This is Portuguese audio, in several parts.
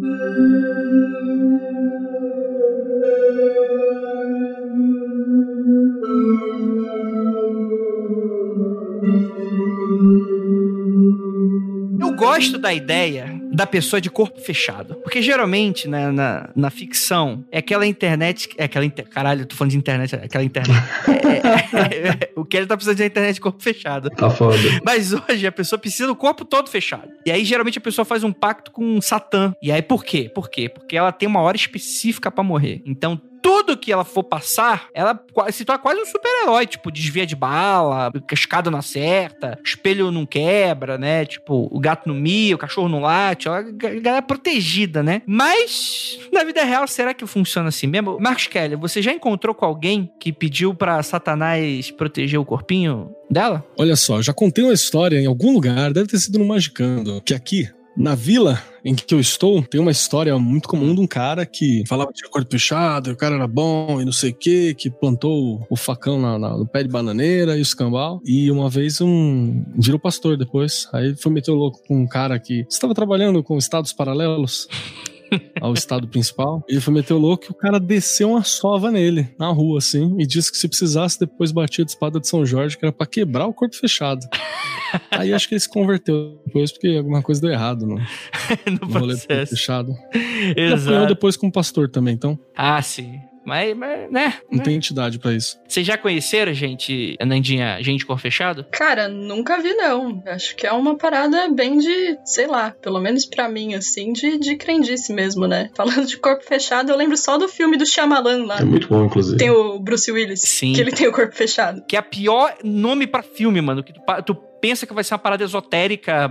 Eu gosto da ideia da pessoa de corpo fechado. Porque geralmente, né, na, na ficção, é aquela internet. É aquela. Inter, caralho, eu tô falando de internet, é aquela internet. É, é, é, o que ele tá precisando de internet de corpo fechado. Tá foda. Mas hoje a pessoa precisa do corpo todo fechado. E aí, geralmente, a pessoa faz um pacto com Satã. E aí, por quê? Por quê? Porque ela tem uma hora específica para morrer. Então, tudo que ela for passar, ela se torna quase um super-herói. Tipo, desvia de bala, cascada não acerta, espelho não quebra, né? Tipo, o gato não mia, o cachorro não late. Ela, ela é protegida, né? Mas, na vida real, será que funciona assim mesmo? Marcos Kelly, você já encontrou com alguém que pediu para Satanás proteger o corpinho dela? Olha só, já contei uma história em algum lugar, deve ter sido no Magicando, que aqui na vila em que eu estou, tem uma história muito comum de um cara que falava que tinha corpo fechado, o cara era bom e não sei o que, que plantou o facão na, na, no pé de bananeira e o escambau. E uma vez um. virou pastor depois. Aí foi meter o louco com um cara que estava trabalhando com estados paralelos. Ao estado principal. Ele foi meter o louco e o cara desceu uma sova nele, na rua, assim, e disse que se precisasse, depois batia de espada de São Jorge, que era pra quebrar o corpo fechado. Aí acho que ele se converteu depois, porque alguma coisa deu errado no, no, no rolê do corpo fechado. Exato. Ele depois como pastor também, então. Ah, sim. Mas, mas né? Não né? tem entidade para isso. Vocês já conheceram, gente, Nandinha, gente cor fechado? Cara, nunca vi, não. Acho que é uma parada bem de, sei lá, pelo menos para mim, assim, de, de crendice mesmo, né? Falando de corpo fechado, eu lembro só do filme do Shyamalan lá. É muito bom, inclusive. Tem o Bruce Willis. Sim. Que ele tem o corpo fechado. Que é a pior nome para filme, mano. Que tu, tu pensa que vai ser uma parada esotérica,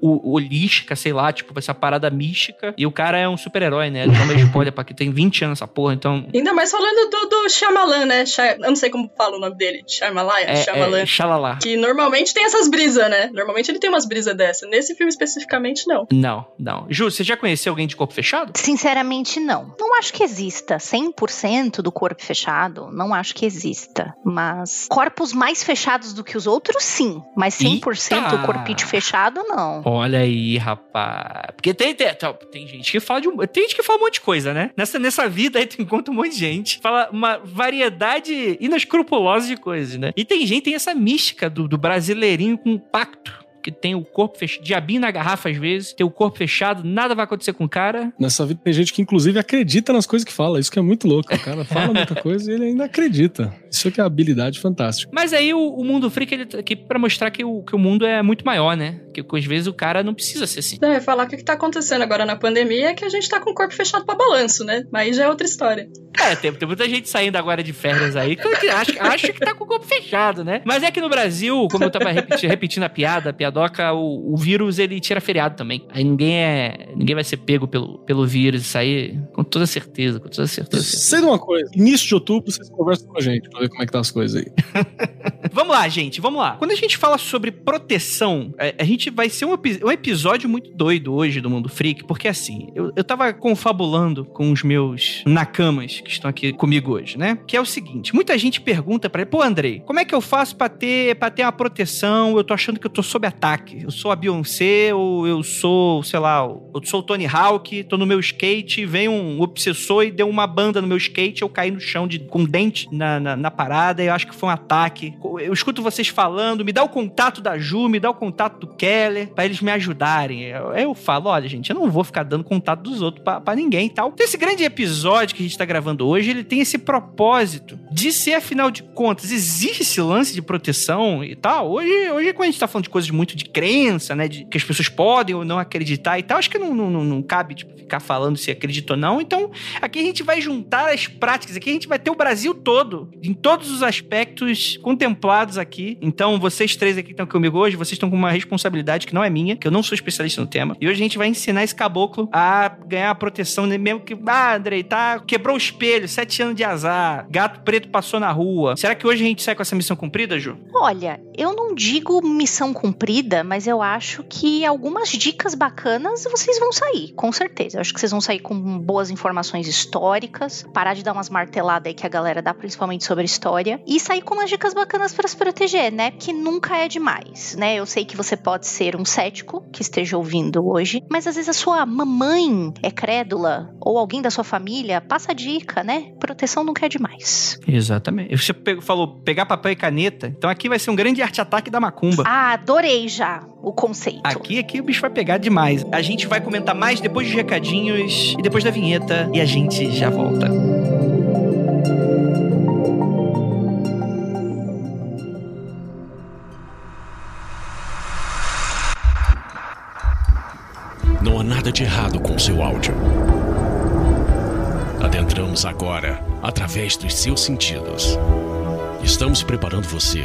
holística, sei lá, tipo, vai ser uma parada mística. E o cara é um super-herói, né? Toma spoiler pra que tem 20 anos essa porra, então. Ainda mais falando do, do Shyamalan, né? Shy... Eu não sei como fala o nome dele. Shyamalan? É, Shyamalan. É, Shalala. Que normalmente tem essas brisas, né? Normalmente ele tem umas brisas dessa. Nesse filme especificamente, não. Não, não. Ju, você já conheceu alguém de corpo fechado? Sinceramente, não. Não acho que exista 100% do corpo fechado. Não acho que exista. Mas corpos mais fechados do que os outros, sim. Mas 100% Eita! corpite fechado, não. Olha aí, rapaz. Porque tem, tem, tem gente que fala de um, tem gente que fala um monte de coisa, né? Nessa, nessa vida aí tu encontra um monte de gente. Fala uma variedade inescrupulosa de coisas, né? E tem gente, tem essa mística do, do brasileirinho com pacto. Que tem o corpo fechado, diabinho na garrafa às vezes, tem o corpo fechado, nada vai acontecer com o cara. Nessa vida tem gente que inclusive acredita nas coisas que fala, isso que é muito louco. O cara fala muita coisa e ele ainda acredita. Isso que é habilidade fantástica. Mas aí o, o mundo freak, ele tá aqui pra mostrar que o, que o mundo é muito maior, né? Que, que às vezes o cara não precisa ser assim. É, falar que o que tá acontecendo agora na pandemia é que a gente tá com o corpo fechado pra balanço, né? Mas aí já é outra história. É, tem, tem muita gente saindo agora de férias aí que acha, acha que tá com o corpo fechado, né? Mas é que no Brasil, como eu tava repeti, repetindo a piada, a piadoca, o, o, vírus ele tira feriado também. Aí ninguém é. Ninguém vai ser pego pelo, pelo vírus. Isso aí, com toda certeza, com toda certeza. Sei de uma coisa, início de outubro vocês conversam com a gente pra ver como é que tá as coisas aí. vamos lá, gente, vamos lá. Quando a gente fala sobre proteção, a, a gente vai ser um, um, episódio muito doido hoje do Mundo Freak, porque assim, eu, eu tava confabulando com os meus nakamas que estão aqui comigo hoje, né? Que é o seguinte: muita gente pergunta pra ele, pô, Andrei, como é que eu faço pra ter, pra ter uma proteção? Eu tô achando que eu tô sob ataque. Eu sou a Beyoncé, ou eu sou, sei lá, eu sou o Tony Hawk, tô no meu skate, vem um obsessor e deu uma banda no meu skate, eu caí no chão de, com dente na, na, na parada, eu acho que foi um ataque. Eu escuto vocês falando, me dá o contato da Ju, me dá o contato do Keller, pra eles me ajudarem. Eu, eu falo, olha, gente, eu não vou ficar dando contato dos outros pra ninguém e tal. Então, esse grande episódio que a gente tá gravando hoje, ele tem esse propósito de ser, afinal de contas, existe esse lance de proteção e tal. Hoje, hoje quando a gente tá falando de coisas muito de crença, né, de que as pessoas podem ou não acreditar e tal, acho que não, não, não cabe, tipo, ficar falando se acredita ou não. Então, aqui a gente vai juntar as práticas, aqui a gente vai ter o Brasil todo, em todos os aspectos contemplados aqui. Então, vocês três aqui que estão comigo hoje, vocês estão com uma responsabilidade que não é minha, que eu não sou especialista no tema. E hoje a gente vai ensinar esse caboclo a ganhar a proteção, né, mesmo que, ah, Andrei, tá, quebrou o espelho, sete anos de azar, gato preto passou na rua. Será que hoje a gente sai com essa missão cumprida, Ju? Olha, eu não digo missão cumprida, mas eu acho que algumas dicas bacanas vocês vão sair, com certeza. Eu acho que vocês vão sair com boas informações históricas, parar de dar umas marteladas aí que a galera dá, principalmente sobre história, e sair com umas dicas bacanas para se proteger, né? Que nunca é demais, né? Eu sei que você pode ser um cético que esteja ouvindo hoje, mas às vezes a sua mamãe é crédula ou alguém da sua família, passa a dica, né? Proteção nunca é demais. Exatamente. Você falou pegar papel e caneta, então aqui vai ser um grande arte-ataque da macumba. Ah, adorei já o conceito. Aqui, aqui o bicho vai pegar demais. A gente vai comentar mais depois dos recadinhos e depois da vinheta e a gente já volta. Não há nada de errado com seu áudio. Adentramos agora através dos seus sentidos. Estamos preparando você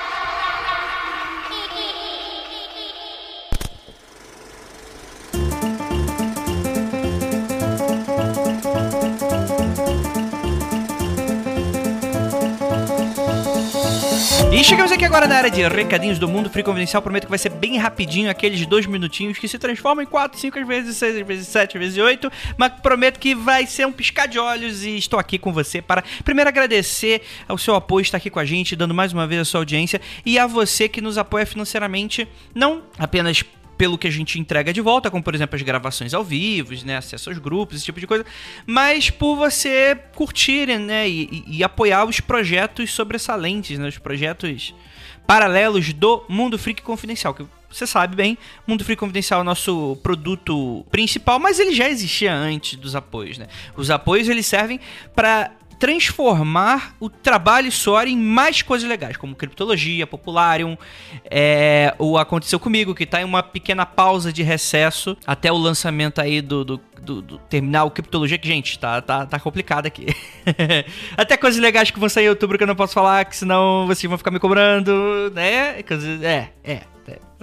Agora na área de recadinhos do Mundo Free Confidencial. Prometo que vai ser bem rapidinho, aqueles dois minutinhos que se transformam em 4, 5, às vezes 6, às vezes 7, às vezes 8. Mas prometo que vai ser um piscar de olhos e estou aqui com você para primeiro agradecer ao seu apoio, estar aqui com a gente, dando mais uma vez a sua audiência e a você que nos apoia financeiramente, não apenas pelo que a gente entrega de volta, como por exemplo as gravações ao vivo, né, acesso aos grupos, esse tipo de coisa, mas por você curtir, né, e, e, e apoiar os projetos sobressalentes, né, os projetos paralelos do Mundo Freak Confidencial, que você sabe bem, Mundo Freak Confidencial é o nosso produto principal, mas ele já existia antes dos apoios, né? Os apoios eles servem para transformar o trabalho Sora em mais coisas legais, como Criptologia, Popularium, é, o Aconteceu Comigo, que está em uma pequena pausa de recesso até o lançamento aí do, do, do, do terminal Criptologia, que, gente, tá, tá, tá complicado aqui. até coisas legais que vão sair em outubro que eu não posso falar, que senão vocês vão ficar me cobrando, né? É, é.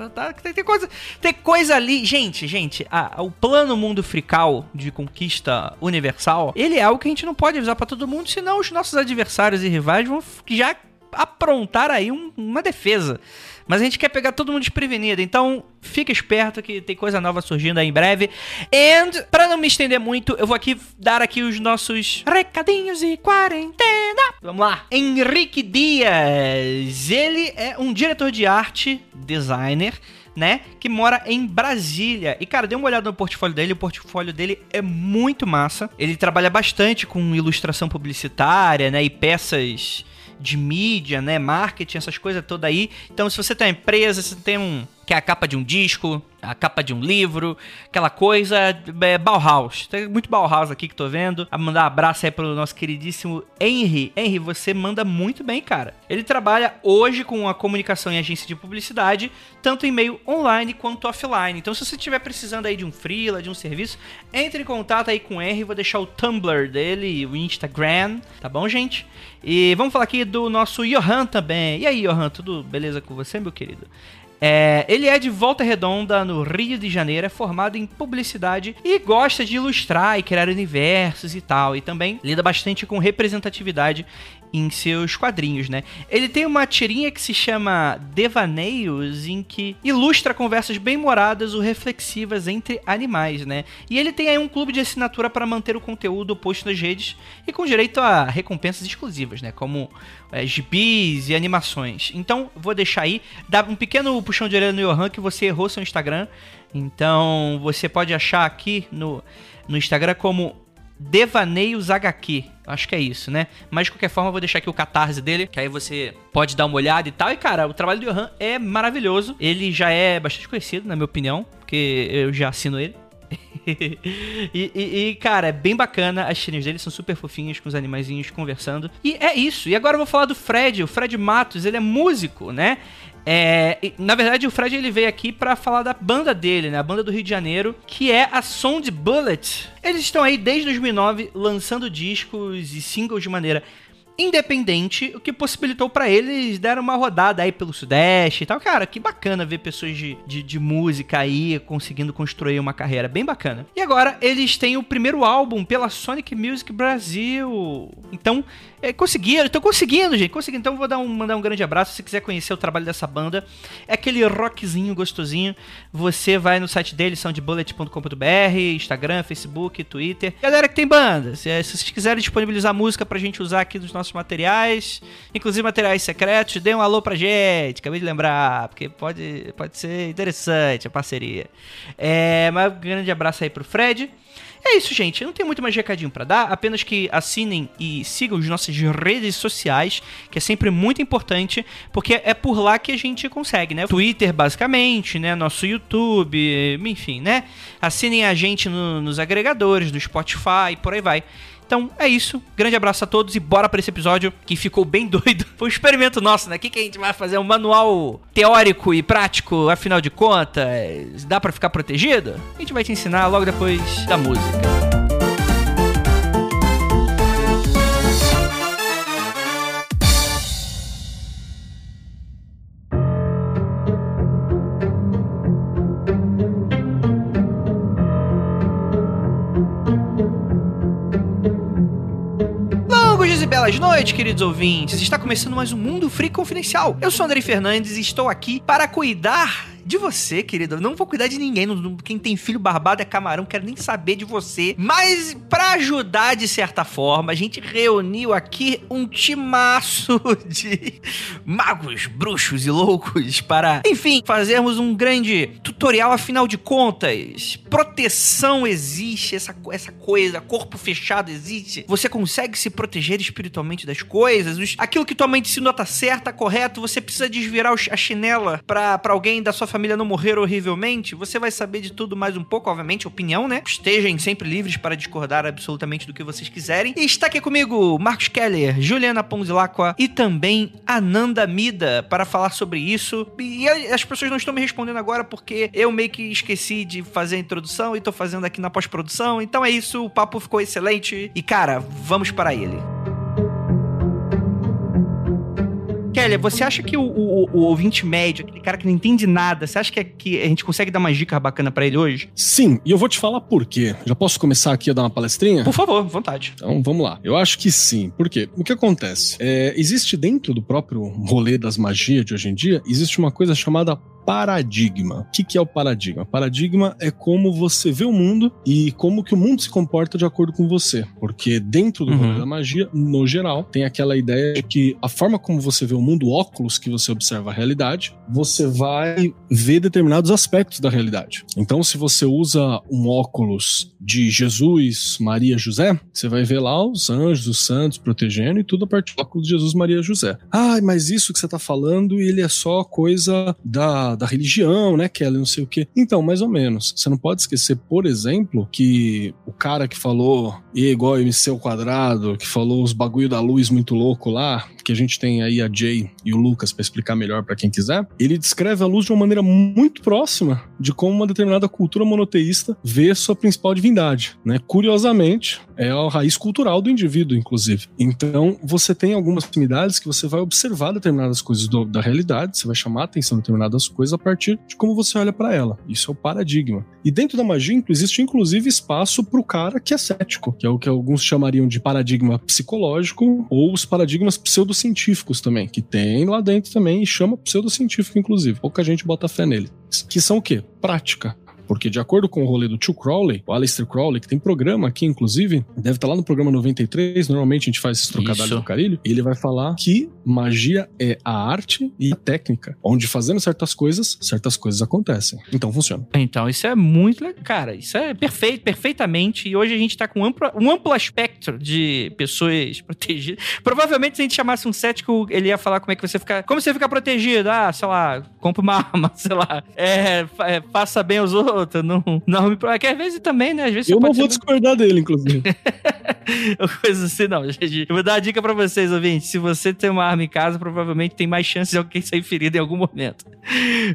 Tá, tem, tem, coisa, tem coisa ali. Gente, gente, a, o plano mundo frical de conquista universal, ele é algo que a gente não pode avisar para todo mundo, senão os nossos adversários e rivais vão já aprontar aí um, uma defesa. Mas a gente quer pegar todo mundo desprevenido, então fica esperto que tem coisa nova surgindo aí em breve. E para não me estender muito, eu vou aqui dar aqui os nossos recadinhos e quarentena. Vamos lá. Henrique Dias, ele é um diretor de arte, designer, né? Que mora em Brasília. E, cara, dê uma olhada no portfólio dele. O portfólio dele é muito massa. Ele trabalha bastante com ilustração publicitária, né? E peças de mídia, né, marketing, essas coisas todas aí. Então, se você tem uma empresa, se tem um que é a capa de um disco, a capa de um livro, aquela coisa, é, Bauhaus. Tem muito Bauhaus aqui que tô vendo. A mandar um abraço aí pro nosso queridíssimo Henry. Henry, você manda muito bem, cara. Ele trabalha hoje com a comunicação em agência de publicidade, tanto em meio online quanto offline. Então, se você estiver precisando aí de um freela, de um serviço, entre em contato aí com o Henry. Vou deixar o Tumblr dele, o Instagram, tá bom, gente? E vamos falar aqui do nosso Johan também. E aí, Johan, tudo beleza com você, meu querido? É, ele é de Volta Redonda, no Rio de Janeiro, é formado em publicidade e gosta de ilustrar e criar universos e tal. E também lida bastante com representatividade em seus quadrinhos, né? Ele tem uma tirinha que se chama Devaneios, em que ilustra conversas bem moradas ou reflexivas entre animais, né? E ele tem aí um clube de assinatura para manter o conteúdo posto nas redes e com direito a recompensas exclusivas, né? Como é, gibis e animações. Então, vou deixar aí, dar um pequeno puxão de orelha no Johan que você errou seu Instagram. Então, você pode achar aqui no, no Instagram como Devaneios HQ. Acho que é isso, né? Mas de qualquer forma, eu vou deixar aqui o catarse dele, que aí você pode dar uma olhada e tal. E cara, o trabalho do Johan é maravilhoso. Ele já é bastante conhecido, na minha opinião, porque eu já assino ele. e, e, e, cara, é bem bacana. As tirinhas dele são super fofinhas com os animaizinhos conversando. E é isso. E agora eu vou falar do Fred, o Fred Matos. Ele é músico, né? É, na verdade, o Fred ele veio aqui para falar da banda dele, né? A banda do Rio de Janeiro, que é a Sound Bullet. Eles estão aí desde 2009 lançando discos e singles de maneira independente, o que possibilitou para eles dar uma rodada aí pelo Sudeste e tal. Cara, que bacana ver pessoas de, de, de, música aí conseguindo construir uma carreira bem bacana. E agora eles têm o primeiro álbum pela Sonic Music Brasil. Então, é, conseguiram, estão conseguindo, gente. Conseguindo. Então, vou dar um, mandar um grande abraço. Se quiser conhecer o trabalho dessa banda, é aquele rockzinho gostosinho. Você vai no site deles, soundbullet.com.br, Instagram, Facebook, Twitter. Galera que tem banda, se, se vocês quiserem disponibilizar música pra gente usar aqui nos nossos materiais, inclusive materiais secretos, dê um alô pra gente. Acabei de lembrar, porque pode, pode ser interessante a parceria. É, mas um grande abraço aí pro Fred. É isso, gente. Não tenho muito mais recadinho para dar, apenas que assinem e sigam as nossas redes sociais, que é sempre muito importante, porque é por lá que a gente consegue, né? Twitter, basicamente, né? Nosso YouTube, enfim, né? Assinem a gente no, nos agregadores do Spotify, por aí vai. Então é isso. Grande abraço a todos e bora para esse episódio que ficou bem doido. Foi um experimento nosso, né? O que, que a gente vai fazer? Um manual teórico e prático, afinal de contas? Dá para ficar protegido? A gente vai te ensinar logo depois da música. Belas noites, queridos ouvintes. Está começando mais um Mundo Free Confidencial. Eu sou Andrei Fernandes e estou aqui para cuidar de você, querido. não vou cuidar de ninguém. Quem tem filho barbado é camarão, quero nem saber de você. Mas para ajudar de certa forma, a gente reuniu aqui um timaço de magos, bruxos e loucos para, enfim, fazermos um grande tutorial. Afinal de contas, proteção existe, essa, essa coisa, corpo fechado existe. Você consegue se proteger espiritualmente das coisas. Aquilo que tua mãe te ensinou tá certo, tá correto. Você precisa desvirar a chinela para alguém da sua família família não morrer horrivelmente, você vai saber de tudo mais um pouco, obviamente, opinião, né? Estejam sempre livres para discordar absolutamente do que vocês quiserem. E está aqui comigo Marcos Keller, Juliana Ponzilacqua e também Ananda Mida para falar sobre isso. E as pessoas não estão me respondendo agora porque eu meio que esqueci de fazer a introdução e tô fazendo aqui na pós-produção. Então é isso, o papo ficou excelente e cara, vamos para ele. Kelly, você acha que o, o, o, ouvinte médio, aquele cara que não entende nada, você acha que, é, que a gente consegue dar uma dica bacana para ele hoje? Sim, e eu vou te falar por quê. Já posso começar aqui a dar uma palestrinha? Por favor, vontade. Então vamos lá. Eu acho que sim. Por quê? O que acontece? É, existe dentro do próprio rolê das magias de hoje em dia, existe uma coisa chamada paradigma. O que, que é o paradigma? Paradigma é como você vê o mundo e como que o mundo se comporta de acordo com você. Porque dentro do uhum. da magia, no geral, tem aquela ideia de que a forma como você vê o mundo, o óculos que você observa a realidade, você vai ver determinados aspectos da realidade. Então, se você usa um óculos de Jesus, Maria, José, você vai ver lá os anjos, os santos protegendo e tudo a partir do óculos de Jesus, Maria, José. Ah, mas isso que você está falando, ele é só coisa da da religião, né, Kelly, não sei o quê. Então, mais ou menos. Você não pode esquecer, por exemplo, que o cara que falou E igual MC ao quadrado, que falou os bagulho da luz muito louco lá, que a gente tem aí a Jay e o Lucas para explicar melhor para quem quiser, ele descreve a luz de uma maneira muito próxima de como uma determinada cultura monoteísta vê sua principal divindade, né? Curiosamente, é a raiz cultural do indivíduo, inclusive. Então, você tem algumas proximidades que você vai observar determinadas coisas do, da realidade, você vai chamar a atenção de determinadas coisas a partir de como você olha para ela. Isso é o paradigma. E dentro da magia existe inclusive espaço para o cara que é cético, que é o que alguns chamariam de paradigma psicológico ou os paradigmas pseudocientíficos também, que tem lá dentro também e chama pseudocientífico inclusive. Pouca gente bota fé nele. Que são o quê? Prática. Porque, de acordo com o rolê do Tio Crowley, o Aleister Crowley, que tem programa aqui, inclusive, deve estar lá no programa 93, normalmente a gente faz esses trocadilhos do carilho, ele vai falar que magia é a arte e a técnica, onde fazendo certas coisas, certas coisas acontecem. Então funciona. Então, isso é muito legal. Cara, isso é perfeito, perfeitamente. E hoje a gente tá com um amplo, um amplo espectro de pessoas protegidas. Provavelmente, se a gente chamasse um cético, ele ia falar como é que você fica. Como você fica protegido? Ah, sei lá, compra uma arma, sei lá. É, é, faça bem aos outros outra. Não, não me. É que às vezes também, né? Às vezes eu não vou discordar dele, inclusive. Coisa assim, não. gente. Eu vou dar uma dica pra vocês, ouvintes. Se você tem uma arma em casa, provavelmente tem mais chance de alguém sair ferido em algum momento.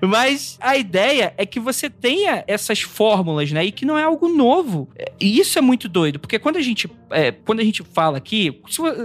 Mas a ideia é que você tenha essas fórmulas, né? E que não é algo novo. E isso é muito doido, porque quando a gente, é, quando a gente fala aqui,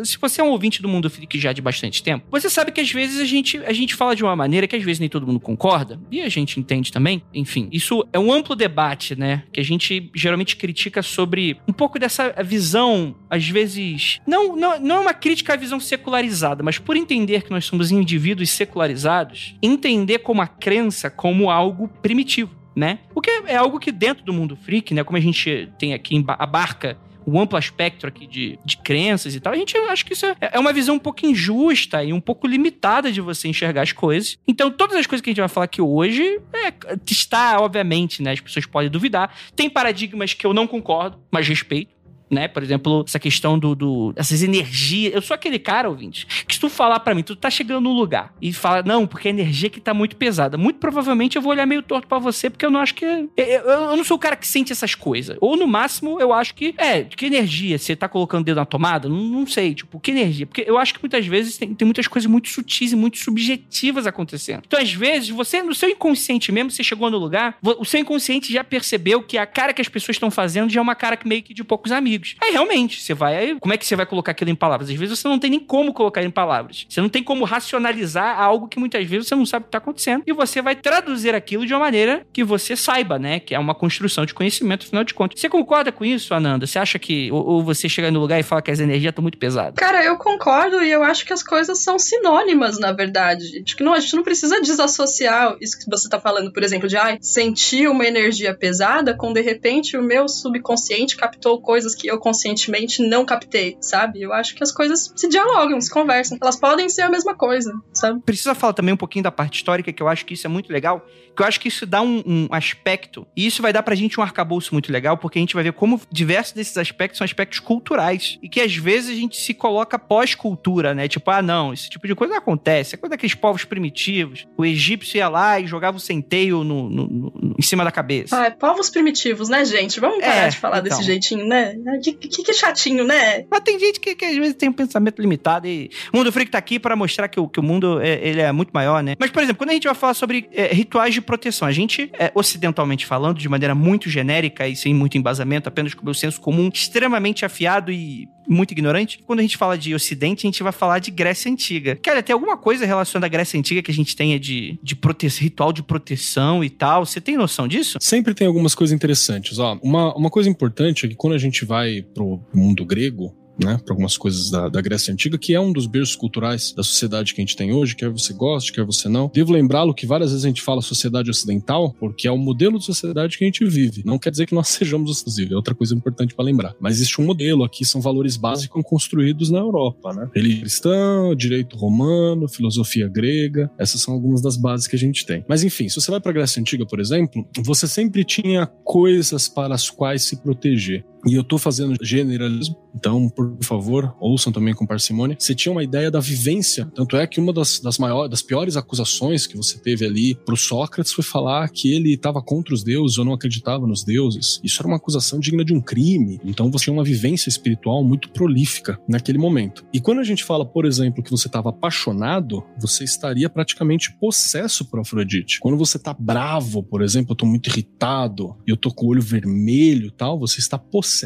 se você é um ouvinte do Mundo Freak já de bastante tempo, você sabe que às vezes a gente, a gente fala de uma maneira que às vezes nem todo mundo concorda, e a gente entende também. Enfim, isso é um amplo debate, né? Que a gente geralmente critica sobre um pouco dessa visão, às vezes. Não, não, não é uma crítica à visão secularizada, mas por entender que nós somos indivíduos secularizados, entender como a crença como algo primitivo. Né? O que é algo que dentro do mundo freak, né? Como a gente tem aqui, abarca o amplo espectro aqui de, de crenças e tal, a gente acha que isso é, é uma visão um pouco injusta e um pouco limitada de você enxergar as coisas. Então, todas as coisas que a gente vai falar aqui hoje é, está, obviamente, né? As pessoas podem duvidar. Tem paradigmas que eu não concordo, mas respeito. Né? Por exemplo, essa questão do, do- essas energias. Eu sou aquele cara, ouvinte, que se tu falar pra mim, tu tá chegando num lugar e fala, não, porque a energia aqui tá muito pesada. Muito provavelmente eu vou olhar meio torto pra você, porque eu não acho que. Eu, eu- não sou o cara que sente essas coisas. Ou no máximo, eu acho que. É, que energia? Você tá colocando o dedo na tomada? Não, não sei, tipo, que energia? Porque eu acho que muitas vezes tem, tem muitas coisas muito sutis e muito subjetivas acontecendo. Então, às vezes, você, no seu inconsciente mesmo, você chegou no lugar, o seu inconsciente já percebeu que a cara que as pessoas estão fazendo já é uma cara que meio que de poucos amigos. Aí, realmente, você vai. Como é que você vai colocar aquilo em palavras? Às vezes você não tem nem como colocar em palavras. Você não tem como racionalizar algo que muitas vezes você não sabe o que tá acontecendo. E você vai traduzir aquilo de uma maneira que você saiba, né? Que é uma construção de conhecimento, afinal de contas. Você concorda com isso, Ananda? Você acha que. Ou, ou você chega no lugar e fala que as energias estão muito pesadas? Cara, eu concordo e eu acho que as coisas são sinônimas, na verdade. Acho que não, a gente não precisa desassociar isso que você tá falando, por exemplo, de ai, sentir uma energia pesada com de repente o meu subconsciente captou coisas que eu conscientemente não captei, sabe? Eu acho que as coisas se dialogam, se conversam. Elas podem ser a mesma coisa, sabe? precisa falar também um pouquinho da parte histórica, que eu acho que isso é muito legal, que eu acho que isso dá um, um aspecto, e isso vai dar pra gente um arcabouço muito legal, porque a gente vai ver como diversos desses aspectos são aspectos culturais, e que às vezes a gente se coloca pós-cultura, né? Tipo, ah, não, esse tipo de coisa não acontece, é coisa daqueles povos primitivos. O egípcio ia lá e jogava o centeio no, no- no- em cima da cabeça. Ai, povos primitivos, né, gente? Vamos parar É, de falar então. desse jeitinho, né? Que, que, que chatinho, né? Mas tem gente que, que às vezes tem um pensamento limitado e o Mundo Freak tá aqui pra mostrar que o, que o mundo é, ele é muito maior, né? Mas, por exemplo, quando a gente vai falar sobre é, rituais de proteção, a gente, é, ocidentalmente falando, de maneira muito genérica e sem muito embasamento, apenas com o meu senso comum extremamente afiado e muito ignorante, quando a gente fala de Ocidente, a gente vai falar de Grécia Antiga. Cara, tem alguma coisa relacionada à Grécia Antiga que a gente tenha de, de prote- ritual de proteção e tal? Você tem noção disso? Sempre tem algumas coisas interessantes. Ó, uma, uma coisa importante é que quando a gente vai pro mundo grego, né, para algumas coisas da, da Grécia Antiga, que é um dos berços culturais da sociedade que a gente tem hoje, quer você goste, quer você não. Devo lembrá-lo que várias vezes a gente fala sociedade ocidental, porque é o modelo de sociedade que a gente vive. Não quer dizer que nós sejamos exclusivos, é outra coisa importante para lembrar. Mas existe um modelo aqui, são valores básicos construídos na Europa, né? Religião cristã, direito romano, filosofia grega, essas são algumas das bases que a gente tem. Mas enfim, se você vai para a Grécia Antiga, por exemplo, você sempre tinha coisas para as quais se proteger. E eu tô fazendo generalismo, então, por favor, ouçam também com parcimônia. Você tinha uma ideia da vivência, tanto é que uma das, das maiores, das piores acusações que você teve ali pro Sócrates foi falar que ele estava contra os deuses ou não acreditava nos deuses. Isso era uma acusação digna de um crime. Então, você tinha uma vivência espiritual muito prolífica naquele momento. E quando a gente fala, por exemplo, que você estava apaixonado, você estaria praticamente possesso por Afrodite. Quando você tá bravo, por exemplo, eu tô muito irritado eu tô com o olho vermelho tal, você está possesso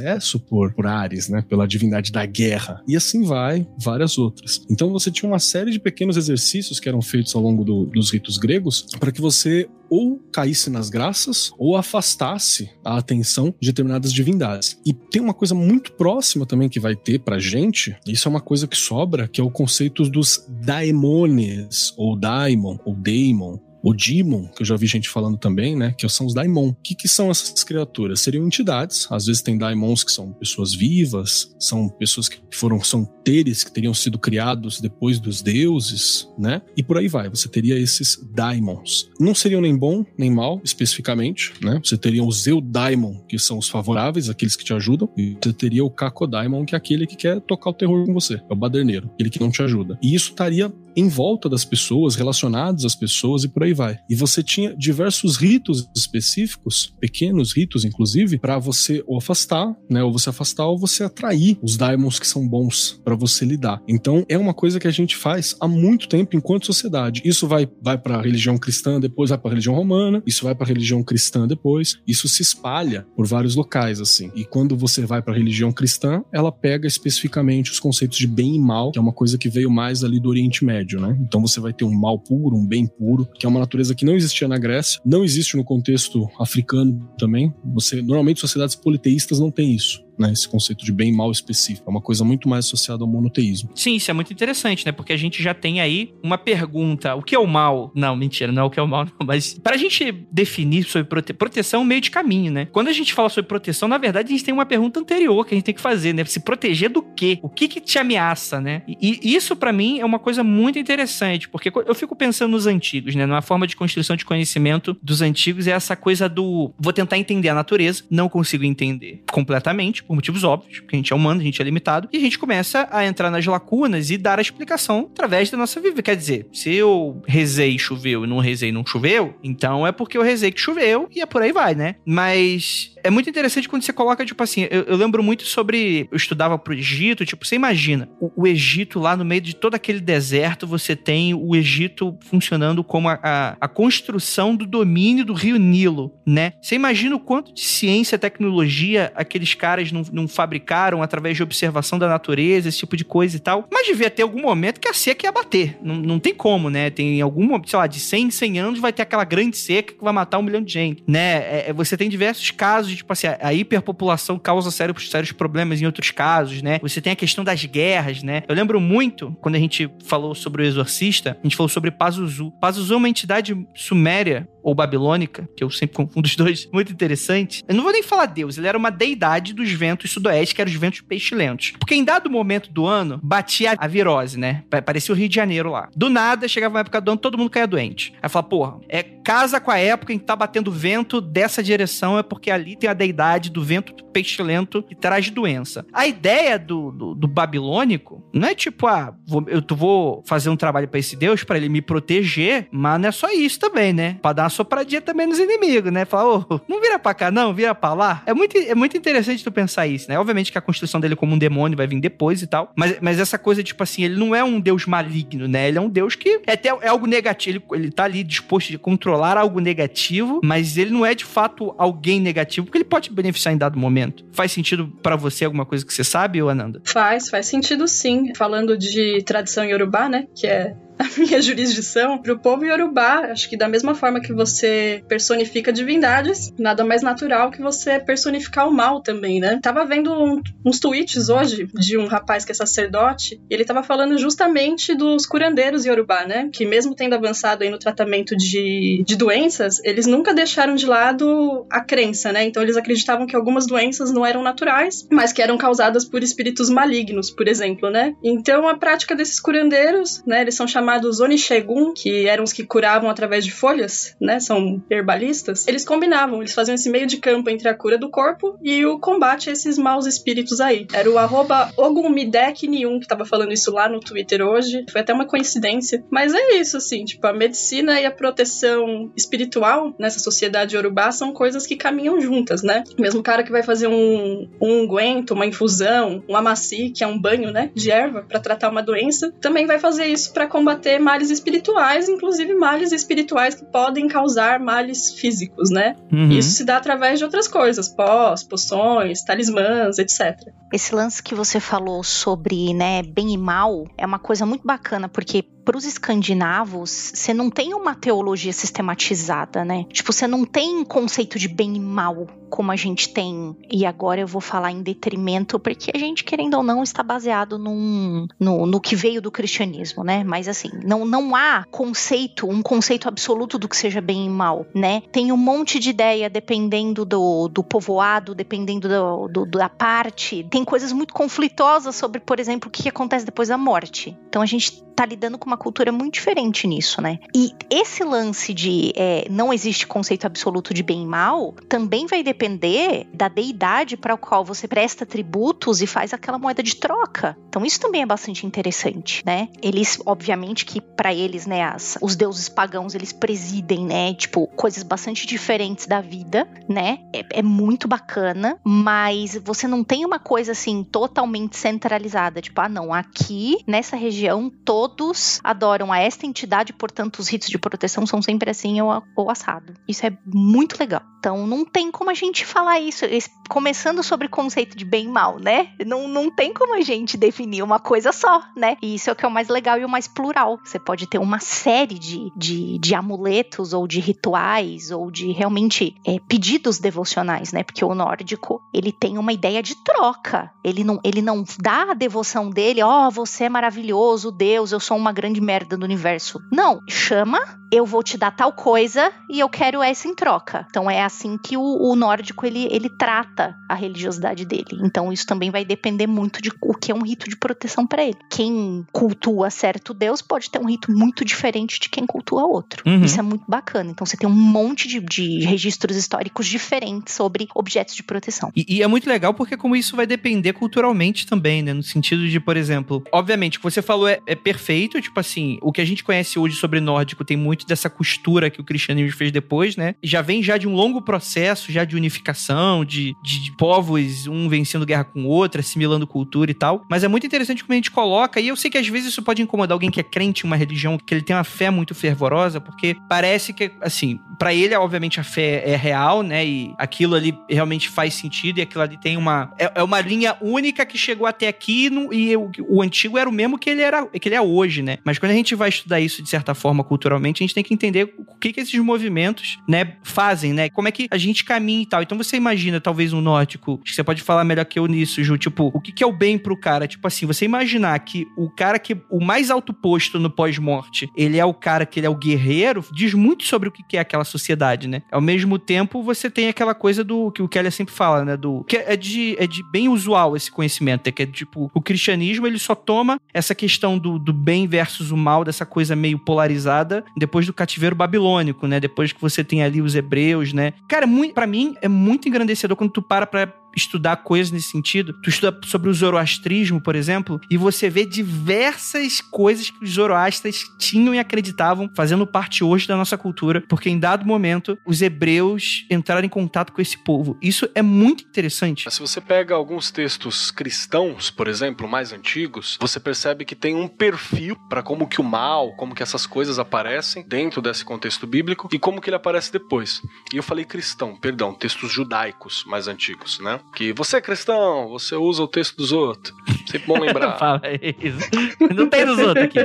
por, por Ares, né? Pela divindade da guerra. E assim vai, várias outras. Então você tinha uma série de pequenos exercícios que eram feitos ao longo do- dos ritos gregos para que você ou caísse nas graças ou afastasse a atenção de determinadas divindades. E tem uma coisa muito próxima também que vai ter pra gente, isso é uma coisa que sobra, que é o conceito dos daimones, ou daimon, ou daemon, o Demon, que eu já vi gente falando também, né? Que são os Daimon. O que, que são essas criaturas? Seriam entidades. Às vezes tem Daimons que são pessoas vivas, são pessoas que foram, são teres que teriam sido criados depois dos deuses, né? E por aí vai. Você teria esses Daimons. Não seriam nem bom nem mal, especificamente, né? Você teria os Eudaimon, que são os favoráveis, aqueles que te ajudam, e você teria o Kakodaimon, que é aquele que quer tocar o terror com você. É o baderneiro, aquele que não te ajuda. E isso estaria em volta das pessoas, relacionados às pessoas e por aí vai. E você tinha diversos ritos específicos, pequenos ritos inclusive, para você ou afastar, né, ou você afastar ou você atrair os daimons que são bons para você lidar. Então é uma coisa que a gente faz há muito tempo enquanto sociedade. Isso vai vai para a religião cristã, depois vai para a religião romana, isso vai para a religião cristã depois, isso se espalha por vários locais assim. E quando você vai para a religião cristã, ela pega especificamente os conceitos de bem e mal, que é uma coisa que veio mais ali do Oriente Médio, né? Então você vai ter um mal puro, um bem puro, que é uma natureza que não existia na Grécia, não existe no contexto africano também. Você normalmente sociedades politeístas não têm isso né? Esse conceito de bem e mal específico. É uma coisa muito mais associada ao monoteísmo. Sim, isso é muito interessante, né? Porque a gente já tem aí uma pergunta: o que é o mal? Não, mentira, não é o que é o mal, não. Mas para a gente definir sobre prote... proteção, é um meio de caminho, né? Quando a gente fala sobre proteção, na verdade, a gente tem uma pergunta anterior que a gente tem que fazer, né? Se proteger do quê? O que que te ameaça, né? E, isso, para mim, é uma coisa muito interessante, porque eu fico pensando nos antigos, né? Numa forma de construção de conhecimento dos antigos é essa coisa do vou tentar entender a natureza, não consigo entender completamente, por motivos óbvios, porque a gente é humano, a gente é limitado, e a gente começa a entrar nas lacunas e dar a explicação através da nossa vida. Quer dizer, se eu rezei e choveu e não rezei e não choveu, então é porque eu rezei que choveu e é por aí vai, né? Mas é muito interessante quando você coloca, tipo assim, eu, eu, lembro muito sobre. Eu estudava pro Egito, tipo, você imagina, o, o, Egito lá no meio de todo aquele deserto, você tem o Egito funcionando como a, a, a construção do domínio do rio Nilo, né? Você imagina o quanto de ciência, tecnologia aqueles caras não, não fabricaram através de observação da natureza, esse tipo de coisa e tal. Mas devia ter algum momento que a seca ia bater. Não, não tem como, né? Tem algum sei lá, de 100 em 100 anos vai ter aquela grande seca que vai matar um milhão de gente, né? É, é você tem diversos casos de, tipo assim, a hiperpopulação causa sérios, sérios problemas em outros casos, né? Você tem a questão das guerras, né? Eu lembro muito, quando a gente falou sobre o Exorcista, a gente falou sobre Pazuzu. Pazuzu é uma entidade suméria ou babilônica, que eu sempre confundo os dois, muito interessante. Eu não vou nem falar Deus, ele era uma deidade dos ventos sudoeste, que eram os ventos pestilentos. Porque em dado momento do ano, batia a virose, né? Parecia o Rio de Janeiro lá. Do nada, chegava uma época do ano, todo mundo caía doente. Aí fala, porra, é casa com a época em que tá batendo vento dessa direção, é porque ali tem a deidade do vento pestilento que traz doença. A ideia do, do, do babilônico não é tipo, ah, vou, eu vou fazer um trabalho para esse Deus para ele me proteger, mas não é só isso também, né? Pra dar uma sopradinha também nos inimigos, né? Falar, ô, oh, não vira pra cá, não, vira pra lá. É muito, é muito interessante tu pensar isso, né? Obviamente que a construção dele como um demônio vai vir depois e tal, mas, mas essa coisa, tipo assim, ele não é um Deus maligno, né? Ele é um Deus que é até é algo negativo, ele, ele tá ali disposto a controlar algo negativo, mas ele não é de fato alguém negativo, porque ele pode beneficiar em dado momento. Faz sentido para você alguma coisa que você sabe, ou Ananda? Faz, faz sentido sim. Falando de tradição iorubá, né? Que é a minha jurisdição, pro povo iorubá, acho que da mesma forma que você personifica divindades, nada mais natural que você personificar o mal também, né? Tava vendo um, uns tweets hoje de um rapaz que é sacerdote, e ele tava falando justamente dos curandeiros iorubá, né? Que mesmo tendo avançado aí no tratamento de, de doenças, eles nunca deixaram de lado a crença, né? Então eles acreditavam que algumas doenças não eram naturais, mas que eram causadas por espíritos malignos, por exemplo, né? Então a prática desses curandeiros, né? Eles são chamados chamados Onishegun, que eram os que curavam através de folhas, né? São herbalistas. Eles combinavam, eles faziam esse meio de campo entre a cura do corpo e o combate a esses maus espíritos aí. Era o arroba Ogumidek91 que tava falando isso lá no Twitter hoje. Foi até uma coincidência. Mas é isso, assim, tipo, a medicina e a proteção espiritual nessa sociedade urubá são coisas que caminham juntas, né? Mesmo cara que vai fazer um, um unguento, uma infusão, um amaci, que é um banho, né, de erva para tratar uma doença, também vai fazer isso para combater combater males espirituais, inclusive males espirituais que podem causar males físicos, né? Uhum. Isso se dá através de outras coisas, pós, poções, talismãs, etc. Esse lance que você falou sobre, né, bem e mal é uma coisa muito bacana, porque para os escandinavos, você não tem uma teologia sistematizada, né? Tipo, você não tem conceito de bem e mal como a gente tem. E agora eu vou falar em detrimento, porque a gente, querendo ou não, está baseado num, no, no que veio do cristianismo, né? Mas assim, não, não há conceito, um conceito absoluto do que seja bem e mal, né? Tem um monte de ideia dependendo do, do povoado, dependendo do, do, da parte. Tem coisas muito conflitosas sobre, por exemplo, o que acontece depois da morte. Então a gente está lidando com uma cultura muito diferente nisso, né? E esse lance de é, não existe conceito absoluto de bem e mal também vai depender da deidade para a qual você presta tributos e faz aquela moeda de troca. Então isso também é bastante interessante, né? Eles, obviamente, que para eles, né, as, os deuses pagãos eles presidem, né, tipo coisas bastante diferentes da vida, né? É, é muito bacana, mas você não tem uma coisa assim totalmente centralizada, tipo, ah, não, aqui nessa região todos adoram a esta entidade, portanto os ritos de proteção são sempre assim ou, ou assado. Isso é muito legal. Então não tem como a gente falar isso, começando sobre conceito de bem e mal, né? Não, não tem como a gente definir uma coisa só, né? E isso é o que é o mais legal e o mais plural. Você pode ter uma série de, de, de amuletos ou de rituais ou de realmente é, pedidos devocionais, né? Porque o nórdico, ele tem uma ideia de troca. Ele não, ele não dá a devoção dele, ó, oh, você é maravilhoso, Deus, eu sou uma grande merda do universo. Não, chama, eu vou te dar tal coisa e eu quero essa em troca. Então é assim que o, o nórdico ele, ele trata a religiosidade dele. Então isso também vai depender muito de o que é um rito de proteção para ele. Quem cultua certo Deus pode ter um rito muito diferente de quem cultua outro. Uhum. Isso é muito bacana. Então você tem um monte de, de registros históricos diferentes sobre objetos de proteção. E, e, é muito legal porque como isso vai depender culturalmente também, né? No sentido de, por exemplo, obviamente, o que você falou é, é perfeito, tipo assim, o que a gente conhece hoje sobre nórdico tem muito dessa costura que o cristianismo fez depois, né? Já vem já de um longo processo já de unificação, de, de, de povos, um vencendo guerra com o outro, assimilando cultura e tal. Mas é muito interessante como a gente coloca, e eu sei que às vezes isso pode incomodar alguém que é crente em uma religião, que ele tem uma fé muito fervorosa, porque parece que, assim, para ele, obviamente, a fé é real, né? E aquilo ali realmente faz sentido, e aquilo ali tem uma. É, é uma linha única que chegou até aqui, no, e o, o, antigo era o mesmo que ele, era, que ele é hoje, né? Mas quando a gente vai estudar isso de certa forma culturalmente, a gente tem que entender o que, que esses movimentos, né, fazem, né? Como é que a gente caminha e tal. Então você imagina, talvez, um nórdico, acho que você pode falar melhor que eu nisso, Ju, tipo, o que, que é o bem pro cara? Tipo assim, você imaginar que o cara que. O mais alto posto no pós-morte, ele é o cara que ele é o guerreiro, diz muito sobre o que é aquela sociedade, né? Ao mesmo tempo, você tem aquela coisa do que o Kelly sempre fala, né? Do que é de, é de bem usual esse conhecimento, é que é tipo, o cristianismo ele só toma essa questão do, do bem versus o mal, dessa coisa meio polarizada, depois do cativeiro babilônico, né? Depois que você tem ali os hebreus, né? Cara, muito, para mim é muito engrandecedor quando tu para pra estudar coisas nesse sentido. Tu estuda sobre o zoroastrismo, por exemplo, e você vê diversas coisas que os zoroastras tinham e acreditavam, fazendo parte hoje da nossa cultura, porque em dado momento os hebreus entraram em contato com esse povo. Isso é muito interessante. Se você pega alguns textos cristãos, por exemplo, mais antigos, você percebe que tem um perfil para como que o mal, como que essas coisas aparecem dentro desse contexto bíblico e como que ele aparece depois. E eu falei cristão, perdão, textos judaicos mais antigos, né? Que você é cristão, você usa o texto dos outros. Sempre bom lembrar. Fala isso. Não tem dos outros aqui.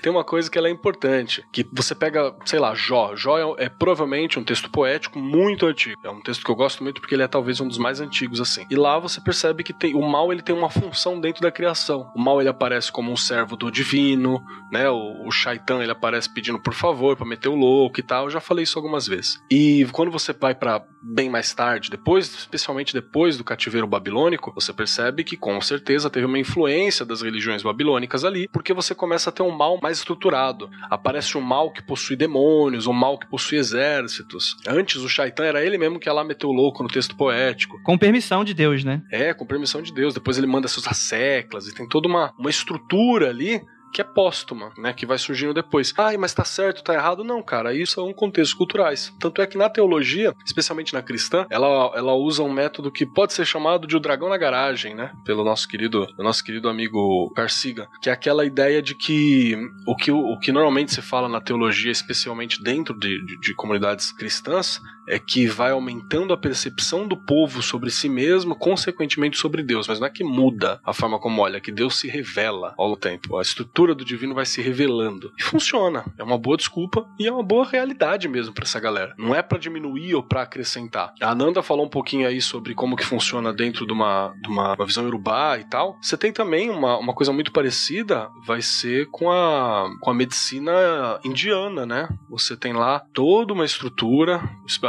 Tem uma coisa que ela é importante, que você pega, sei lá, Jó. Jó é, é, provavelmente um texto poético muito antigo. É um texto que eu gosto muito porque ele é talvez um dos mais antigos assim. E lá você percebe que tem, o mal ele tem uma função dentro da criação. O mal ele aparece como um servo do divino, né? O, o Shaitan ele aparece pedindo por favor para meter o louco e tal. Eu já falei isso algumas vezes. E quando você vai para bem mais tarde, depois, especialmente depois do cativeiro babilônico, você percebe que com certeza teve uma influência das religiões babilônicas ali, porque você começa a ter um mal mais estruturado. Aparece um mal que possui demônios, um mal que possui exércitos. Antes o Shaitan era ele mesmo que ia lá meteu o louco no texto poético. Com permissão de Deus, né? É, com permissão de Deus. Depois ele manda seus asseclas e tem toda uma, uma estrutura ali que é póstuma, né? Que vai surgindo depois. Ai, mas tá certo, tá errado? Não, cara, isso são contextos culturais. Tanto é que na teologia, especialmente na cristã, ela, ela usa um método que pode ser chamado de o dragão na garagem, né? Pelo nosso querido, nosso querido amigo Garciga, que é aquela ideia de que o que, o que normalmente se fala na teologia, especialmente dentro de, de, de comunidades cristãs, é que vai aumentando a percepção do povo sobre si mesmo, consequentemente sobre Deus. Mas não é que muda a forma como olha, é que Deus se revela ao tempo. A estrutura do divino vai se revelando. E funciona. É uma boa desculpa e é uma boa realidade mesmo para essa galera. Não é para diminuir ou para acrescentar. A Ananda falou um pouquinho aí sobre como que funciona dentro de uma, de uma, uma visão urubá e tal. Você tem também uma, uma coisa muito parecida, vai ser com a, com a medicina indiana, né? Você tem lá toda uma estrutura,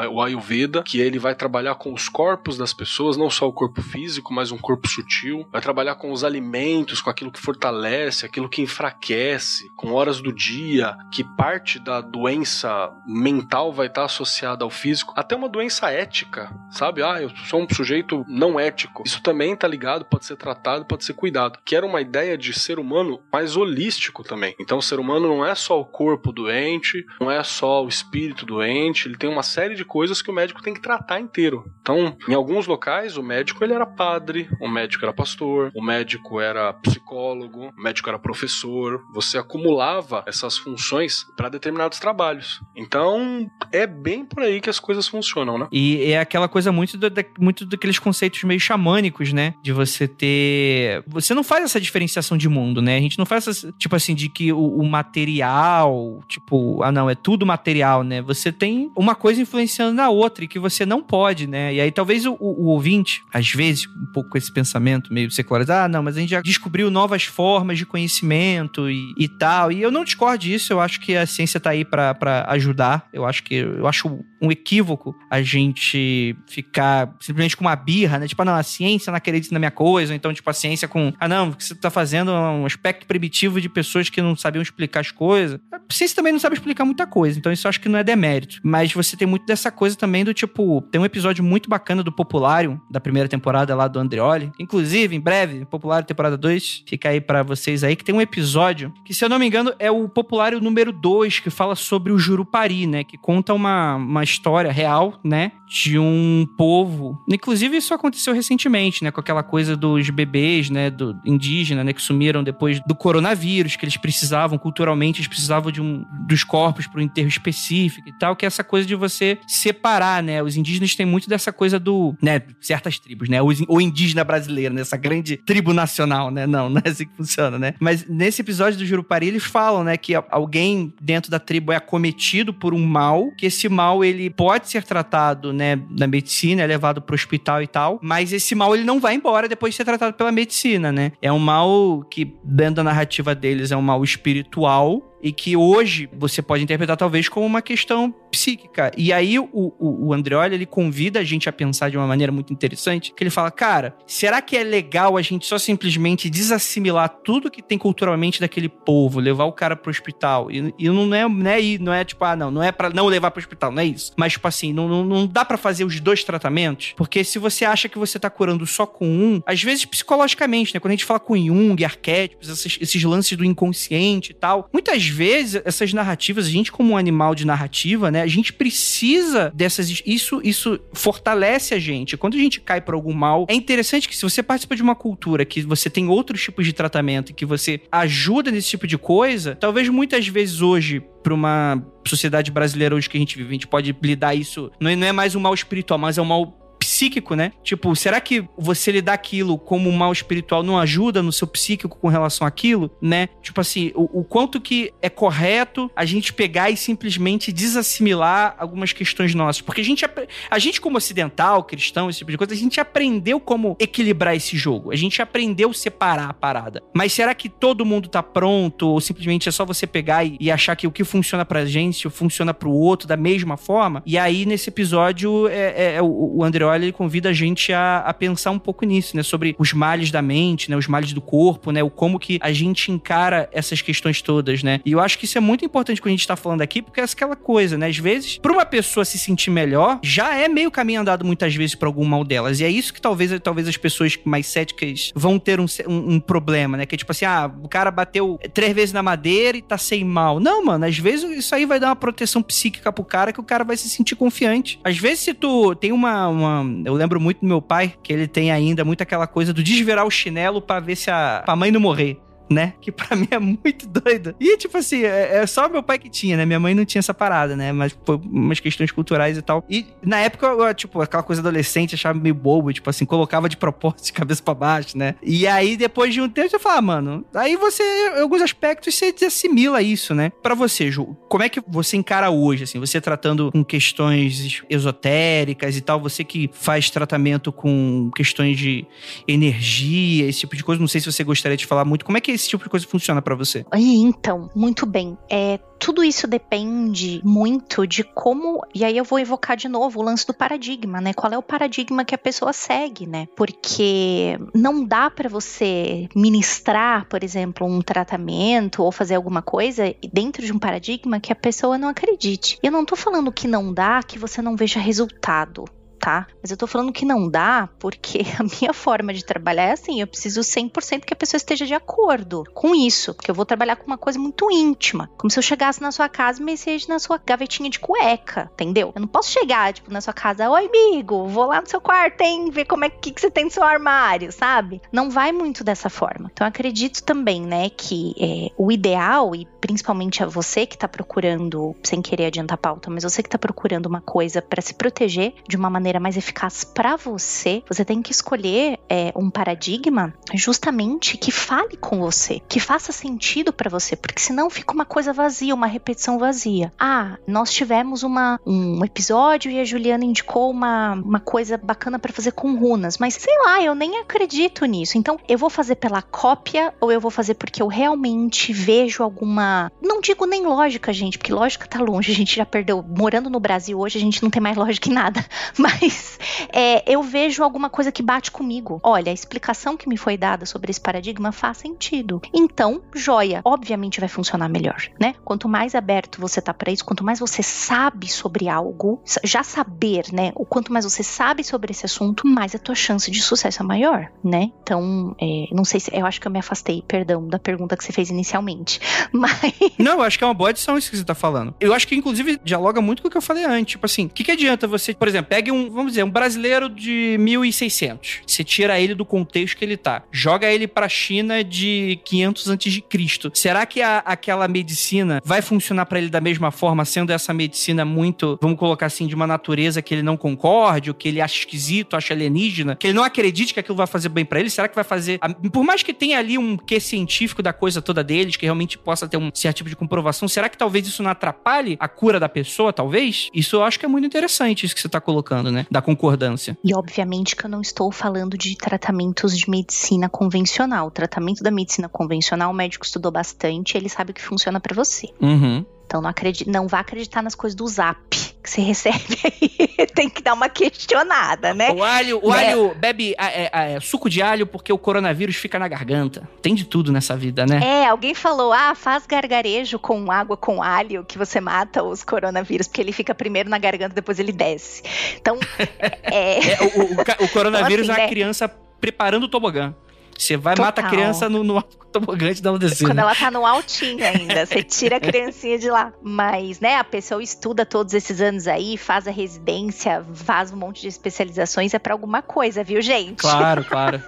o Ayurveda, que ele vai trabalhar com os corpos das pessoas, não só o corpo físico, mas um corpo sutil. Vai trabalhar com os alimentos, com aquilo que fortalece, aquilo que enfraquece, com horas do dia, que parte da doença mental vai estar associada ao físico, até uma doença ética, sabe? Ah, eu sou um sujeito não ético. Isso também tá ligado, pode ser tratado, pode ser cuidado. Que era uma ideia de ser humano mais holístico também. Então, o ser humano não é só o corpo doente, não é só o espírito doente, ele tem uma série de coisas que o médico tem que tratar inteiro. Então, em alguns locais, o médico ele era padre, o médico era pastor, o médico era psicólogo, o médico era professor. Você acumulava essas funções para determinados trabalhos. Então, é bem por aí que as coisas funcionam, né? E é aquela coisa muito, do, da, muito daqueles conceitos meio xamânicos, né? De você ter. Você não faz essa diferenciação de mundo, né? A gente não faz essa, tipo assim, de que o, o material, tipo, ah, não, é tudo material, né? Você tem uma coisa na outra e que você não pode, né? E aí talvez o, o, o ouvinte, às vezes, um pouco com esse pensamento meio secularizado, ah, não, mas a gente já descobriu novas formas de conhecimento e, e tal. E eu não discordo disso, eu acho que a ciência tá aí para ajudar. Eu acho que eu acho um equívoco a gente ficar simplesmente com uma birra, né? Tipo, ah, não, a ciência não acredita na minha coisa, ou então, tipo, a ciência com, ah, não, que você tá fazendo um aspecto primitivo de pessoas que não sabiam explicar as coisas. A ciência também não sabe explicar muita coisa, então isso eu acho que não é demérito. Mas você tem muito dessa coisa também do tipo, tem um episódio muito bacana do Populário, da primeira temporada lá do Andreoli. Inclusive, em breve, Populário temporada 2, fica aí para vocês aí, que tem um episódio que, se eu não me engano, é o Populário número 2, que fala sobre o Jurupari, né? Que conta uma, uma história real, né? De um povo. Inclusive, isso aconteceu recentemente, né? Com aquela coisa dos bebês, né? Do indígena, né? Que sumiram depois do coronavírus, que eles precisavam, culturalmente, eles precisavam de um, dos corpos para um enterro específico e tal, que é essa coisa de você separar, né? Os indígenas têm muito dessa coisa do, né? Certas tribos, né? O indígena brasileiro, né? Essa grande tribo nacional, né? Não, não é assim que funciona, né? Mas nesse episódio do Jurupari, eles falam, né? Que alguém dentro da tribo é acometido por um mal, que esse mal, ele pode ser tratado, né? Na medicina, é levado pro hospital e tal, mas esse mal, ele não vai embora depois de ser tratado pela medicina, né? É um mal que, dentro da narrativa deles, é um mal espiritual, e que hoje você pode interpretar talvez como uma questão psíquica. E aí o, o, o Andreoli, ele convida a gente a pensar de uma maneira muito interessante, que ele fala, cara, será que é legal a gente só simplesmente desassimilar tudo que tem culturalmente daquele povo, levar o cara pro hospital? E, e não é, não é, não é tipo, ah, não, não é para não levar pro hospital, não é isso. Mas, tipo assim, não, não, não dá para fazer os dois tratamentos, porque se você acha que você tá curando só com um, às vezes psicologicamente, né? Quando a gente fala com Jung, arquétipos, esses, esses lances do inconsciente e tal, muitas vezes essas narrativas, a gente como um animal de narrativa, né, a gente precisa dessas isso isso fortalece a gente. Quando a gente cai por algum mal, é interessante que se você participa de uma cultura que você tem outros tipos de tratamento e que você ajuda nesse tipo de coisa, talvez muitas vezes hoje para uma sociedade brasileira hoje que a gente vive, a gente pode lidar isso, não é, não é mais um mal espiritual, mas é um mal psíquico, né? Tipo, será que você lidar aquilo como um mal espiritual não ajuda no seu psíquico com relação àquilo, né? Tipo assim, o, o quanto que é correto a gente pegar e simplesmente desassimilar algumas questões nossas. Porque a gente, a gente como ocidental, cristão, esse tipo de coisa, a gente aprendeu como equilibrar esse jogo. A gente aprendeu separar a parada. Mas será que todo mundo tá pronto ou simplesmente é só você pegar e, e achar que o que funciona pra gente funciona pro outro da mesma forma? E aí, nesse episódio, é, é, é o, o André ele convida a gente a, a, pensar um pouco nisso, né? Sobre os males da mente, né? Os males do corpo, né? O como que a gente encara essas questões todas, né? E eu acho que isso é muito importante quando a gente tá falando aqui, porque é aquela coisa, né? Às vezes, pra uma pessoa se sentir melhor, já é meio caminho andado muitas vezes pra algum mal delas. E é isso que talvez, talvez as pessoas mais céticas vão ter um, um, um problema, né? Que é tipo assim, ah, o cara bateu três vezes na madeira e tá sem mal. Não, mano, às vezes isso aí vai dar uma proteção psíquica pro cara que o cara vai se sentir confiante. Às vezes, se tu tem uma, uma eu lembro muito do meu pai, que ele tem ainda muito aquela coisa do desvirar o chinelo para ver se a, a mãe não morrer né? Que para mim é muito doido. E, tipo assim, é, é, só meu pai que tinha, né? Minha mãe não tinha essa parada, né? Mas por umas questões culturais e tal. E na época, eu, tipo, aquela coisa adolescente, achava meio bobo, tipo assim, colocava de propósito de cabeça para baixo, né? E aí, depois de um tempo, eu falava, ah, mano, aí você, em alguns aspectos, você assimila isso, né? Para você, Ju, como é que você encara hoje, assim, você tratando com questões esotéricas e tal, você que faz tratamento com questões de energia, esse tipo de coisa, não sei se você gostaria de falar muito, como é que esse tipo de coisa funciona para você? Então, muito bem. É, tudo isso depende muito de como. E aí eu vou evocar de novo o lance do paradigma, né? Qual é o paradigma que a pessoa segue, né? Porque não dá para você ministrar, por exemplo, um tratamento ou fazer alguma coisa dentro de um paradigma que a pessoa não acredite. Eu não tô falando que não dá, que você não veja resultado tá? Mas eu tô falando que não dá porque a minha forma de trabalhar é assim, eu preciso 100% que a pessoa esteja de acordo com isso, porque eu vou trabalhar com uma coisa muito íntima, como se eu chegasse na sua casa e mexesse na sua gavetinha de cueca, entendeu? Eu não posso chegar, tipo, na sua casa, oi, amigo, vou lá no seu quarto, hein, ver como é que, que você tem no seu armário, sabe? Não vai muito dessa forma. Então, acredito também, né, que é, o ideal, e principalmente a você que tá procurando, sem querer adiantar a pauta, mas você que tá procurando uma coisa para se proteger de uma maneira maneira mais eficaz para você, você tem que escolher é, um paradigma justamente que fale com você, que faça sentido para você, porque senão fica uma coisa vazia, uma repetição vazia. Ah, nós tivemos uma, um episódio e a Juliana indicou uma, uma coisa bacana para fazer com runas, mas sei lá, eu nem acredito nisso. Então, eu vou fazer pela cópia ou eu vou fazer porque eu realmente vejo alguma. Não digo nem lógica, gente, porque lógica tá longe, a gente já perdeu. Morando no Brasil hoje, a gente não tem mais lógica em nada. Mas mas é, eu vejo alguma coisa que bate comigo. Olha, a explicação que me foi dada sobre esse paradigma faz sentido. Então, joia, obviamente vai funcionar melhor, né? Quanto mais aberto você tá para isso, quanto mais você sabe sobre algo, já saber, né? O quanto mais você sabe sobre esse assunto, mais a tua chance de sucesso é maior, né? Então, é, não sei se eu acho que eu me afastei, perdão, da pergunta que você fez inicialmente, mas não, eu acho que é uma boa edição isso que você tá falando. Eu acho que inclusive dialoga muito com o que eu falei antes, tipo assim, o que, que adianta você, por exemplo, pegue um vamos dizer, um brasileiro de 1600. Você tira ele do contexto que ele tá. Joga ele pra China de 500 antes de Cristo. Será que a, aquela medicina vai funcionar para ele da mesma forma, sendo essa medicina muito, vamos colocar assim, de uma natureza que ele não concorde, ou que ele acha esquisito, acha alienígena, que ele não acredite que aquilo vai fazer bem para ele? Será que vai fazer, por mais que tenha ali um quê científico da coisa toda deles, que realmente possa ter um certo tipo de comprovação, será que talvez isso não atrapalhe a cura da pessoa, talvez? Isso eu acho que é muito interessante isso que você tá colocando, né? Da concordância. E obviamente que eu não estou falando de tratamentos de medicina convencional. O tratamento da medicina convencional, o médico estudou bastante, ele sabe o que funciona para você. Uhum. Então não, acredite, não vá acreditar nas coisas do zap que você recebe aí. Tem que dar uma questionada, né? O alho, o né? alho bebe é, é, suco de alho porque o coronavírus fica na garganta. Tem de tudo nessa vida, né? É, alguém falou: ah, faz gargarejo com água com alho que você mata os coronavírus, porque ele fica primeiro na garganta, depois ele desce. Então. é... é o, o, o, coronavírus então, assim, é a né? criança preparando o tobogã. Você vai, Total. mata a criança no, no tobogã de ela descer. Quando ela tá no altinho ainda, você tira a criancinha de lá. Mas, né, a pessoa estuda todos esses anos aí, faz a residência, faz um monte de especializações, é para alguma coisa, viu, gente? Claro, claro.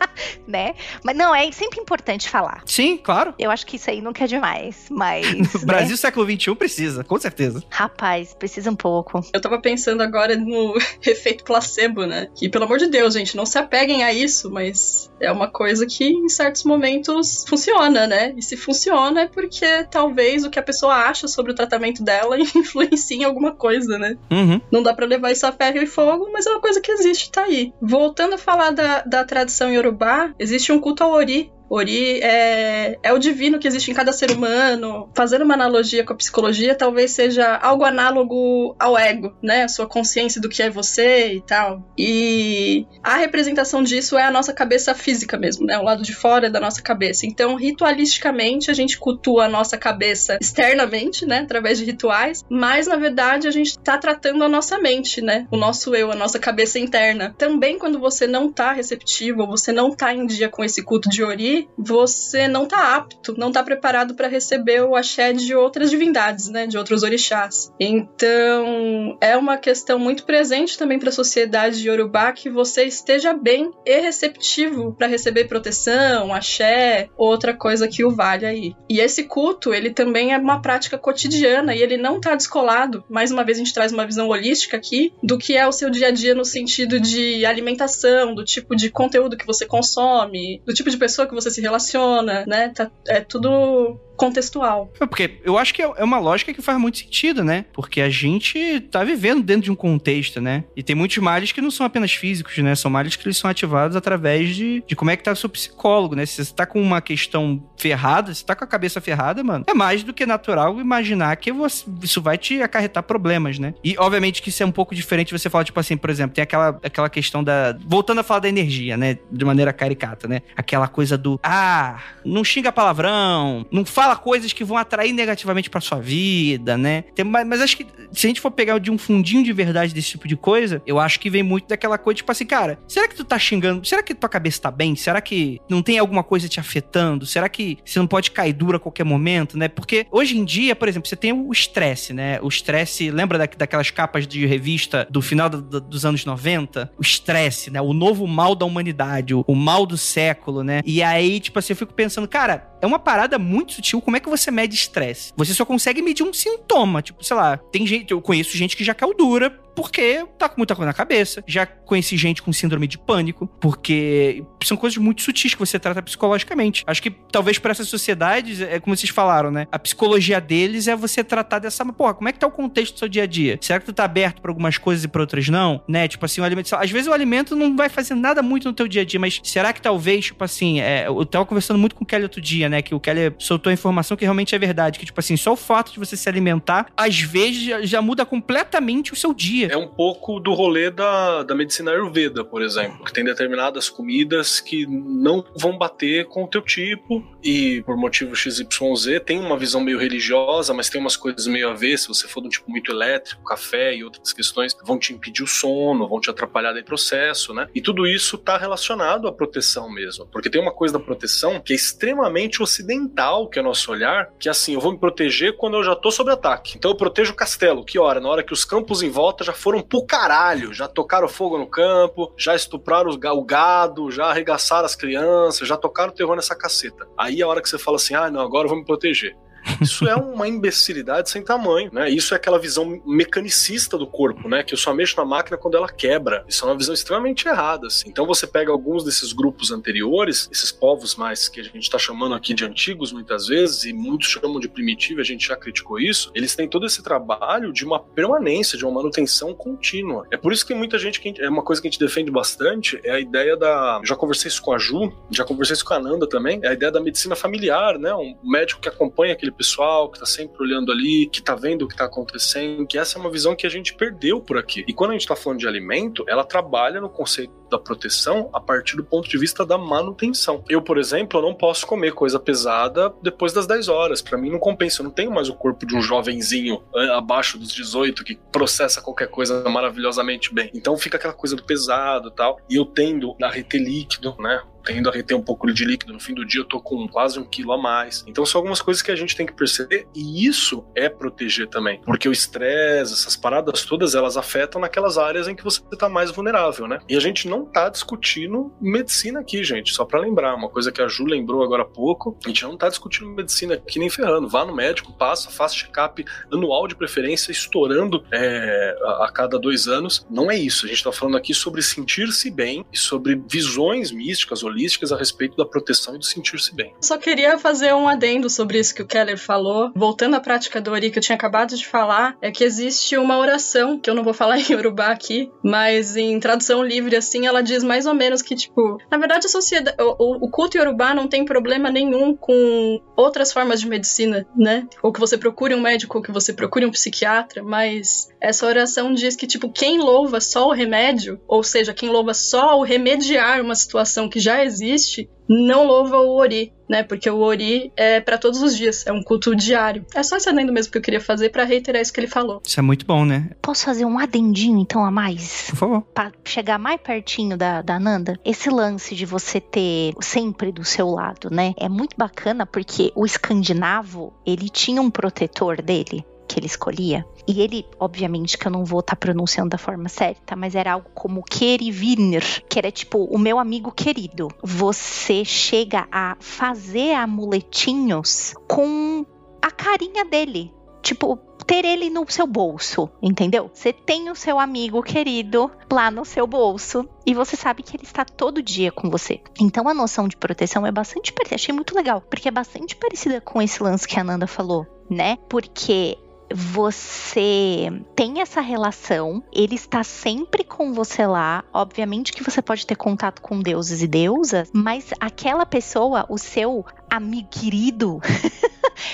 né? Mas não, é sempre importante falar. Sim, claro. Eu acho que isso aí nunca é demais, mas... no né? Brasil, século XXI, precisa, com certeza. Rapaz, precisa um pouco. Eu tava pensando agora no efeito placebo, né? Que, pelo amor de Deus, gente, não se apeguem a isso, mas é uma coisa que em certos momentos funciona, né? E se funciona é porque talvez o que a pessoa acha sobre o tratamento dela influencie em alguma coisa, né? Uhum. Não dá para levar isso a ferro e fogo, mas é uma coisa que existe, tá aí. Voltando a falar da, da tradição iorubá, existe um culto ao Ori, Ori é, é o divino que existe em cada ser humano. Fazendo uma analogia com a psicologia, talvez seja algo análogo ao ego, né? A sua consciência do que é você e tal. E a representação disso é a nossa cabeça física mesmo, né? O lado de fora da nossa cabeça. Então, ritualisticamente, a gente cultua a nossa cabeça externamente, né? Através de rituais, mas na verdade a gente está tratando a nossa mente, né? O nosso eu, a nossa cabeça interna. Também quando você não tá receptivo, você não tá em dia com esse culto de Ori, você não tá apto, não tá preparado para receber o axé de outras divindades, né, de outros orixás. Então, é uma questão muito presente também para a sociedade de Yorubá que você esteja bem e receptivo para receber proteção, axé, outra coisa que o vale aí. E esse culto, ele também é uma prática cotidiana e ele não tá descolado. Mais uma vez a gente traz uma visão holística aqui do que é o seu dia a dia no sentido de alimentação, do tipo de conteúdo que você consome, do tipo de pessoa que você se relaciona, né? Tá, é tudo contextual. É porque eu acho que é uma lógica que faz muito sentido, né? Porque a gente tá vivendo dentro de um contexto, né? E tem muitos males que não são apenas físicos, né? São males que eles são ativados através de, de como é que tá o seu psicólogo, né? Se você tá com uma questão ferrada, se tá com a cabeça ferrada, mano, é mais do que natural imaginar que você, isso vai te acarretar problemas, né? E obviamente que isso é um pouco diferente você falar, tipo assim, por exemplo, tem aquela, aquela questão da. Voltando a falar da energia, né? De maneira caricata, né? Aquela coisa do. Ah, não xinga palavrão, não fala coisas que vão atrair negativamente pra sua vida, né? Tem, mas, mas acho que se a gente for pegar de um fundinho de verdade desse tipo de coisa, eu acho que vem muito daquela coisa, tipo assim, cara, será que tu tá xingando? Será que tua cabeça tá bem? Será que não tem alguma coisa te afetando? Será que você não pode cair dura a qualquer momento, né? Porque hoje em dia, por exemplo, você tem o estresse, né? O estresse, lembra da, daquelas capas de revista do final do, do, dos anos 90? O estresse, né? O novo mal da humanidade, o, o mal do século, né? E aí, tipo assim, eu fico pensando, cara, é uma parada muito sutil. Como é que você mede estresse? Você só consegue medir um sintoma. Tipo, sei lá, tem gente, eu conheço gente que já caiu dura porque tá com muita coisa na cabeça. Já conheci gente com síndrome de pânico, porque são coisas muito sutis que você trata psicologicamente. Acho que talvez para essas sociedades, é como vocês falaram, né? A psicologia deles é você tratar dessa, porra, como é que tá o contexto do seu dia a dia? Será que tu tá aberto para algumas coisas e para outras não? Né? Tipo assim, o alimento, às vezes o alimento não vai fazer nada muito no teu dia a dia, mas será que talvez, tipo assim, é, eu tava conversando muito com o Kelly outro dia, né, que o Kelly soltou a informação que realmente é verdade, que tipo assim, só o fato de você se alimentar, às vezes já muda completamente o seu dia. É um pouco do rolê da, da medicina Ayurveda, por exemplo, que tem determinadas comidas que não vão bater com o teu tipo e por motivo XYZ tem uma visão meio religiosa, mas tem umas coisas meio a ver, se você for de um tipo muito elétrico, café e outras questões vão te impedir o sono, vão te atrapalhar no processo, né? E tudo isso está relacionado à proteção mesmo, porque tem uma coisa da proteção que é extremamente ocidental, que é o nosso olhar, que é assim, eu vou me proteger quando eu já tô sob ataque. Então eu protejo o castelo, que hora? Na hora que os campos em volta já foram pro caralho, já tocaram fogo no campo, já estupraram o gado, já arregaçaram as crianças, já tocaram terror nessa caceta. Aí é a hora que você fala assim, ah, não, agora eu vou me proteger. Isso é uma imbecilidade sem tamanho, né? Isso é aquela visão mecanicista do corpo, né? Que eu só mexo na máquina quando ela quebra. Isso é uma visão extremamente errada. Assim. Então você pega alguns desses grupos anteriores, esses povos mais que a gente está chamando aqui de antigos muitas vezes, e muitos chamam de primitivo, a gente já criticou isso, eles têm todo esse trabalho de uma permanência, de uma manutenção contínua. É por isso que muita gente, que é uma coisa que a gente defende bastante, é a ideia da. Já conversei isso com a Ju, já conversei isso com a Nanda também, é a ideia da medicina familiar, né? Um médico que acompanha aquele aquele pessoal que tá sempre olhando ali, que tá vendo o que tá acontecendo, que essa é uma visão que a gente perdeu por aqui. E quando a gente tá falando de alimento, ela trabalha no conceito da proteção a partir do ponto de vista da manutenção. Eu, por exemplo, não posso comer coisa pesada depois das 10 horas. Para mim não compensa. Eu não tenho mais o corpo de um jovenzinho eh, abaixo dos 18 que processa qualquer coisa maravilhosamente bem. Então fica aquela coisa do pesado e tal. E eu tendo a reter líquido, né? Tendo a reter um pouco de líquido. No fim do dia eu tô com quase um quilo a mais. Então são algumas coisas que a gente tem que perceber e isso é proteger também. Porque o estresse, essas paradas todas, elas afetam naquelas áreas em que você tá mais vulnerável, né? E a gente não tá discutindo medicina aqui, gente. Só para lembrar, uma coisa que a Ju lembrou agora há pouco, a gente não tá discutindo medicina aqui nem ferrando. Vá no médico, passa, faça check-up anual de preferência, estourando é, a, a cada dois anos. Não é isso. A gente tá falando aqui sobre sentir-se bem e sobre visões místicas, holísticas a respeito da proteção e do sentir-se bem. Só queria fazer um adendo sobre isso que o Keller falou. Voltando à prática do Ori que eu tinha acabado de falar, é que existe uma oração, que eu não vou falar em Urubá aqui, mas em tradução livre assim, ela diz mais ou menos que, tipo, na verdade a sociedade, o, o culto Yorubá não tem problema nenhum com outras formas de medicina, né? Ou que você procure um médico, ou que você procure um psiquiatra, mas essa oração diz que, tipo, quem louva só o remédio, ou seja, quem louva só o remediar uma situação que já existe, não louva o Ori, né? Porque o Ori é para todos os dias, é um culto diário. É só esse adendo mesmo que eu queria fazer para reiterar isso que ele falou. Isso é muito bom, né? Posso fazer um adendinho então a mais? Por favor. Pra chegar mais pertinho da, da Nanda? Esse lance de você ter sempre do seu lado, né? É muito bacana porque o escandinavo, ele tinha um protetor dele que ele escolhia. E ele, obviamente, que eu não vou estar tá pronunciando da forma certa, mas era algo como Kerivinner, que era tipo o meu amigo querido. Você chega a fazer amuletinhos com a carinha dele tipo, ter ele no seu bolso, entendeu? Você tem o seu amigo querido lá no seu bolso e você sabe que ele está todo dia com você. Então a noção de proteção é bastante parecida, achei muito legal, porque é bastante parecida com esse lance que a Nanda falou, né? Porque você tem essa relação, ele está sempre com você lá. Obviamente que você pode ter contato com deuses e deusas, mas aquela pessoa, o seu amigo querido,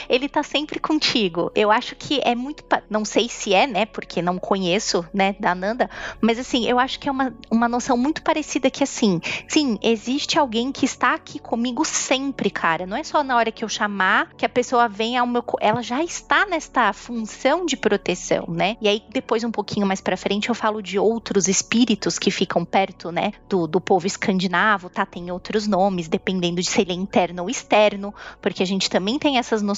ele tá sempre contigo. Eu acho que é muito. Não sei se é, né? Porque não conheço, né, da Nanda. Mas assim, eu acho que é uma, uma noção muito parecida que assim, sim, existe alguém que está aqui comigo sempre, cara. Não é só na hora que eu chamar que a pessoa vem ao meu. Ela já está nesta função de proteção, né? E aí, depois, um pouquinho mais pra frente, eu falo de outros espíritos que ficam perto, né? Do, do povo escandinavo, tá? Tem outros nomes, dependendo de se ele é interno ou externo porque a gente também tem essas noções.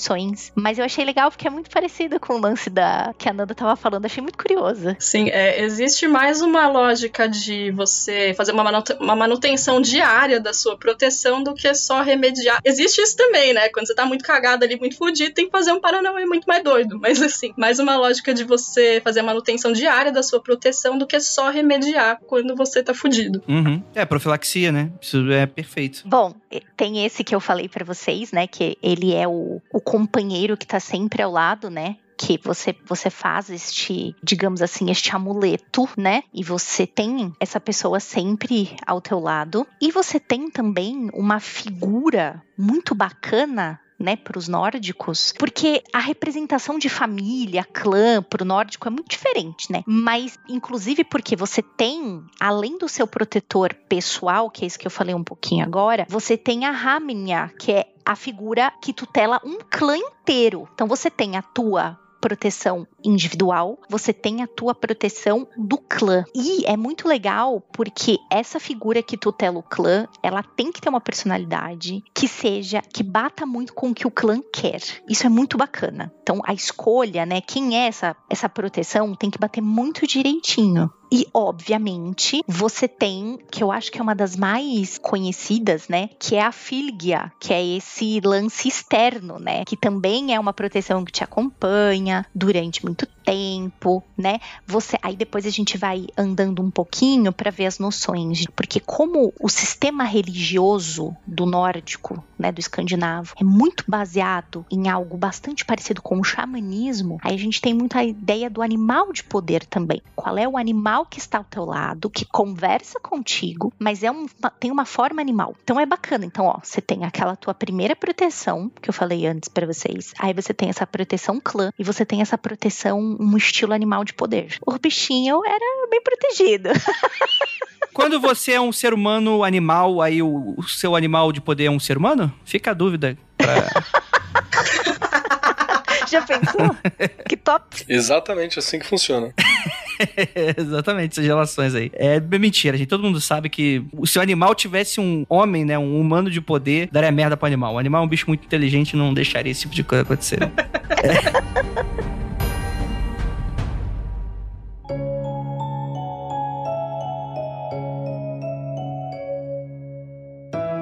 Mas eu achei legal porque é muito parecida com o lance da que a Nanda tava falando, achei muito curiosa. Sim, é, existe mais uma lógica de você fazer uma, uma manutenção diária da sua proteção do que só remediar. Existe isso também, né? Quando você tá muito cagado ali, muito fudido, tem que fazer um paranauê muito mais doido. Mas assim, mais uma lógica de você fazer a manutenção diária da sua proteção do que só remediar quando você tá fudido. Uhum. É, profilaxia, né? Isso é perfeito. Bom, tem esse que eu falei para você vocês, né? Que ele é o, o companheiro que tá sempre ao lado, né? que você você faz este, digamos assim, este amuleto, né? E você tem essa pessoa sempre ao teu lado. E você tem também uma figura muito bacana né, para os nórdicos, porque a representação de família, clã para o nórdico é muito diferente, né? Mas inclusive porque você tem, além do seu protetor pessoal, que é isso que eu falei um pouquinho agora, você tem a Ramnia, que é a figura que tutela um clã inteiro. Então você tem a tua proteção individual, você tem a tua proteção do clã. E é muito legal porque essa figura que tutela o clã, ela tem que ter uma personalidade que seja, que bata muito com o que o clã quer. Isso é muito bacana. Então a escolha, né, quem é essa, essa proteção tem que bater muito direitinho. E, obviamente, você tem, que eu acho que é uma das mais conhecidas, né? Que é a Filgia, que é esse lance externo, né? Que também é uma proteção que te acompanha durante muito tempo, né? Você aí depois a gente vai andando um pouquinho para ver as noções, porque como o sistema religioso do nórdico, né, do escandinavo, é muito baseado em algo bastante parecido com o xamanismo, aí a gente tem muito a ideia do animal de poder também. Qual é o animal que está ao teu lado, que conversa contigo, mas é um, tem uma forma animal. Então é bacana. Então, ó, você tem aquela tua primeira proteção que eu falei antes para vocês. Aí você tem essa proteção clã e você tem essa proteção um estilo animal de poder. O bichinho era bem protegido. Quando você é um ser humano animal, aí o, o seu animal de poder é um ser humano? Fica a dúvida. Pra... Já pensou? que top! Exatamente assim que funciona. Exatamente, essas relações aí. É mentira, gente. Todo mundo sabe que se o animal tivesse um homem, né, um humano de poder, daria merda pro animal. O animal é um bicho muito inteligente e não deixaria esse tipo de coisa acontecer. é.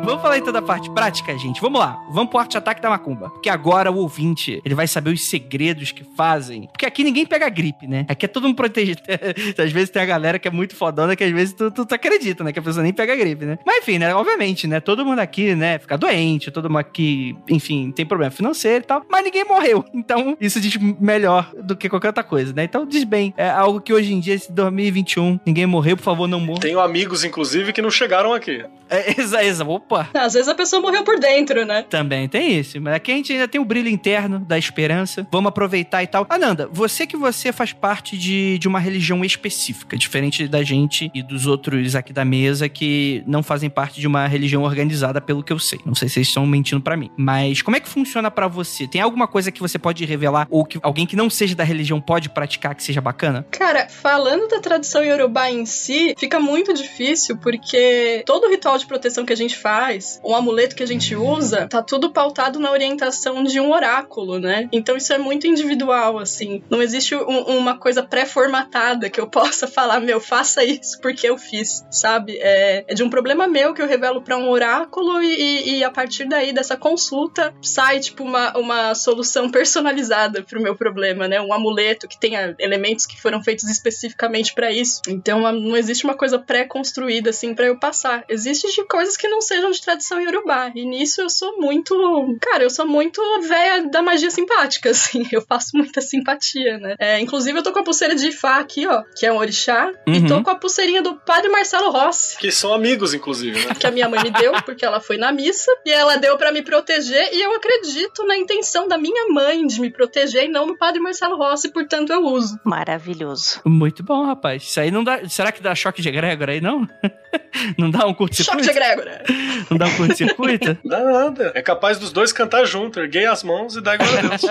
Vamos falar então da parte prática, gente. Vamos lá. Vamos pro arte-ataque da macumba. Porque agora o ouvinte, ele vai saber os segredos que fazem. Porque aqui ninguém pega gripe, né? Aqui é todo mundo protegido. às vezes tem a galera que é muito fodona que às vezes tu, tu, tu, acredita, né? Que a pessoa nem pega gripe, né? Mas enfim, né? Obviamente, né? Todo mundo aqui, né? Fica doente, todo mundo aqui, enfim, tem problema financeiro e tal. Mas ninguém morreu. Então, isso diz melhor do que qualquer outra coisa, né? Então, diz bem. É algo que hoje em dia, esse 2021, ninguém morreu, por favor, não morra. Tenho amigos, inclusive, que não chegaram aqui. É, exa, exa, opa, às vezes a pessoa morreu por dentro, né? Também tem isso. Mas aqui a gente ainda tem o brilho interno da esperança. Vamos aproveitar e tal. Ananda, você que você faz parte de, de uma religião específica, diferente da gente e dos outros aqui da mesa que não fazem parte de uma religião organizada, pelo que eu sei. Não sei se vocês estão mentindo para mim. Mas como é que funciona para você? Tem alguma coisa que você pode revelar ou que alguém que não seja da religião pode praticar que seja bacana? Cara, falando da tradição iorubá em si, fica muito difícil porque todo ritual de proteção que a gente faz ancestrais, o amuleto que a gente usa, tá tudo pautado na orientação de um oráculo, né? Então isso é muito individual, assim. Não existe um, uma coisa pré-formatada que eu possa falar, meu, faça isso porque eu fiz, sabe? É, é de um problema meu que eu revelo para um oráculo e, e, a partir daí, dessa consulta, sai, tipo, uma, uma solução personalizada pro meu problema, né? Um amuleto que tenha elementos que foram feitos especificamente para isso. Então não existe uma coisa pré-construída, assim, para eu passar. Existe de coisas que não sejam de tradição iorubá. E nisso eu sou muito. Cara, eu sou muito velha da magia simpática, assim. Eu faço muita simpatia, né? É, inclusive, eu tô com a pulseira de Ifá aqui, ó, que é um orixá. Uhum. E tô com a pulseirinha do padre Marcelo Rossi. Que são amigos, inclusive, né? que a minha mãe me deu, porque ela foi na missa. E ela deu para me proteger. E eu acredito na intenção da minha mãe de me proteger e não no padre Marcelo Rossi, portanto eu uso. Maravilhoso. Muito bom, rapaz. Isso aí não dá. Será que dá choque de egrégora aí, não? não dá um curto-circuito? Choque de egrégora. Não dá um curto-circuito? dá nada. É capaz dos dois cantar junto. Erguei as mãos e dar glória a Deus.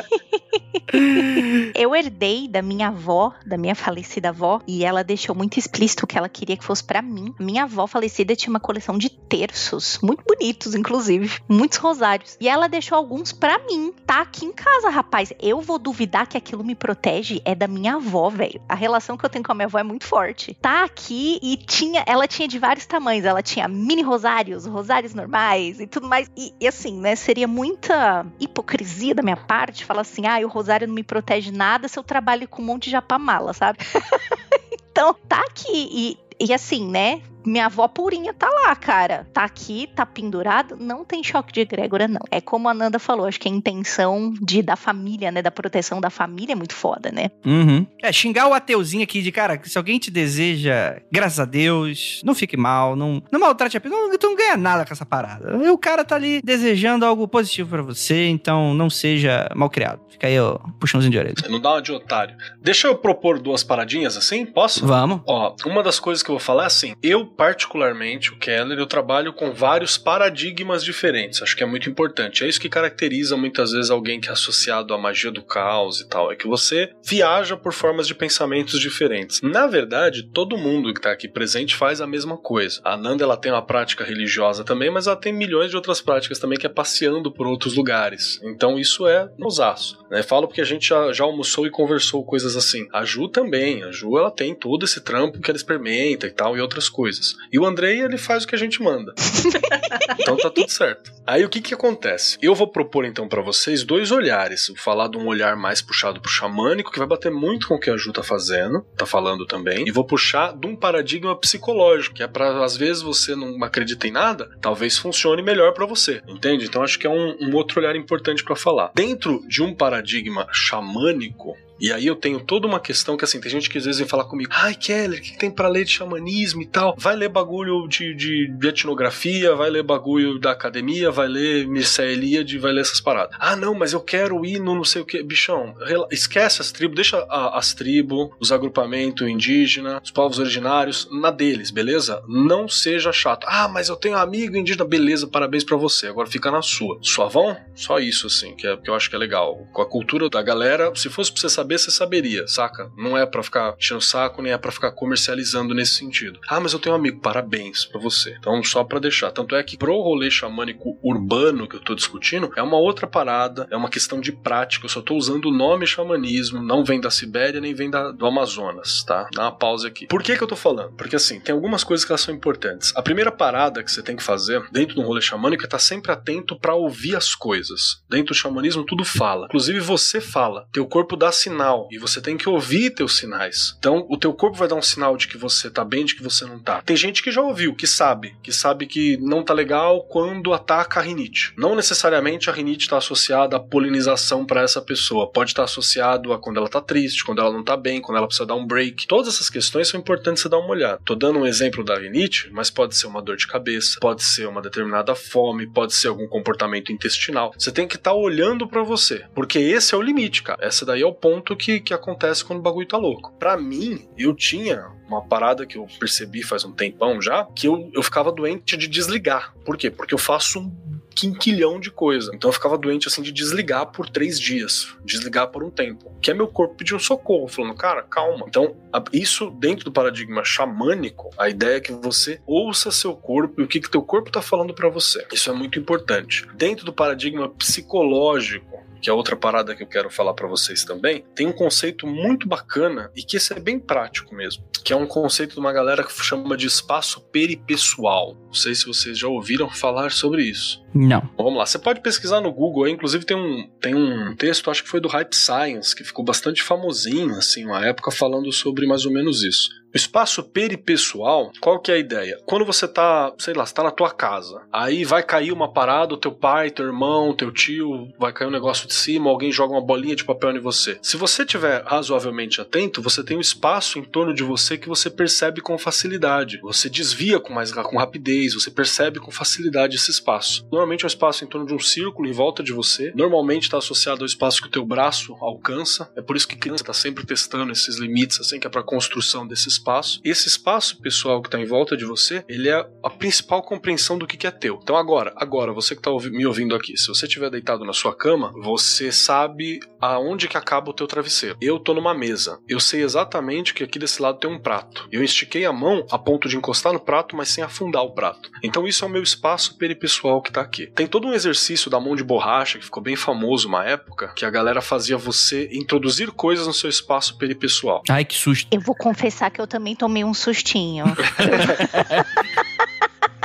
eu herdei da minha avó, da minha falecida avó, e ela deixou muito explícito que ela queria que fosse para mim. Minha avó falecida tinha uma coleção de terços, muito bonitos, inclusive, muitos rosários. E ela deixou alguns para mim. Tá aqui em casa, rapaz. Eu vou duvidar que aquilo me protege é da minha avó, velho. A relação que eu tenho com a minha avó é muito forte. Tá aqui e tinha, ela tinha de vários tamanhos. Ela tinha mini rosários, rosários normais e tudo mais. E, e assim, né, seria muita hipocrisia da minha parte falar assim: "Ah, o rosário não me protege nada se eu trabalho com um monte de japamala, sabe?" então, tá aqui e e assim, né? Minha avó purinha tá lá, cara. Tá aqui, tá pendurado, não tem choque de egrégora, não. É como a Nanda falou, acho que a intenção de da família, né, da proteção da família é muito foda, né? Uhum. É, xingar o ateuzinho aqui de, cara, se alguém te deseja, graças a Deus, não fique mal, não, não maltrate a pessoa, não, tu não ganha nada com essa parada. O cara tá ali desejando algo positivo para você, então não seja mal criado. Fica aí, ó, puxãozinho de orelha. Não dá uma de otário. Deixa eu propor duas paradinhas assim, posso? Vamos. Ó, uma das coisas que eu vou falar é assim, eu particularmente, o Keller, eu trabalho com vários paradigmas diferentes. Acho que é muito importante. É isso que caracteriza muitas vezes alguém que é associado à magia do caos e tal. É que você viaja por formas de pensamentos diferentes. Na verdade, todo mundo que está aqui presente faz a mesma coisa. A Nanda ela tem uma prática religiosa também, mas ela tem milhões de outras práticas também que é passeando por outros lugares. Então isso é nosaço. Né? Falo porque a gente já, já almoçou e conversou coisas assim. A Ju também. A Ju ela tem todo esse trampo que ela experimenta e tal e outras coisas. E o Andrei, ele faz o que a gente manda. então tá tudo certo. Aí o que que acontece? Eu vou propor então para vocês dois olhares. Vou falar de um olhar mais puxado pro xamânico, que vai bater muito com o que a Ju tá fazendo, tá falando também. E vou puxar de um paradigma psicológico, que é para às vezes você não acredita em nada, talvez funcione melhor para você. Entende? Então acho que é um, um outro olhar importante para falar. Dentro de um paradigma xamânico, e aí eu tenho toda uma questão que assim, tem gente que às vezes vem falar comigo, ai Keller, o que, tem para ler de xamanismo e tal? Vai ler bagulho de, de, de, etnografia, vai ler bagulho da academia, vai ler Mircea Eliade, vai ler essas paradas. Ah, não, mas eu quero ir no não sei o que. Bichão, esquece as tribos, deixa a, as tribos, os agrupamentos indígenas, os povos originários, na deles, beleza? Não seja chato. Ah, mas eu tenho um amigo indígena, beleza, parabéns para você. Agora fica na sua. Só vão? Só isso, assim, que, é, que eu acho que é legal. Com a cultura da galera, se fosse pra você saber saber, você saberia, saca? Não é para ficar enchendo o saco, nem é para ficar comercializando nesse sentido. Ah, mas eu tenho um amigo, parabéns para você. Então, só para deixar. Tanto é que pro rolê xamânico urbano que eu tô discutindo, é uma outra parada, é uma questão de prática. Eu só tô usando o nome xamanismo, não vem da Sibéria nem vem da, do Amazonas, tá? Dá uma pausa aqui. Por que que eu tô falando? Porque assim, tem algumas coisas que elas são importantes. A primeira parada que você tem que fazer dentro do rolê xamânico é estar tá sempre atento para ouvir as coisas. Dentro do xamanismo tudo fala. Inclusive você fala. Teu corpo dá sinal sinal e você tem que ouvir teus sinais. Então, o teu corpo vai dar um sinal de que você tá bem, de que você não tá. Tem gente que já ouviu, que sabe, que sabe que não tá legal quando ataca a rinite. Não necessariamente a rinite está associada à polinização para essa pessoa. Pode estar tá associado a quando ela tá triste, quando ela não tá bem, quando ela precisa dar um break. Todas essas questões são importantes você dar uma olhada. Tô dando um exemplo da rinite, mas pode ser uma dor de cabeça, pode ser uma determinada fome, pode ser algum comportamento intestinal. Você tem que estar tá olhando para você, porque esse é o limite, cara. Essa daí é o ponto que, que acontece quando o bagulho tá louco. Para mim, eu tinha uma parada que eu percebi faz um tempão já, que eu, eu ficava doente de desligar. Por quê? Porque eu faço um quinquilhão de coisa. Então eu ficava doente assim de desligar por três dias, desligar por um tempo. Que é meu corpo pedindo socorro, falando, cara, calma. Então, isso dentro do paradigma xamânico, a ideia é que você ouça seu corpo e o que, que teu corpo tá falando para você. Isso é muito importante. Dentro do paradigma psicológico, que é outra parada que eu quero falar para vocês também, tem um conceito muito bacana e que esse é bem prático mesmo, que é um conceito de uma galera que chama de espaço peripessoal. Não sei se vocês já ouviram falar sobre isso. Não. Bom, vamos lá, você pode pesquisar no Google, inclusive tem um, tem um texto, acho que foi do Hype Science, que ficou bastante famosinho, assim, uma época falando sobre mais ou menos isso. O espaço peripessoal, qual que é a ideia? Quando você tá, sei lá, você tá na tua casa, aí vai cair uma parada, o teu pai, teu irmão, teu tio, vai cair um negócio de cima, alguém joga uma bolinha de papel em você. Se você tiver razoavelmente atento, você tem um espaço em torno de você que você percebe com facilidade. Você desvia com mais com rapidez, você percebe com facilidade esse espaço. Normalmente é um espaço em torno de um círculo em volta de você. Normalmente está associado ao espaço que o teu braço alcança. É por isso que criança está sempre testando esses limites, assim, que é para construção desse espaço espaço. Esse espaço pessoal que está em volta de você, ele é a principal compreensão do que, que é teu. Então agora, agora, você que está me ouvindo aqui, se você estiver deitado na sua cama, você sabe aonde que acaba o teu travesseiro. Eu tô numa mesa. Eu sei exatamente que aqui desse lado tem um prato. Eu estiquei a mão a ponto de encostar no prato, mas sem afundar o prato. Então isso é o meu espaço peripessoal que está aqui. Tem todo um exercício da mão de borracha que ficou bem famoso uma época, que a galera fazia você introduzir coisas no seu espaço peripessoal. Ai, que susto. Eu vou confessar que eu também tomei um sustinho.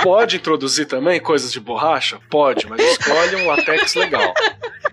Pode introduzir também coisas de borracha? Pode, mas escolhe um latex legal.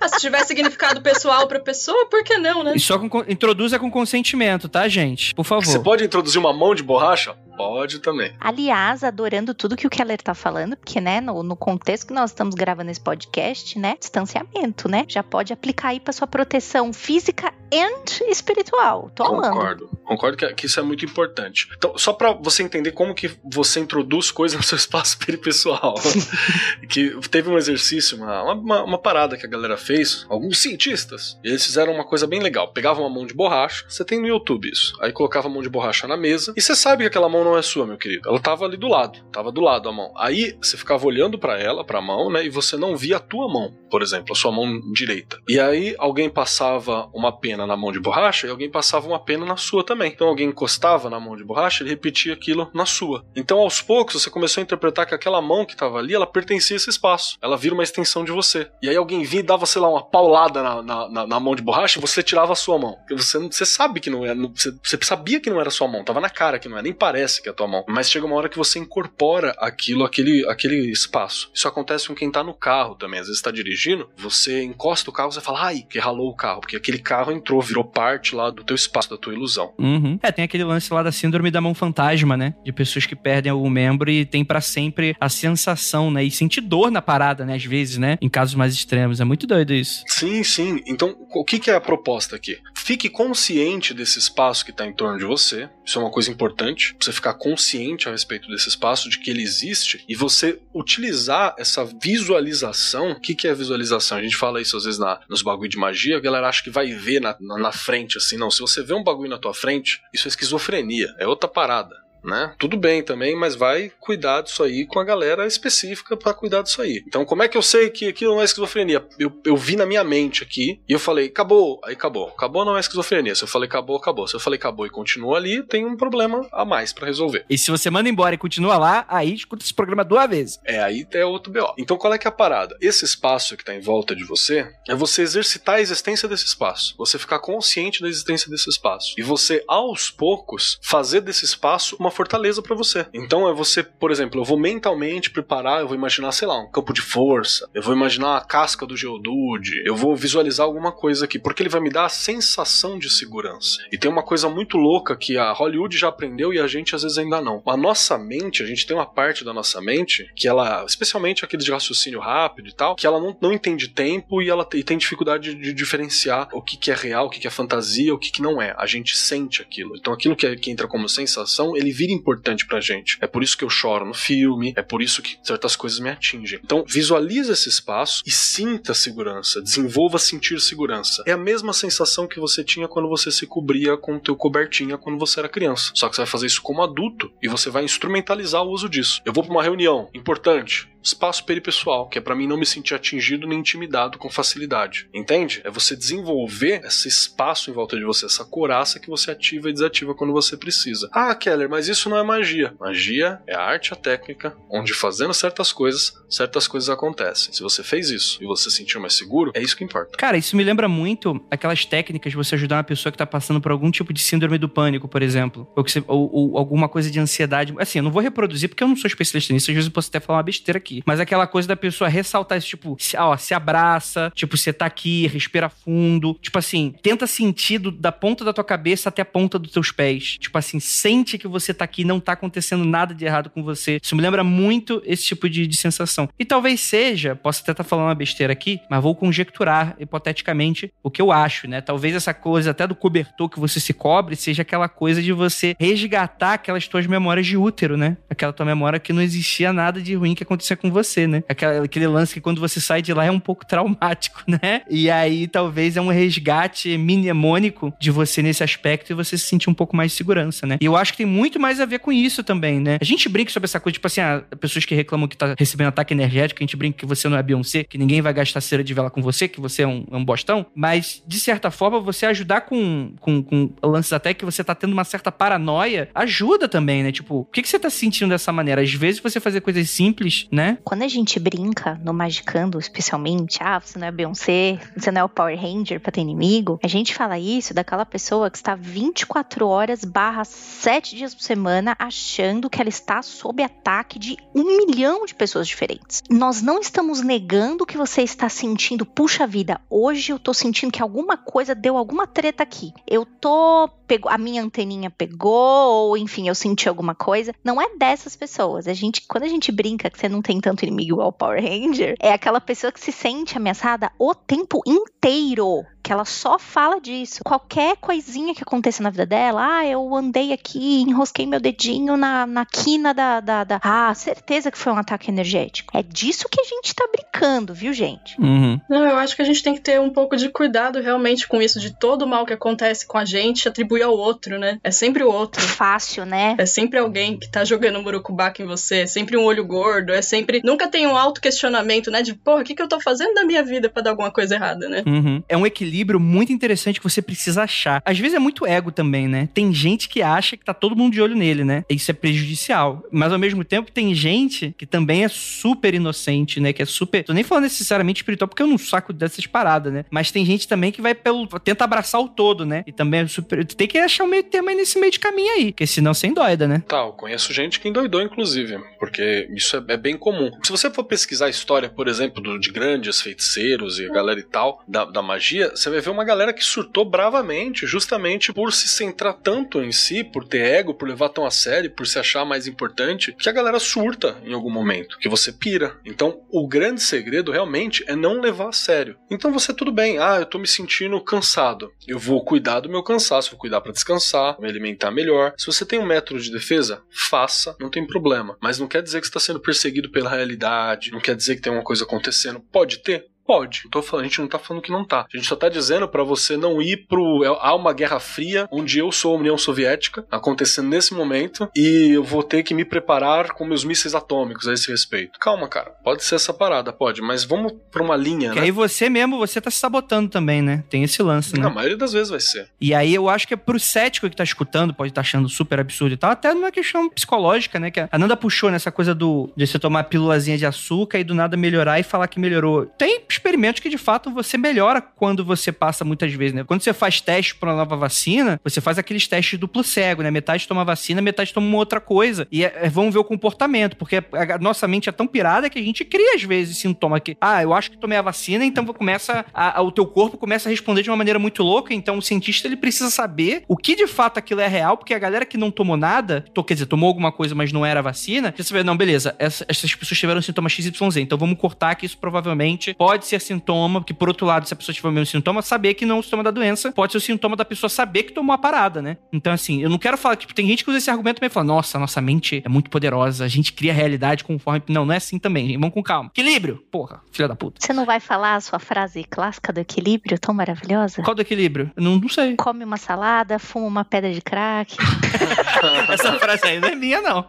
Ah, se tiver significado pessoal pra pessoa, por que não, né? E só com, introduza com consentimento, tá, gente? Por favor. Você pode introduzir uma mão de borracha? Pode também. Aliás, adorando tudo que o Keller tá falando, porque, né, no, no contexto que nós estamos gravando esse podcast, né, distanciamento, né, já pode aplicar aí pra sua proteção física e espiritual. Tô amando. Concordo. Concordo que, que, isso é muito importante. Então, só pra você entender como que você introduz coisas no seu espaço peripessoal. que teve um exercício, uma, uma, uma, parada que a galera fez, alguns cientistas, e eles fizeram uma coisa bem legal. Pegavam uma mão de borracha, você tem no YouTube isso. Aí colocava a mão de borracha na mesa, e você sabe que aquela mão não é sua, meu querido. Ela tava ali do lado, tava do lado a mão. Aí você ficava olhando para ela, para a mão, né, e você não via a tua mão, por exemplo, a sua mão direita. E aí alguém passava uma pena na mão de borracha e alguém passava uma pena na sua também. Então alguém encostava na mão de borracha, ele repetia aquilo na sua. Então aos poucos você começou a interpretar que aquela mão que tava ali, ela pertencia a esse espaço. Ela vira uma extensão de você. E aí alguém vinha e dava, sei lá, uma paulada na, na, na, na mão de borracha e você tirava a sua mão. Porque você, você sabe que não é. Você, você sabia que não era sua mão, tava na cara que não é, nem parece que é a tua mão. Mas chega uma hora que você incorpora aquilo, aquele, aquele espaço. Isso acontece com quem tá no carro também. Às vezes tá dirigindo, você encosta o carro, você fala, ai, que ralou o carro, porque aquele carro entrou, virou parte lá do teu espaço, da tua ilusão. Uhum. É, tem aquele lance lá da síndrome da mão fantasma, né? De pessoas que perdem algum membro e tem para sempre a sensação, né? E sentir dor na parada, né? Às vezes, né? Em casos mais extremos. É muito doido isso. Sim, sim. Então, o que, que é a proposta aqui? Fique consciente desse espaço que tá em torno de você. Isso é uma coisa importante. Você ficar consciente a respeito desse espaço, de que ele existe, e você utilizar essa visualização. O que, que é visualização? A gente fala isso às vezes na, nos bagulho de magia, a galera acha que vai ver na, na, na frente, assim. Não, se você vê um bagulho na tua frente, isso é esquizofrenia, é outra parada né? Tudo bem também, mas vai cuidar disso aí com a galera específica para cuidar disso aí. Então, como é que eu sei que aquilo não é esquizofrenia? Eu, eu vi na minha mente aqui e eu falei, acabou, aí acabou. Acabou não é esquizofrenia. Se eu falei acabou, acabou. Se eu falei acabou e continua ali, tem um problema a mais para resolver. E se você manda embora e continua lá, aí escuta esse programa duas vezes. É, aí é outro BO. Então, qual é que é a parada? Esse espaço que tá em volta de você é você exercitar a existência desse espaço. Você ficar consciente da existência desse espaço. E você, aos poucos, fazer desse espaço uma uma fortaleza para você. Então é você, por exemplo, eu vou mentalmente preparar, eu vou imaginar, sei lá, um campo de força, eu vou imaginar a casca do Geodude, eu vou visualizar alguma coisa aqui, porque ele vai me dar a sensação de segurança. E tem uma coisa muito louca que a Hollywood já aprendeu e a gente às vezes ainda não. A nossa mente, a gente tem uma parte da nossa mente que ela, especialmente aquele de raciocínio rápido e tal, que ela não, não entende tempo e ela e tem dificuldade de, de diferenciar o que, que é real, o que, que é fantasia, o que, que não é. A gente sente aquilo. Então aquilo que, é, que entra como sensação, ele vira importante pra gente. É por isso que eu choro no filme, é por isso que certas coisas me atingem. Então, visualize esse espaço e sinta segurança, desenvolva sentir segurança. É a mesma sensação que você tinha quando você se cobria com o teu cobertinha quando você era criança. Só que você vai fazer isso como adulto e você vai instrumentalizar o uso disso. Eu vou para uma reunião importante, espaço peripessoal, que é para mim não me sentir atingido nem intimidado com facilidade. Entende? É você desenvolver esse espaço em volta de você, essa coraça que você ativa e desativa quando você precisa. Ah, Keller, mas isso não é magia. Magia é a arte, a técnica, onde fazendo certas coisas, certas coisas acontecem. Se você fez isso e você se sentiu mais seguro, é isso que importa. Cara, isso me lembra muito aquelas técnicas de você ajudar uma pessoa que tá passando por algum tipo de síndrome do pânico, por exemplo. Ou, você, ou, ou alguma coisa de ansiedade. Assim, eu não vou reproduzir porque eu não sou especialista nisso, às vezes eu posso até falar uma besteira aqui. Mas aquela coisa da pessoa ressaltar esse tipo, se, ó, se abraça, tipo, você tá aqui, respira fundo. Tipo assim, tenta sentir da ponta da tua cabeça até a ponta dos teus pés. Tipo assim, sente que você tá aqui, não tá acontecendo nada de errado com você. Isso me lembra muito esse tipo de, de sensação. E talvez seja, posso até estar tá falando uma besteira aqui, mas vou conjecturar hipoteticamente o que eu acho, né? Talvez essa coisa até do cobertor que você se cobre seja aquela coisa de você resgatar aquelas tuas memórias de útero, né? Aquela tua memória que não existia nada de ruim que acontecia com você, né? Aquela, aquele lance que quando você sai de lá é um pouco traumático, né? E aí talvez é um resgate mnemônico de você nesse aspecto e você se sentir um pouco mais de segurança, né? E eu acho que tem muito mais a ver com isso também, né? A gente brinca sobre essa coisa, tipo assim, ah, pessoas que reclamam que tá recebendo ataque energético, a gente brinca que você não é Beyoncé, que ninguém vai gastar cera de vela com você, que você é um, é um bostão, mas de certa forma você ajudar com, com, com lances até que você tá tendo uma certa paranoia, ajuda também, né? Tipo, o que, que você tá se sentindo dessa maneira? Às vezes você fazer coisas simples, né? Quando a gente brinca no Magicando, especialmente, ah, você não é Beyoncé, você não é o Power Ranger pra ter inimigo, a gente fala isso daquela pessoa que está 24 horas barra 7 dias por semana achando que ela está sob ataque de um milhão de pessoas diferentes. Nós não estamos negando que você está sentindo, puxa vida, hoje eu tô sentindo que alguma coisa deu alguma treta aqui. Eu tô pegou, a minha anteninha pegou, ou enfim, eu senti alguma coisa. Não é dessas pessoas. A gente, quando a gente brinca que você não tem tanto inimigo igual o Power Ranger, é aquela pessoa que se sente ameaçada o tempo inteiro que ela só fala disso. Qualquer coisinha que aconteça na vida dela, ah, eu andei aqui, enrosquei meu dedinho na, na quina da, da, da, Ah, certeza que foi um ataque energético. É disso que a gente tá brincando, viu, gente? Uhum. Não, eu acho que a gente tem que ter um pouco de cuidado realmente com isso, de todo o mal que acontece com a gente, atribuir ao outro, né? É sempre o outro. Fácil, né? É sempre alguém que tá jogando um burucubaca em você, é sempre um olho gordo, é sempre. Nunca tem um auto-questionamento, né? De, porra, o que, que eu tô fazendo na minha vida para dar alguma coisa errada, né? Uhum. É um equilíbrio muito interessante que você precisa achar. Às vezes é muito ego também, né? Tem gente que acha que tá todo mundo de olho nele, né? Isso é prejudicial. Mas ao mesmo tempo tem gente que também é super inocente, né? Que é super. Tô nem falando necessariamente espiritual, porque eu não saco dessas paradas, né? Mas tem gente também que vai pelo. tenta abraçar o todo, né? E também é super. Tem que achar o meio termo nesse meio de caminho aí. Porque senão você endoida, né? Tá, eu conheço gente que endoidou, inclusive. Porque isso é, é bem comum. Se você for pesquisar a história, por exemplo, do, de grandes feiticeiros e a galera e tal, da, da magia, você vai ver uma galera que surtou bravamente, justamente por se centrar tanto em si, por ter ego, por levar tão a sério, por se achar mais importante, que a galera surta em algum momento, que você pira. Então, o grande segredo realmente é não levar a sério. Então você tudo bem, ah, eu tô me sentindo cansado. Eu vou cuidar do meu cansaço, vou cuidar para descansar, me alimentar melhor. Se você tem um método de defesa, faça, não tem problema. Mas não quer dizer que está sendo perseguido pela realidade, não quer dizer que tem uma coisa acontecendo. Pode ter? Pode. Falando, a gente não tá falando que não tá. A gente só tá dizendo para você não ir pro. É, há uma guerra fria onde eu sou a União Soviética acontecendo nesse momento e eu vou ter que me preparar com meus mísseis atômicos a esse respeito. Calma, cara. Pode ser essa parada, pode, mas vamos pra uma linha, que né? aí você mesmo, você tá se sabotando também, né? Tem esse lance, né? Na maioria das vezes vai ser. E aí eu acho que é pro cético que tá escutando, pode estar tá achando super absurdo e tal, até numa questão psicológica, né? Que a Nanda puxou nessa coisa do de você tomar pílulazinha de açúcar e do nada melhorar e falar que melhorou. Tem experimentos que de fato você melhora quando você passa muitas vezes, né? Quando você faz teste para uma nova vacina, você faz aqueles testes duplo cego, né? Metade toma vacina, metade toma uma outra coisa. E é, vamos ver o comportamento, porque a, nossa mente é tão pirada que a gente cria às vezes sintoma que, ah, eu acho que tomei a vacina, então começa a, a, o teu corpo começa a responder de uma maneira muito louca, então o cientista ele precisa saber o que de fato aquilo é real, porque a galera que não tomou nada, to, quer dizer, tomou alguma coisa, mas não era vacina, você vê, não, beleza, essa, essas pessoas tiveram sintomas XYZ, então vamos cortar que isso provavelmente pode ser sintoma, porque por outro lado, se a pessoa tiver o mesmo sintoma, saber que não é o sintoma da doença pode ser o sintoma da pessoa saber que tomou a parada, né? Então, assim, eu não quero falar, tipo, tem gente que usa esse argumento também e fala, nossa, nossa mente é muito poderosa, a gente cria a realidade conforme. Não, não é assim também, gente. Vamos com calma. Equilíbrio! Porra, filha da puta. Você não vai falar a sua frase clássica do equilíbrio, tão maravilhosa? Qual do equilíbrio? Eu não, não sei. Come uma salada, fuma uma pedra de crack. Essa frase aí não é minha, não.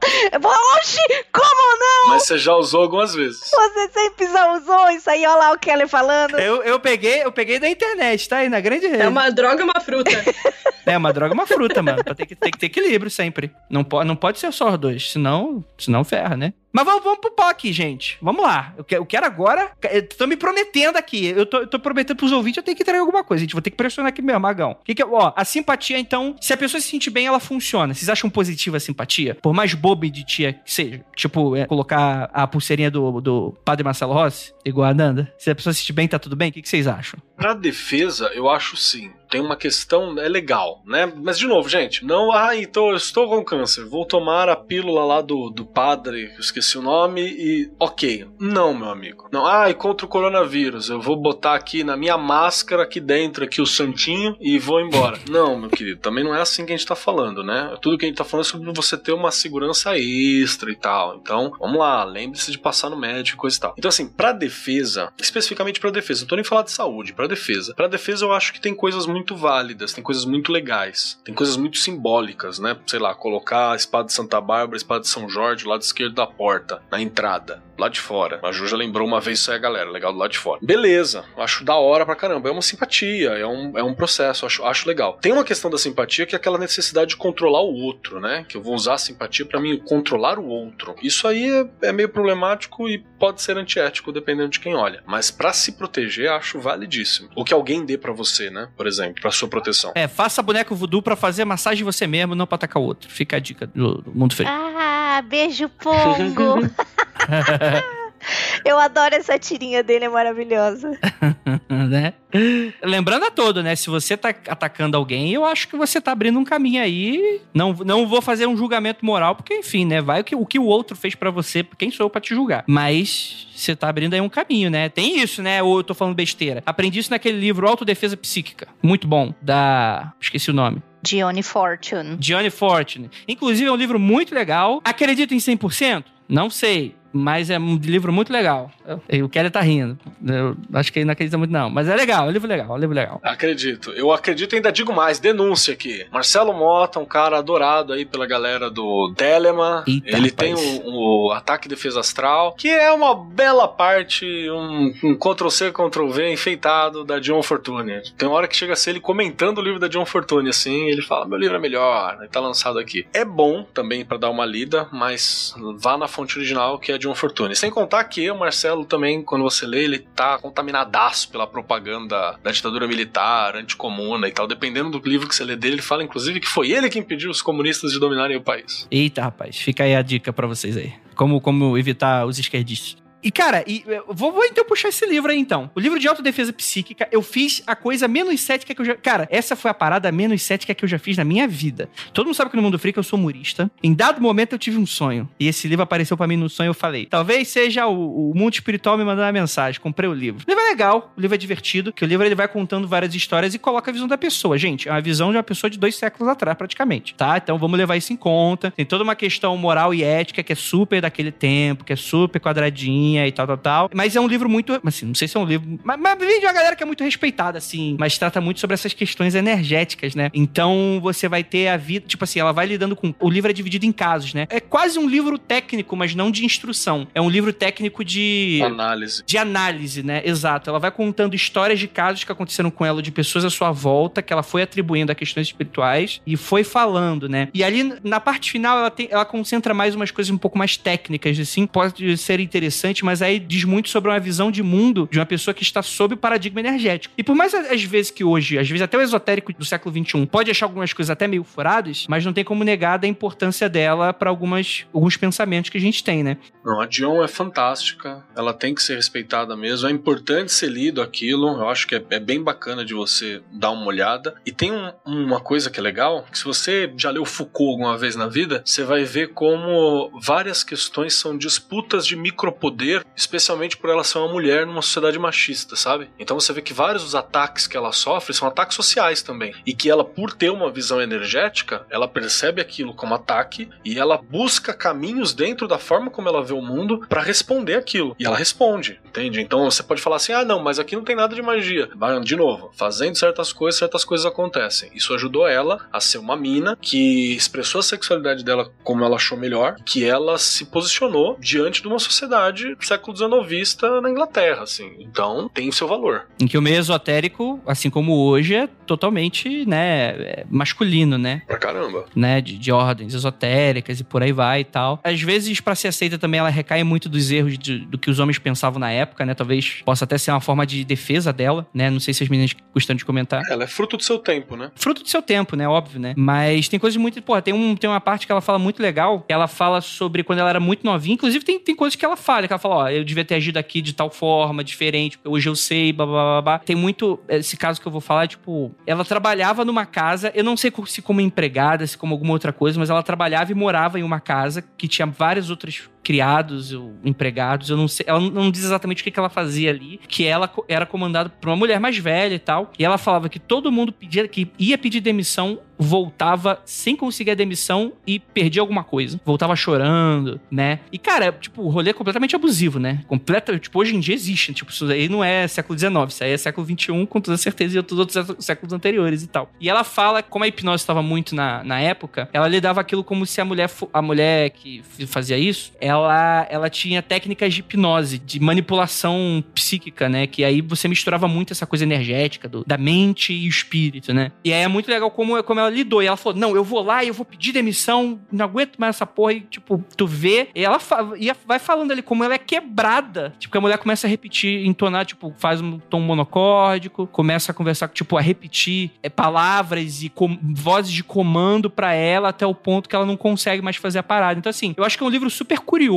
Oxi, como não? Mas você já usou algumas vezes. Você sempre já usou isso aí, olha lá o Kelly falando. Eu, eu peguei, eu peguei da internet, tá aí na grande rede. É uma droga, uma fruta. É, uma droga é uma fruta, mano. Tem que, tem que ter equilíbrio sempre. Não pode, não pode ser só os dois, senão, senão ferra, né? Mas vamos, vamos pro POC, gente. Vamos lá. Eu quero, eu quero agora. Eu tô me prometendo aqui. Eu tô, eu tô prometendo pros ouvintes, eu tenho que entregar alguma coisa. Gente vou ter que pressionar aqui mesmo, Magão. Que que, ó, a simpatia, então, se a pessoa se sentir bem, ela funciona. Vocês acham positiva a simpatia? Por mais boba de tia que seja. Tipo, é, colocar a pulseirinha do, do Padre Marcelo Rossi, igual a Nanda. Se a pessoa se sentir bem, tá tudo bem? O que, que vocês acham? Pra defesa, eu acho sim. Tem uma questão, é legal, né? Mas, de novo, gente, não, ah, então eu estou com câncer, vou tomar a pílula lá do, do padre, eu esqueci o nome, e ok. Não, meu amigo. Não, ah, e contra o coronavírus, eu vou botar aqui na minha máscara, aqui dentro, aqui o santinho, e vou embora. não, meu querido, também não é assim que a gente tá falando, né? Tudo que a gente tá falando é sobre você ter uma segurança extra e tal. Então, vamos lá, lembre-se de passar no médico e coisa e tal. Então, assim, pra defesa, especificamente pra defesa, não tô nem falando de saúde, pra defesa. Pra defesa, eu acho que tem coisas muito válidas, tem coisas muito legais, tem coisas muito simbólicas, né? Sei lá, colocar a espada de Santa Bárbara, a espada de São Jorge, do lado esquerdo da porta, na entrada, lá de fora. A Ju já lembrou uma vez isso aí, galera, legal do lado de fora. Beleza, acho da hora pra caramba. É uma simpatia, é um, é um processo, acho, acho legal. Tem uma questão da simpatia que é aquela necessidade de controlar o outro, né? Que eu vou usar a simpatia para mim controlar o outro. Isso aí é, é meio problemático e pode ser antiético dependendo de quem olha. Mas para se proteger, acho validíssimo. O que alguém dê para você, né? Por exemplo, para sua proteção. É, faça boneco voodoo pra fazer massagem você mesmo, não pra atacar o outro. Fica a dica do, do Mundo Feliz. Ah, beijo, Pongo. Eu adoro essa tirinha dele, é maravilhosa. né? Lembrando a todo, né? Se você tá atacando alguém, eu acho que você tá abrindo um caminho aí. Não, não vou fazer um julgamento moral, porque, enfim, né? Vai o que o, que o outro fez para você, quem sou eu pra te julgar. Mas você tá abrindo aí um caminho, né? Tem isso, né? Ou eu tô falando besteira. Aprendi isso naquele livro Autodefesa Psíquica. Muito bom. Da. Esqueci o nome. Dione Fortune. Dione Fortune. Inclusive, é um livro muito legal. Acredito em 100%? Não sei. Mas é um livro muito legal. O Kelly tá rindo. Eu acho que ele não acredita muito, não. Mas é legal, é um livro legal, é um livro legal. Acredito. Eu acredito e ainda digo mais, denúncia aqui. Marcelo Mota, um cara adorado aí pela galera do Telema. Eita, ele rapaz. tem o, o Ataque e Defesa Astral, que é uma bela parte, um, um Ctrl-C, Ctrl-V enfeitado da John Fortune. Tem uma hora que chega a ser ele comentando o livro da John Fortune, assim, ele fala, meu livro é melhor, ele tá lançado aqui. É bom também pra dar uma lida, mas vá na fonte original, que é John Fortune. Sem contar que o Marcelo também, quando você lê, ele tá contaminadaço pela propaganda da ditadura militar, anticomuna e tal. Dependendo do livro que você lê dele, ele fala inclusive que foi ele que impediu os comunistas de dominarem o país. Eita, rapaz. Fica aí a dica pra vocês aí. Como, como evitar os esquerdistas. E, cara, e, eu vou, vou então puxar esse livro aí, então. O livro de autodefesa psíquica, eu fiz a coisa menos cética que eu já... Cara, essa foi a parada menos cética que eu já fiz na minha vida. Todo mundo sabe que no Mundo Freak eu sou humorista. Em dado momento eu tive um sonho. E esse livro apareceu pra mim no sonho eu falei, talvez seja o, o mundo espiritual me mandando uma mensagem. Comprei o livro. O livro é legal, o livro é divertido, que o livro ele vai contando várias histórias e coloca a visão da pessoa. Gente, é uma visão de uma pessoa de dois séculos atrás, praticamente, tá? Então vamos levar isso em conta. Tem toda uma questão moral e ética que é super daquele tempo, que é super e tal, tal, tal. Mas é um livro muito, assim, não sei se é um livro, mas, mas vem de uma galera que é muito respeitada, assim, mas trata muito sobre essas questões energéticas, né? Então você vai ter a vida, tipo assim, ela vai lidando com. O livro é dividido em casos, né? É quase um livro técnico, mas não de instrução. É um livro técnico de. Análise. De análise, né? Exato. Ela vai contando histórias de casos que aconteceram com ela, de pessoas à sua volta, que ela foi atribuindo a questões espirituais e foi falando, né? E ali, na parte final, ela, tem, ela concentra mais umas coisas um pouco mais técnicas, assim. Pode ser interessante, mas aí diz muito sobre uma visão de mundo de uma pessoa que está sob o paradigma energético. E por mais às vezes que hoje, às vezes até o esotérico do século XXI pode achar algumas coisas até meio furadas, mas não tem como negar da importância dela para algumas alguns pensamentos que a gente tem, né? Não, a Dion é fantástica, ela tem que ser respeitada mesmo. É importante ser lido aquilo, eu acho que é, é bem bacana de você dar uma olhada. E tem um- uma coisa que é legal, que se você já leu Foucault alguma vez na vida, você vai ver como várias questões são disputas de micropoder poder, especialmente por ela ser uma mulher numa sociedade machista, sabe? Então você vê que vários dos ataques que ela sofre são ataques sociais também. E que ela, por ter uma visão energética, ela percebe aquilo como ataque e ela busca caminhos dentro da forma como ela vê o mundo para responder aquilo. E ela responde, entende? Então você pode falar assim: ah, não, mas aqui não tem nada de magia. De novo, fazendo certas coisas, certas coisas acontecem. Isso ajudou ela a ser uma mina que expressou a sexualidade dela como ela achou melhor, que ela se posicionou diante de uma sociedade século XIX na Inglaterra, assim. Então tem o seu valor. Em que o meio esotérico, assim como hoje, é totalmente, né, é masculino, né? Pra caramba. Né, de, de ordens esotéricas e por aí vai e tal. Às vezes, para ser aceita também, ela recai muito dos erros de, do que os homens pensavam na época, né? Talvez possa até ser uma forma de defesa dela, né? Não sei se as meninas gostam de comentar. Ela é fruto do seu tempo, né? Fruto do seu tempo, né? Óbvio, né? Mas tem coisas muito. Porra, tem, um, tem uma parte que ela fala muito legal. Ela fala sobre quando ela era muito novinha. Inclusive, tem, tem coisas que ela fala. Que ela fala, ó, eu devia ter agido aqui de tal forma, diferente. Hoje eu sei, blá, blá, blá, blá. Tem muito. Esse caso que eu vou falar, tipo, ela trabalhava numa casa. Eu não sei se como empregada, se como alguma outra coisa, mas ela trabalhava e morava em uma casa que tinha várias outras criados ou empregados, eu não sei, ela não diz exatamente o que, ela fazia ali, que ela era comandada por uma mulher mais velha e tal, e ela falava que todo mundo pedia que ia pedir demissão voltava sem conseguir a demissão e perdia alguma coisa. Voltava chorando, né? E, cara, tipo, o rolê é completamente abusivo, né? Completa, tipo, hoje em dia existe. Tipo, isso aí não é século XIX, isso aí é século XXI, com toda certeza, e todos os outros séculos anteriores e tal. E ela fala, como a hipnose estava muito na, na época, ela lidava aquilo como se a mulher, a mulher que fazia isso, ela, ela tinha técnicas de hipnose, de manipulação psíquica, né? Que aí você misturava muito essa coisa energética do, da mente e o espírito, né? E aí é muito legal como, como ela lidou. E ela falou: Não, eu vou lá e eu vou pedir demissão, não aguento mais essa porra. E, tipo, tu vê. E ela fa e vai falando ali como ela é quebrada. Tipo, que a mulher começa a repetir, entonar, tipo, faz um tom monocórdico, começa a conversar, tipo, a repetir é, palavras e vozes de comando para ela até o ponto que ela não consegue mais fazer a parada. Então, assim, eu acho que é um livro super curioso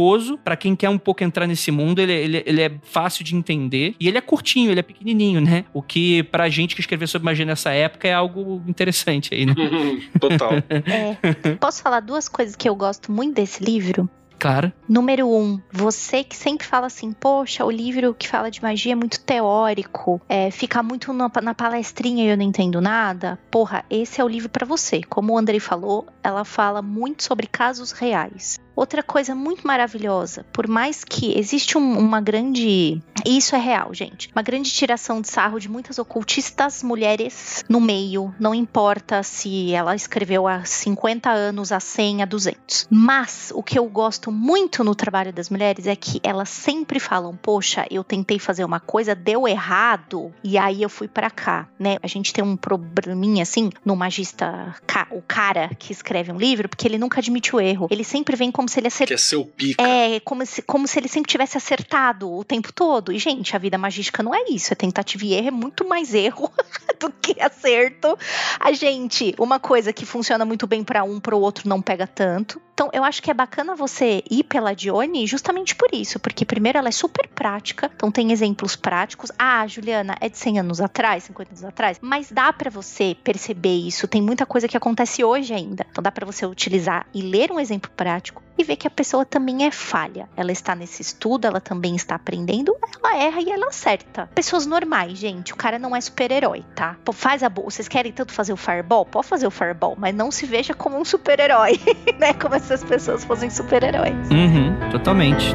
para quem quer um pouco entrar nesse mundo. Ele, ele, ele é fácil de entender e ele é curtinho, ele é pequenininho, né? O que pra gente que escreveu sobre magia nessa época é algo interessante aí, né? Total. É. Posso falar duas coisas que eu gosto muito desse livro? Claro. Número um, você que sempre fala assim, poxa, o livro que fala de magia é muito teórico, é, fica muito na, na palestrinha e eu não entendo nada. Porra, esse é o livro para você. Como o Andrei falou, ela fala muito sobre casos reais. Outra coisa muito maravilhosa, por mais que existe um, uma grande. Isso é real, gente. Uma grande tiração de sarro de muitas ocultistas mulheres no meio. Não importa se ela escreveu há 50 anos, há 100, há 200. Mas o que eu gosto muito no trabalho das mulheres é que elas sempre falam: Poxa, eu tentei fazer uma coisa, deu errado, e aí eu fui para cá, né? A gente tem um probleminha assim no magista, o cara que escreve um livro, porque ele nunca admite o erro. Ele sempre vem com como se ele acertasse. Quer ser o pica. É, como se, como se ele sempre tivesse acertado o tempo todo. E, gente, a vida magística não é isso. É tentativa e erro, é muito mais erro do que acerto. A gente, uma coisa que funciona muito bem para um, para o outro não pega tanto. Então, eu acho que é bacana você ir pela Dione justamente por isso, porque primeiro ela é super prática, então tem exemplos práticos. Ah, Juliana, é de 100 anos atrás, 50 anos atrás, mas dá para você perceber isso. Tem muita coisa que acontece hoje ainda. Então dá para você utilizar e ler um exemplo prático e ver que a pessoa também é falha. Ela está nesse estudo, ela também está aprendendo, ela erra e ela acerta. Pessoas normais, gente, o cara não é super-herói, tá? Pô, faz a boa. Vocês querem tanto fazer o fireball? Pode fazer o fireball, mas não se veja como um super-herói, né? Como se as pessoas fossem super-heróis. Uhum, totalmente.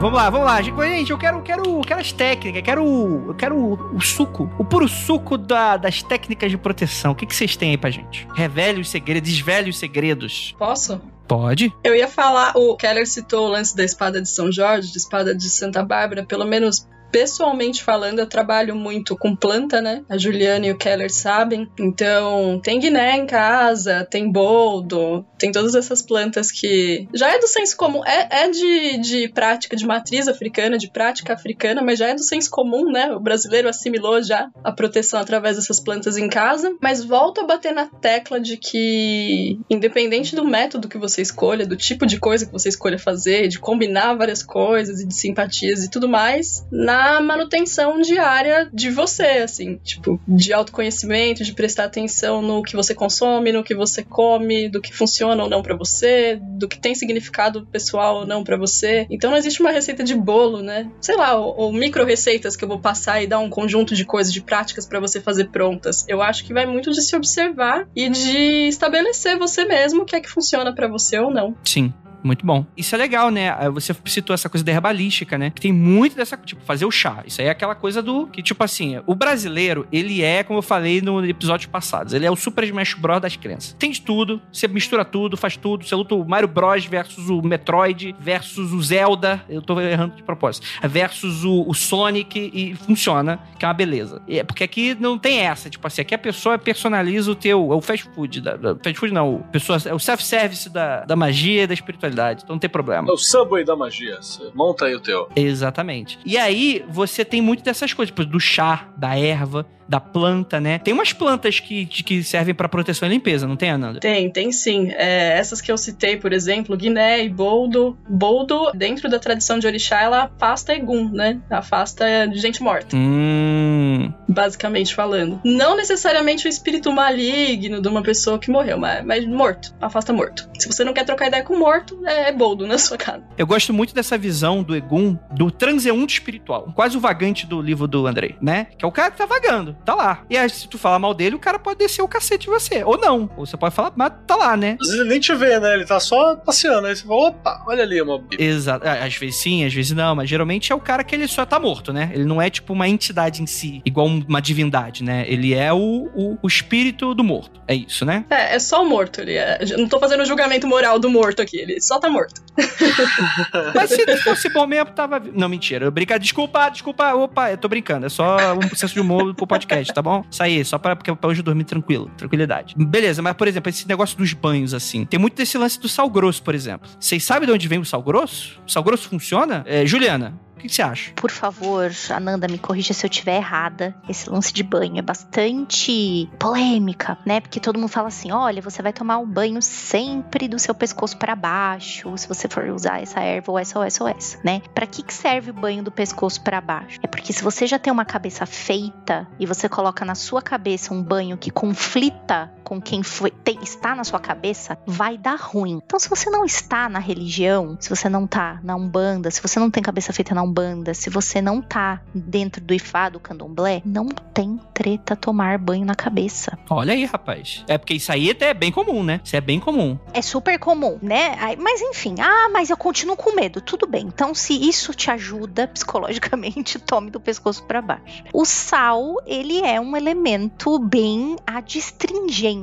Vamos lá, vamos lá. Gente, eu quero, quero, quero as técnicas, quero, eu quero o, o suco, o puro suco da, das técnicas de proteção. O que, que vocês têm aí pra gente? Revele os segredos, desvele os segredos. Posso? Pode. Eu ia falar, o Keller citou o lance da espada de São Jorge, de espada de Santa Bárbara, pelo menos pessoalmente falando, eu trabalho muito com planta, né? A Juliana e o Keller sabem. Então, tem guiné em casa, tem boldo, tem todas essas plantas que já é do senso comum, é, é de, de prática de matriz africana, de prática africana, mas já é do senso comum, né? O brasileiro assimilou já a proteção através dessas plantas em casa. Mas volto a bater na tecla de que, independente do método que você escolha, do tipo de coisa que você escolha fazer, de combinar várias coisas e de simpatias e tudo mais, na manutenção diária de você, assim, tipo, de autoconhecimento, de prestar atenção no que você consome, no que você come, do que funciona ou não para você, do que tem significado pessoal ou não para você. Então não existe uma receita de bolo, né? Sei lá, ou, ou micro receitas que eu vou passar e dar um conjunto de coisas, de práticas para você fazer prontas. Eu acho que vai muito de se observar e de estabelecer você mesmo o que é que funciona para você ou não. Sim. Muito bom. Isso é legal, né? Você citou essa coisa da herbalística, né? Que tem muito dessa, tipo, fazer o chá. Isso aí é aquela coisa do que, tipo assim, o brasileiro, ele é, como eu falei no episódio passados, ele é o Super Smash Bros. das crianças. Tem de tudo, você mistura tudo, faz tudo. Você luta o Mario Bros. versus o Metroid, versus o Zelda, eu tô errando de propósito, versus o, o Sonic e funciona, que é uma beleza. É porque aqui não tem essa, tipo assim, aqui a pessoa personaliza o teu, é o fast food, da, da fast food não, o, pessoa, é o self-service da, da magia e da espiritualidade então não tem problema. É o Subway da magia. Você monta aí o teu. Exatamente. E aí você tem muito dessas coisas, tipo, do chá, da erva, da planta, né? Tem umas plantas que, que servem para proteção e limpeza, não tem, Ananda? Tem, tem sim. É, essas que eu citei, por exemplo, Guiné e Boldo. Boldo, dentro da tradição de orixá, ela afasta Egum, né? Afasta gente morta. Hum. Basicamente falando. Não necessariamente o espírito maligno de uma pessoa que morreu, mas, mas morto. Afasta morto. Se você não quer trocar ideia com morto, é, é Boldo na sua casa. Eu gosto muito dessa visão do Egum, do transeunte espiritual. Quase o vagante do livro do Andrei, né? Que é o cara que tá vagando tá lá. E aí, se tu falar mal dele, o cara pode descer o cacete de você. Ou não. Ou você pode falar, mas tá lá, né? Às vezes ele nem te vê, né? Ele tá só passeando. Aí você fala, opa, olha ali uma. Exato. Às vezes sim, às vezes não. Mas geralmente é o cara que ele só tá morto, né? Ele não é tipo uma entidade em si, igual uma divindade, né? Ele é o, o, o espírito do morto. É isso, né? É, é só o morto. Ele é... Não tô fazendo julgamento moral do morto aqui. Ele só tá morto. mas se fosse bom mesmo, tava. Não, mentira. Brincar. Desculpa, desculpa. Opa, eu tô brincando. É só um processo de humor pro podcast podcast, tá bom? Isso aí, só pra, pra hoje dormir tranquilo, tranquilidade. Beleza, mas por exemplo, esse negócio dos banhos, assim, tem muito desse lance do sal grosso, por exemplo. Vocês sabem de onde vem o sal grosso? O sal grosso funciona? É, Juliana, o que você acha? Por favor, Ananda, me corrija se eu estiver errada. Esse lance de banho é bastante polêmica, né? Porque todo mundo fala assim: olha, você vai tomar um banho sempre do seu pescoço para baixo, se você for usar essa erva ou essa ou essa ou essa, né? Para que, que serve o banho do pescoço para baixo? É porque se você já tem uma cabeça feita e você coloca na sua cabeça um banho que conflita com quem foi, tem, está na sua cabeça, vai dar ruim. Então, se você não está na religião, se você não tá na Umbanda, se você não tem cabeça feita na Umbanda, se você não tá dentro do Ifá, do Candomblé, não tem treta tomar banho na cabeça. Olha aí, rapaz. É porque isso aí até é bem comum, né? Isso é bem comum. É super comum, né? Mas enfim, ah, mas eu continuo com medo. Tudo bem. Então, se isso te ajuda psicologicamente, tome do pescoço para baixo. O sal, ele é um elemento bem adstringente,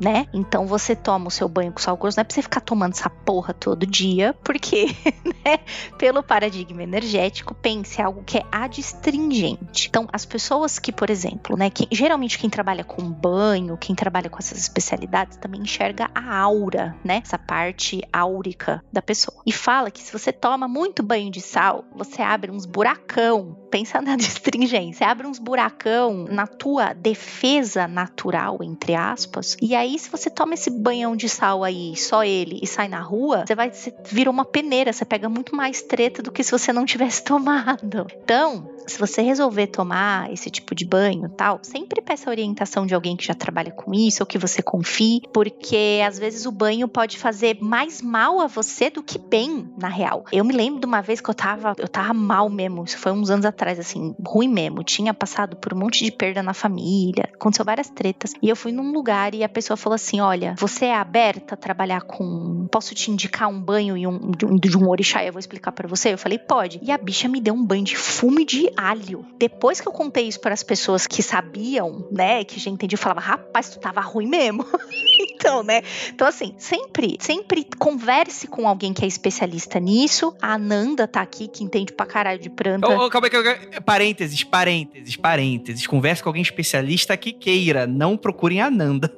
né? Então, você toma o seu banho com sal grosso, não é pra você ficar tomando essa porra todo dia, porque, pelo paradigma energético, pense algo que é adstringente. Então, as pessoas que, por exemplo, né, que, geralmente quem trabalha com banho, quem trabalha com essas especialidades, também enxerga a aura, né? Essa parte áurica da pessoa. E fala que se você toma muito banho de sal, você abre uns buracão. Pensa na adstringência, abre uns buracão na tua defesa natural, entre aspas. E aí, se você toma esse banhão de sal aí, só ele, e sai na rua, você vai você vira uma peneira, você pega muito mais treta do que se você não tivesse tomado. Então, se você resolver tomar esse tipo de banho tal, sempre peça orientação de alguém que já trabalha com isso ou que você confie, porque às vezes o banho pode fazer mais mal a você do que bem, na real. Eu me lembro de uma vez que eu tava, eu tava mal mesmo, isso foi uns anos atrás, assim, ruim mesmo. Tinha passado por um monte de perda na família, aconteceu várias tretas. E eu fui num lugar e a pessoa falou assim: Olha, você é aberta a trabalhar com. Posso te indicar um banho e um, de, um, de um orixá? Eu vou explicar para você. Eu falei: Pode. E a bicha me deu um banho de fume de alho. Depois que eu contei isso para as pessoas que sabiam, né, que já entendiam, eu falava, rapaz, tu tava ruim mesmo. então, né? Então, assim, sempre, sempre converse com alguém que é especialista nisso. A Ananda tá aqui, que entende pra caralho de planta. Oh, oh, calma aí, calma aí. Parênteses, parênteses, parênteses. Converse com alguém especialista que queira. Não procurem a Ananda.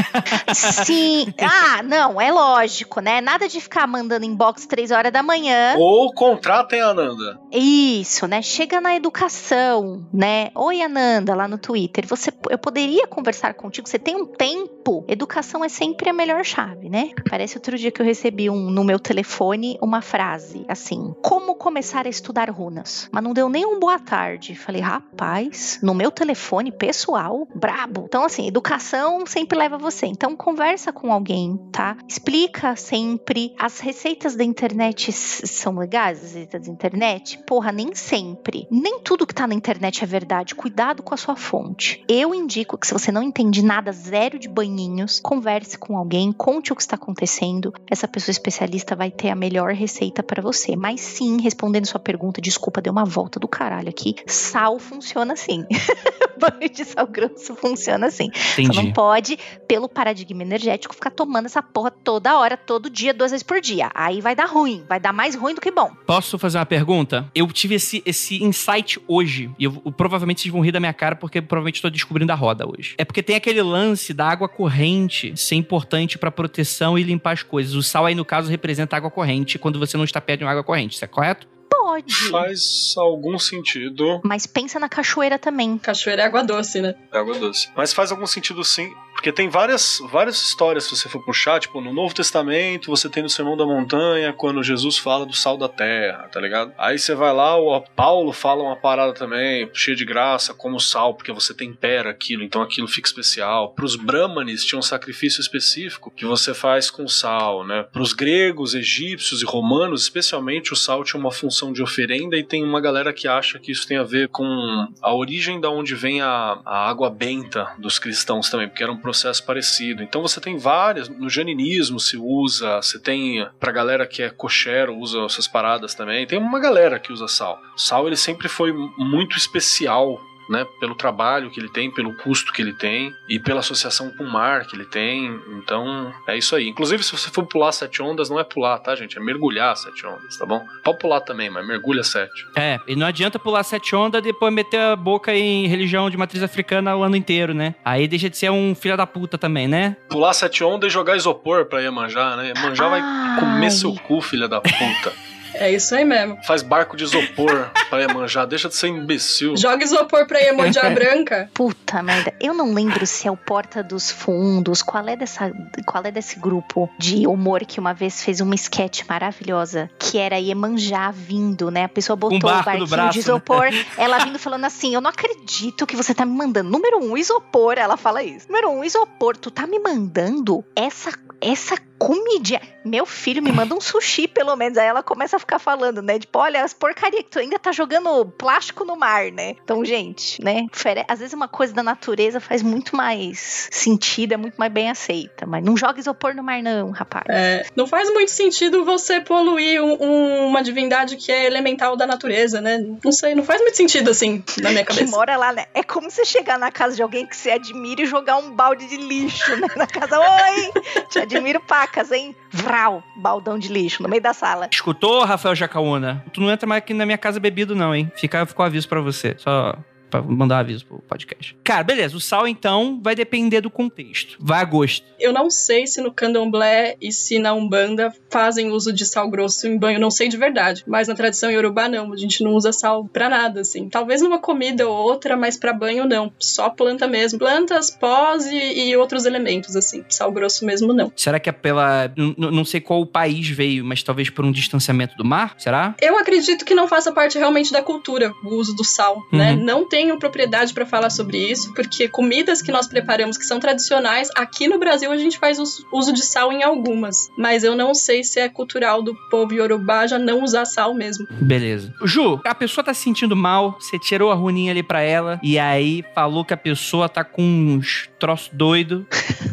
Sim. Ah, não, é lógico, né? Nada de ficar mandando inbox três horas da manhã. Ou contratem a Ananda. Isso, né? Chega na educação, né? Oi, Ananda, lá no Twitter. Você, eu poderia conversar contigo? Você tem um tempo? Educação é sempre a melhor chave, né? Parece outro dia que eu recebi um, no meu telefone uma frase assim: Como começar a estudar runas? Mas não deu nem um boa tarde. Falei, rapaz, no meu telefone pessoal, brabo. Então, assim, educação sempre leva você. Então, conversa com alguém, tá? Explica sempre. As receitas da internet são legais, as receitas da internet? Porra, nem sempre. Nem tudo que tá na internet é verdade. Cuidado com a sua fonte. Eu indico que se você não entende nada, zero de banhinhos, converse com alguém, conte o que está acontecendo. Essa pessoa especialista vai ter a melhor receita para você. Mas sim, respondendo sua pergunta, desculpa, deu uma volta do caralho aqui. Sal funciona assim. Banho de sal grosso funciona assim. Entendi. Você não pode, pelo paradigma energético, ficar tomando essa porra toda hora, todo dia, duas vezes por dia. Aí vai dar ruim, vai dar mais ruim do que bom. Posso fazer uma pergunta? Eu tive esse, esse insight hoje, e eu, provavelmente vocês vão rir da minha cara, porque provavelmente estou descobrindo a roda hoje. É porque tem aquele lance da água corrente ser importante para proteção e limpar as coisas. O sal aí, no caso, representa água corrente quando você não está perto de uma água corrente, isso é correto? Pode. Faz algum sentido. Mas pensa na cachoeira também. Cachoeira é água doce, né? É água doce. Mas faz algum sentido sim, porque tem várias, várias histórias, se você for puxar, tipo, no Novo Testamento, você tem no Sermão da Montanha, quando Jesus fala do sal da terra, tá ligado? Aí você vai lá, o Paulo fala uma parada também, cheia de graça, como sal, porque você tempera aquilo, então aquilo fica especial. Pros Brahmanes tinha um sacrifício específico que você faz com sal, né? Pros gregos, egípcios e romanos, especialmente, o sal tinha uma função de oferenda e tem uma galera que acha que isso tem a ver com a origem da onde vem a, a água benta dos cristãos também, porque era um processo parecido. Então você tem várias, no janinismo se usa, você tem pra galera que é cocheiro, usa essas paradas também. Tem uma galera que usa sal. Sal ele sempre foi muito especial né, pelo trabalho que ele tem, pelo custo que ele tem e pela associação com o mar que ele tem. Então, é isso aí. Inclusive, se você for pular sete ondas, não é pular, tá, gente? É mergulhar sete ondas, tá bom? Pode pular também, mas mergulha sete. É, e não adianta pular sete ondas e depois meter a boca em religião de matriz africana o ano inteiro, né? Aí deixa de ser um filho da puta também, né? Pular sete ondas e jogar isopor pra Iemanjá, né? Iemanjá vai comer Ai. seu cu, filha da puta. É isso aí mesmo. Faz barco de isopor pra Iemanjá. Deixa de ser imbecil. Joga isopor pra Iemanjá branca. Puta merda, eu não lembro se é o Porta dos Fundos, qual é dessa, qual é desse grupo de humor que uma vez fez uma sketch maravilhosa, que era Iemanjá vindo, né? A pessoa botou barco o barquinho braço, de né? isopor, ela vindo falando assim, eu não acredito que você tá me mandando. Número um, isopor, ela fala isso. Número um, isopor, tu tá me mandando essa, essa comidinha. Meu filho me manda um sushi, pelo menos. Aí ela começa a ficar falando, né? Tipo, olha, as porcaria que tu ainda tá jogando plástico no mar, né? Então, gente, né? Às vezes uma coisa da natureza faz muito mais sentido, é muito mais bem aceita. Mas não joga isopor no mar, não, rapaz. É, não faz muito sentido você poluir um- um- uma divindade que é elemental da natureza, né? Não sei, não faz muito sentido assim na minha Que cabeça. mora lá, né? É como você chegar na casa de alguém que você admira e jogar um balde de lixo, né? Na casa, oi! Te admiro pacas, hein? Vral, baldão de lixo no meio da sala. Escutou, Rafael Jacaúna? Tu não entra mais aqui na minha casa bebido, não, hein? Fica, ficou aviso pra você. Só pra mandar aviso pro podcast. Cara, beleza. O sal, então, vai depender do contexto. Vai a gosto. Eu não sei se no candomblé e se na Umbanda fazem uso de sal grosso em banho, não sei de verdade. Mas na tradição iorubá, não. A gente não usa sal pra nada, assim. Talvez numa comida ou outra, mas pra banho, não. Só planta mesmo. Plantas, pós e, e outros elementos, assim. Sal grosso mesmo, não. Será que é pela. n- Não sei qual país veio, mas talvez por um distanciamento do mar? Será? Eu acredito que não faça parte realmente da cultura o uso do sal, né? Uhum. Não tenho propriedade pra falar sobre isso, porque comidas que nós preparamos que são tradicionais, aqui no Brasil a gente faz us- uso de sal em algumas, mas eu não sei se é cultural do povo iorubá já não usar sal mesmo. Beleza. Ju, a pessoa tá se sentindo mal, você tirou a runinha ali pra ela, e aí falou que a pessoa tá com uns troços doido.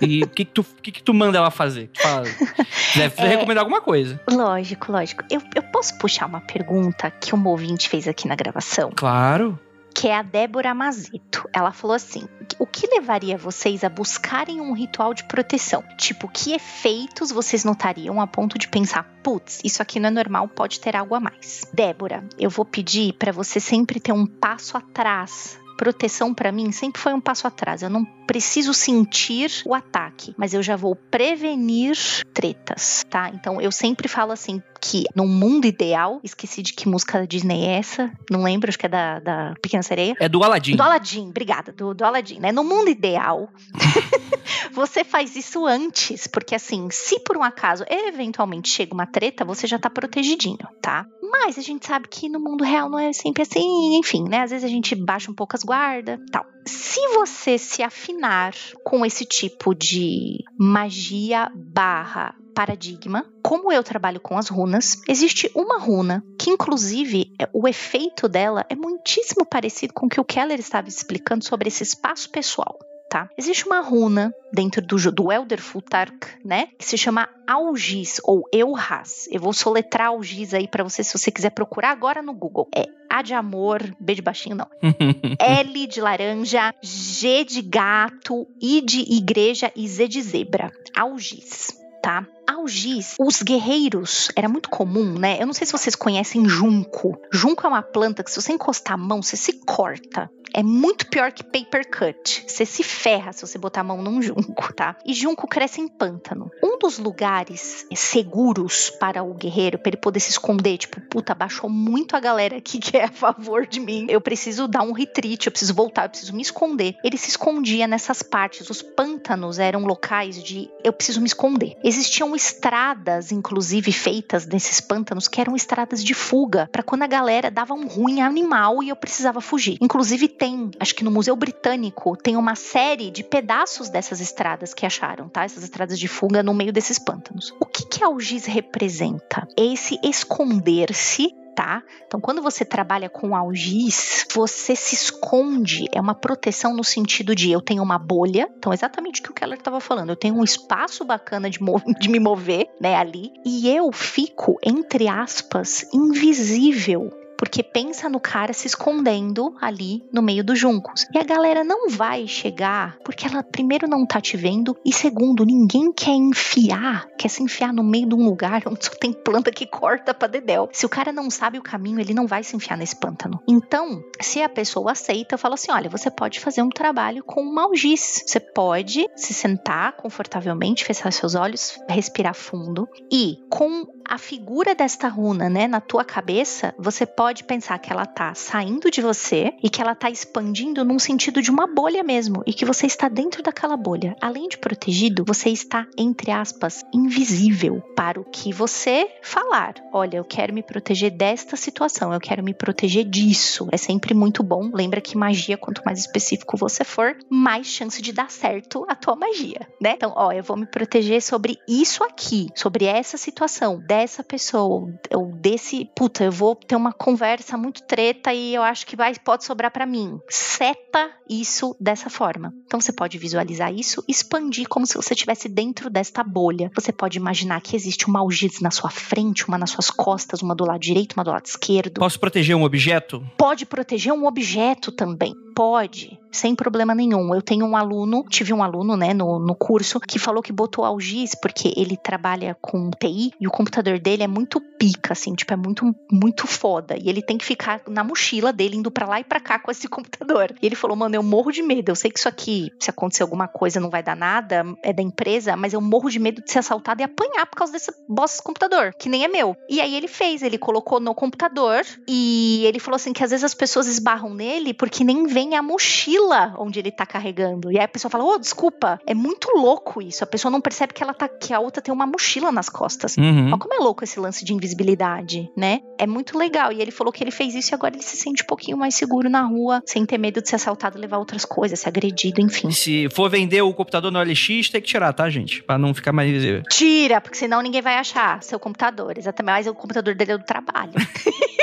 E o que, que, tu, o que, que tu manda ela fazer? Tu Fala, deve É. recomendar alguma coisa. Lógico, lógico. Eu, eu posso puxar uma pergunta que um ouvinte fez aqui na gravação? Claro. Que é a Débora Mazito. Ela falou assim: o que levaria vocês a buscarem um ritual de proteção? Tipo, que efeitos vocês notariam a ponto de pensar, putz, isso aqui não é normal, pode ter algo a mais? Débora, eu vou pedir para você sempre ter um passo atrás. Proteção pra mim sempre foi um passo atrás. Eu não preciso sentir o ataque, mas eu já vou prevenir tretas, tá? Então eu sempre falo assim que num mundo ideal, esqueci de que música da Disney é essa, não lembro, acho que é da, da Pequena Sereia. É do Aladdin. Do Aladdin, obrigada, do, do Aladdin, né? No mundo ideal, você faz isso antes, porque assim, se por um acaso eventualmente chega uma treta, você já tá protegidinho, tá? Mas a gente sabe que no mundo real não é sempre assim, enfim, né? Às vezes a gente baixa um pouco as guardas, tal. Se você se afinar com esse tipo de magia barra paradigma, como eu trabalho com as runas, existe uma runa que, inclusive, é, o efeito dela é muitíssimo parecido com o que o Keller estava explicando sobre esse espaço pessoal. Tá? Existe uma runa dentro do, do Elder Futark, né? Que se chama Algis ou Euras. Eu vou soletrar Algis aí para você se você quiser procurar agora no Google. É A de amor, B de baixinho, não. L de laranja, G de gato, I de igreja e Z de zebra. Algis, tá? Algis, os guerreiros, era muito comum, né? Eu não sei se vocês conhecem junco. Junco é uma planta que se você encostar a mão, você se corta. É muito pior que paper cut. Você se ferra se você botar a mão num junco, tá? E junco cresce em pântano. Um dos lugares seguros para o guerreiro, para ele poder se esconder, tipo, puta, baixou muito a galera aqui que é a favor de mim. Eu preciso dar um retreat, eu preciso voltar, eu preciso me esconder. Ele se escondia nessas partes. Os pântanos eram locais de eu preciso me esconder. Existiam estradas, inclusive, feitas nesses pântanos que eram estradas de fuga, para quando a galera dava um ruim animal e eu precisava fugir. Inclusive, tem, acho que no Museu Britânico, tem uma série de pedaços dessas estradas que acharam, tá? Essas estradas de fuga no meio desses pântanos. O que que a algiz representa? Esse esconder-se tá? Então, quando você trabalha com algiz, você se esconde, é uma proteção no sentido de eu tenho uma bolha, então exatamente o que o Keller estava falando, eu tenho um espaço bacana de, de me mover, né, ali, e eu fico, entre aspas, invisível porque pensa no cara se escondendo ali no meio dos juncos. E a galera não vai chegar porque ela, primeiro, não tá te vendo, e segundo, ninguém quer enfiar, quer se enfiar no meio de um lugar onde só tem planta que corta pra dedéu. Se o cara não sabe o caminho, ele não vai se enfiar nesse pântano. Então, se a pessoa aceita, eu falo assim: olha, você pode fazer um trabalho com malgiz. Você pode se sentar confortavelmente, fechar seus olhos, respirar fundo e com a figura desta runa, né, na tua cabeça, você pode pensar que ela tá saindo de você e que ela tá expandindo num sentido de uma bolha mesmo e que você está dentro daquela bolha. Além de protegido, você está entre aspas invisível para o que você falar. Olha, eu quero me proteger desta situação, eu quero me proteger disso. É sempre muito bom. Lembra que magia, quanto mais específico você for, mais chance de dar certo a tua magia, né? Então, ó, eu vou me proteger sobre isso aqui, sobre essa situação dessa pessoa, ou desse, puta, eu vou ter uma conversa muito treta e eu acho que vai pode sobrar para mim. Seta isso dessa forma. Então você pode visualizar isso, expandir como se você estivesse dentro desta bolha. Você pode imaginar que existe uma algiz na sua frente, uma nas suas costas, uma do lado direito, uma do lado esquerdo. Posso proteger um objeto? Pode proteger um objeto também. Pode, sem problema nenhum. Eu tenho um aluno, tive um aluno, né, no, no curso, que falou que botou algiz porque ele trabalha com TI e o computador dele é muito pica, assim, tipo, é muito, muito foda. E ele tem que ficar na mochila dele, indo para lá e para cá com esse computador. E ele falou, mano, eu morro de medo. Eu sei que isso aqui, se acontecer alguma coisa, não vai dar nada, é da empresa, mas eu morro de medo de ser assaltado e apanhar por causa desse bosta computador, que nem é meu. E aí ele fez, ele colocou no computador e ele falou assim que às vezes as pessoas esbarram nele porque nem vem a mochila onde ele tá carregando. E aí a pessoa fala: "Ô, oh, desculpa". É muito louco isso. A pessoa não percebe que ela tá que a outra tem uma mochila nas costas. Uhum. Olha como é louco esse lance de invisibilidade, né? É muito legal. E ele falou que ele fez isso e agora ele se sente um pouquinho mais seguro na rua, sem ter medo de ser assaltado, levar outras coisas, ser agredido, enfim. Se for vender o computador no LX, tem que tirar, tá, gente? Pra não ficar mais visível. Tira, porque senão ninguém vai achar seu computador. Exatamente. Mas o computador dele é do trabalho.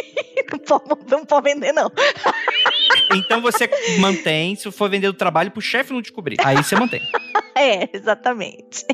não, pode, não pode vender, não. Então você mantém, se for vender do trabalho, pro chefe não descobrir. Aí você mantém. É, exatamente.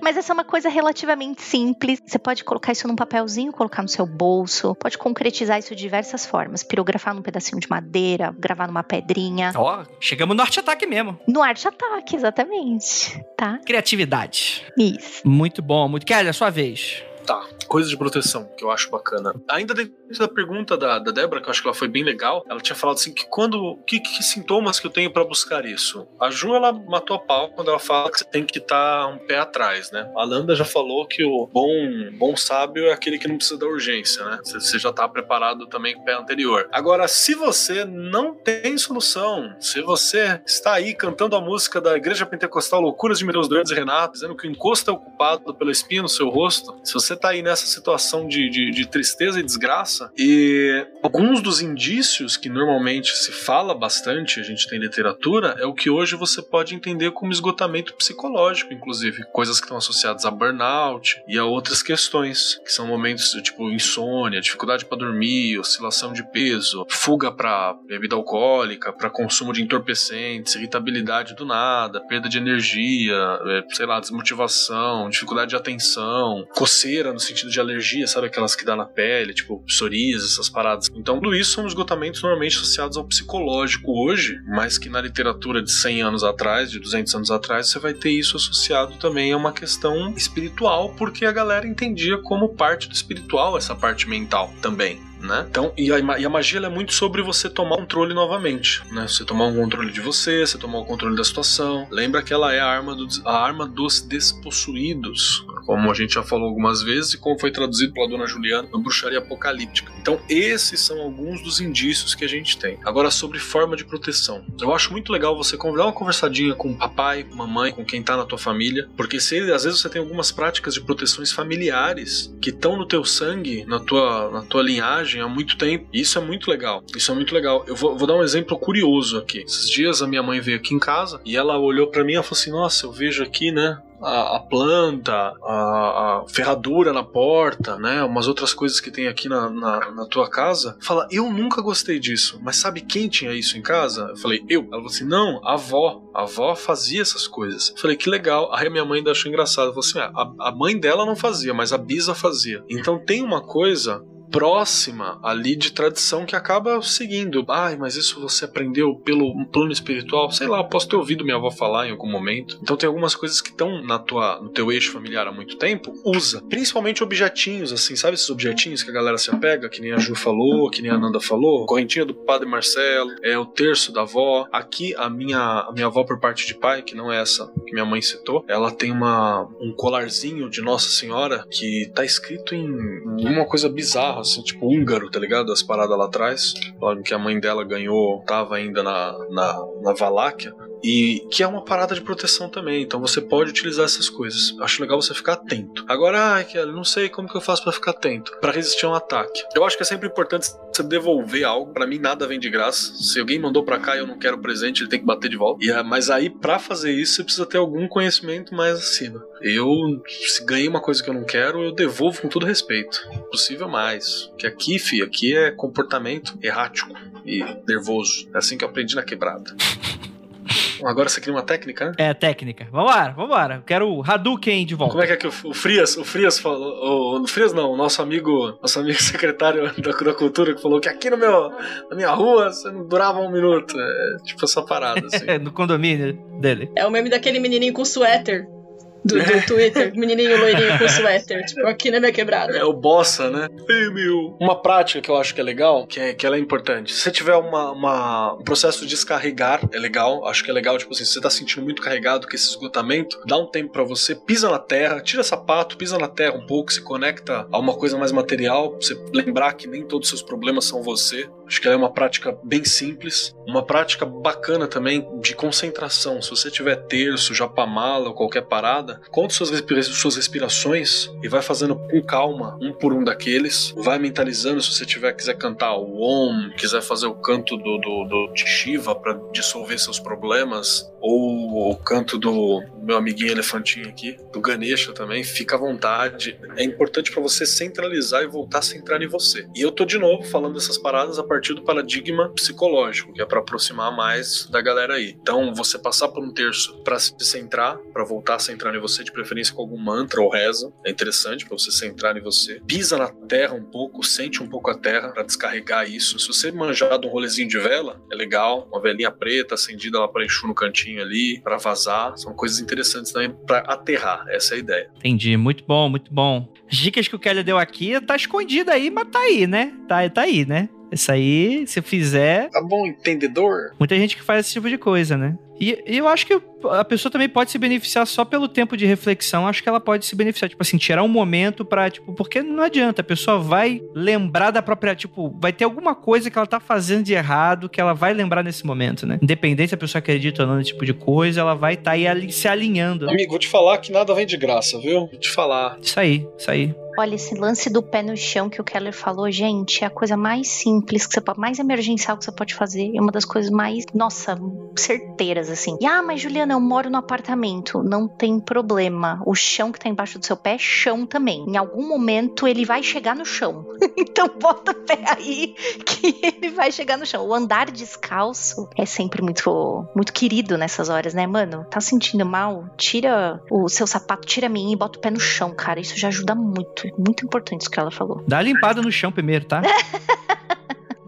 Mas essa é uma coisa relativamente simples. Você pode colocar isso num papelzinho, colocar no seu bolso, pode concretizar isso de diversas formas. Pirografar num pedacinho de madeira, gravar numa pedrinha. Ó, chegamos no arte ataque mesmo. No arte ataque, exatamente. Tá? Criatividade. Isso. Muito bom, muito. Kelly, a sua vez. Tá, coisas de proteção que eu acho bacana. Ainda dentro da pergunta da, da Débora, que eu acho que ela foi bem legal, ela tinha falado assim que quando. Que, que sintomas que eu tenho para buscar isso? A Ju, ela matou a pau quando ela fala que você tem que estar tá um pé atrás, né? A Landa já falou que o bom, bom sábio é aquele que não precisa da urgência, né? Você, já tá preparado também com o pé anterior. Agora, se você não tem solução, se você está aí cantando a música da Igreja Pentecostal Loucuras de Meus Doentes e Renato, dizendo que o encosto é ocupado pela espinha no seu rosto, se você tá aí nessa essa situação de, de, de tristeza e desgraça. E alguns dos indícios que normalmente se fala bastante, a gente tem literatura, é o que hoje você pode entender como esgotamento psicológico, inclusive. Coisas que estão associadas a burnout e a outras questões, que são momentos tipo insônia, dificuldade para dormir, oscilação de peso, fuga para bebida alcoólica, para consumo de entorpecentes, irritabilidade do nada, perda de energia, é, sei lá, desmotivação, dificuldade de atenção, coceira no sentido de alergia, sabe aquelas que dá na pele, tipo psoríase, essas paradas. Então, tudo isso são esgotamentos normalmente associados ao psicológico hoje, mas que na literatura de 100 anos atrás, de 200 anos atrás, você vai ter isso associado também a uma questão espiritual, porque a galera entendia como parte do espiritual essa parte mental também né? Então, e a, e a magia é muito sobre você tomar controle novamente, né? Você tomar um controle de você, você tomar o controle da situação. Lembra que ela é a arma, do, a arma dos despossuídos, como a gente já falou algumas vezes e como foi traduzido pela dona Juliana no Bruxaria Apocalíptica. Então, esses são alguns dos indícios que a gente tem. Agora, sobre forma de proteção. Eu acho muito legal você convidar uma conversadinha com o papai, mamãe, com quem tá na tua família, porque se às vezes você tem algumas práticas de proteções familiares que estão no teu sangue, na tua, na tua linhagem há muito tempo. E isso é muito legal. Isso é muito legal. Eu vou, vou dar um exemplo curioso aqui. Esses dias a minha mãe veio aqui em casa e ela olhou para mim e falou assim: Nossa, eu vejo aqui, né? a, a planta, a, a, ferradura na porta, né? Umas outras coisas que tem aqui na, na, na, tua casa. Fala, eu nunca gostei disso, mas sabe quem tinha isso em casa? Eu falei, eu. Ela falou assim, não, a avó. A avó fazia essas coisas. Eu falei, que legal. Aí a minha mãe ainda achou engraçado. Falou assim, ah, a, a mãe dela não fazia, mas a bisa fazia. Então tem uma coisa próxima ali de tradição que acaba seguindo. Ai, mas isso você aprendeu pelo plano espiritual? Sei lá, posso ter ouvido minha avó falar em algum momento. Então tem algumas coisas que estão na tua, no teu eixo familiar há muito tempo, usa. Principalmente objetinhos, assim, sabe esses objetinhos que a galera se apega, que nem a Ju falou, que nem a Nanda falou? Correntinha do Padre Marcelo, é o terço da avó. Aqui a minha, a minha avó por parte de pai, que não é essa que minha mãe citou, ela tem uma, um colarzinho de Nossa Senhora que tá escrito em uma coisa bizarra assim, tipo húngaro, tá ligado? As paradas lá atrás, que a mãe dela ganhou, tava ainda na, na, na Valáquia. E que é uma parada de proteção também, então você pode utilizar essas coisas. Acho legal você ficar atento. Agora, ai, Kelly, não sei como que eu faço para ficar atento, para resistir a um ataque. Eu acho que é sempre importante você devolver algo. Para mim nada vem de graça. Se alguém mandou para cá e eu não quero presente, ele tem que bater de volta. E, é, mas aí para fazer isso você precisa ter algum conhecimento mais acima. Eu se ganhei uma coisa que eu não quero, eu devolvo com todo respeito. Possível mais. Que aqui, fi, aqui é comportamento errático e nervoso. É assim que eu aprendi na quebrada. Agora você cria uma técnica, né? É, técnica. Vambora, vambora. Quero o Hadouken de volta. Como é que é que o, Frias, o Frias falou. O, o Frias não, o nosso amigo, nosso amigo secretário da, da cultura que falou que aqui no meu, na minha rua você não durava um minuto. É tipo essa parada, assim. no condomínio dele. É o meme daquele menininho com suéter do, do Twitter, menininho loirinho com suéter, tipo, aqui na minha quebrada. É o bossa, né? Ei, meu. Uma prática que eu acho que é legal, que, é, que ela é importante. Se você tiver uma, uma, um processo de descarregar, é legal. Acho que é legal, tipo assim, se você tá sentindo muito carregado com esse esgotamento, dá um tempo para você, pisa na terra, tira sapato, pisa na terra um pouco, se conecta a uma coisa mais material, pra você lembrar que nem todos os seus problemas são você. Acho que ela é uma prática bem simples, uma prática bacana também de concentração. Se você tiver terço, japamala ou qualquer parada, conta suas, respira suas respirações e vai fazendo com calma, um por um daqueles. Vai mentalizando se você tiver quiser cantar o Om, quiser fazer o canto do, do, do de Shiva para dissolver seus problemas, ou o canto do meu amiguinho elefantinho aqui, do Ganesha também, fica à vontade. É importante para você centralizar e voltar a centrar em você. E eu tô de novo falando essas paradas a partir do paradigma psicológico, que é para aproximar mais da galera aí. Então, você passar por um terço para se centrar, para voltar a centrar em você, de preferência com algum mantra ou reza. É interessante para você centrar em você. Pisa na terra um pouco, sente um pouco a terra para descarregar isso. Se você manjar de um rolezinho de vela, é legal. Uma velinha preta acendida lá para enxur no cantinho ali, para vazar. São coisas interessantes também para aterrar. Essa é a ideia. Entendi. Muito bom, muito bom. As dicas que o Kelly deu aqui tá escondida aí, mas tá aí, né? Tá, tá aí, né? Isso aí, se fizer. Tá bom, entendedor? Muita gente que faz esse tipo de coisa, né? E, e eu acho que a pessoa também pode se beneficiar só pelo tempo de reflexão. Acho que ela pode se beneficiar, tipo assim, tirar um momento pra, tipo, porque não adianta, a pessoa vai lembrar da própria, tipo, vai ter alguma coisa que ela tá fazendo de errado que ela vai lembrar nesse momento, né? Independente se a pessoa acredita ou não nesse tipo de coisa, ela vai estar tá aí ali se alinhando. Amigo, vou te falar que nada vem de graça, viu? Vou te falar. Isso aí, isso aí. Olha, esse lance do pé no chão que o Keller falou, gente, é a coisa mais simples que você pode, mais emergencial que você pode fazer. É uma das coisas mais, nossa, certeiras, assim. E, ah, mas Juliana, eu moro no apartamento. Não tem problema. O chão que tá embaixo do seu pé é chão também. Em algum momento ele vai chegar no chão. então bota o pé aí que ele vai chegar no chão. O andar descalço é sempre muito, muito querido nessas horas, né, mano? Tá sentindo mal? Tira o seu sapato, tira a minha e bota o pé no chão, cara. Isso já ajuda muito muito, muito importante isso que ela falou. Dá a limpada no chão primeiro, tá?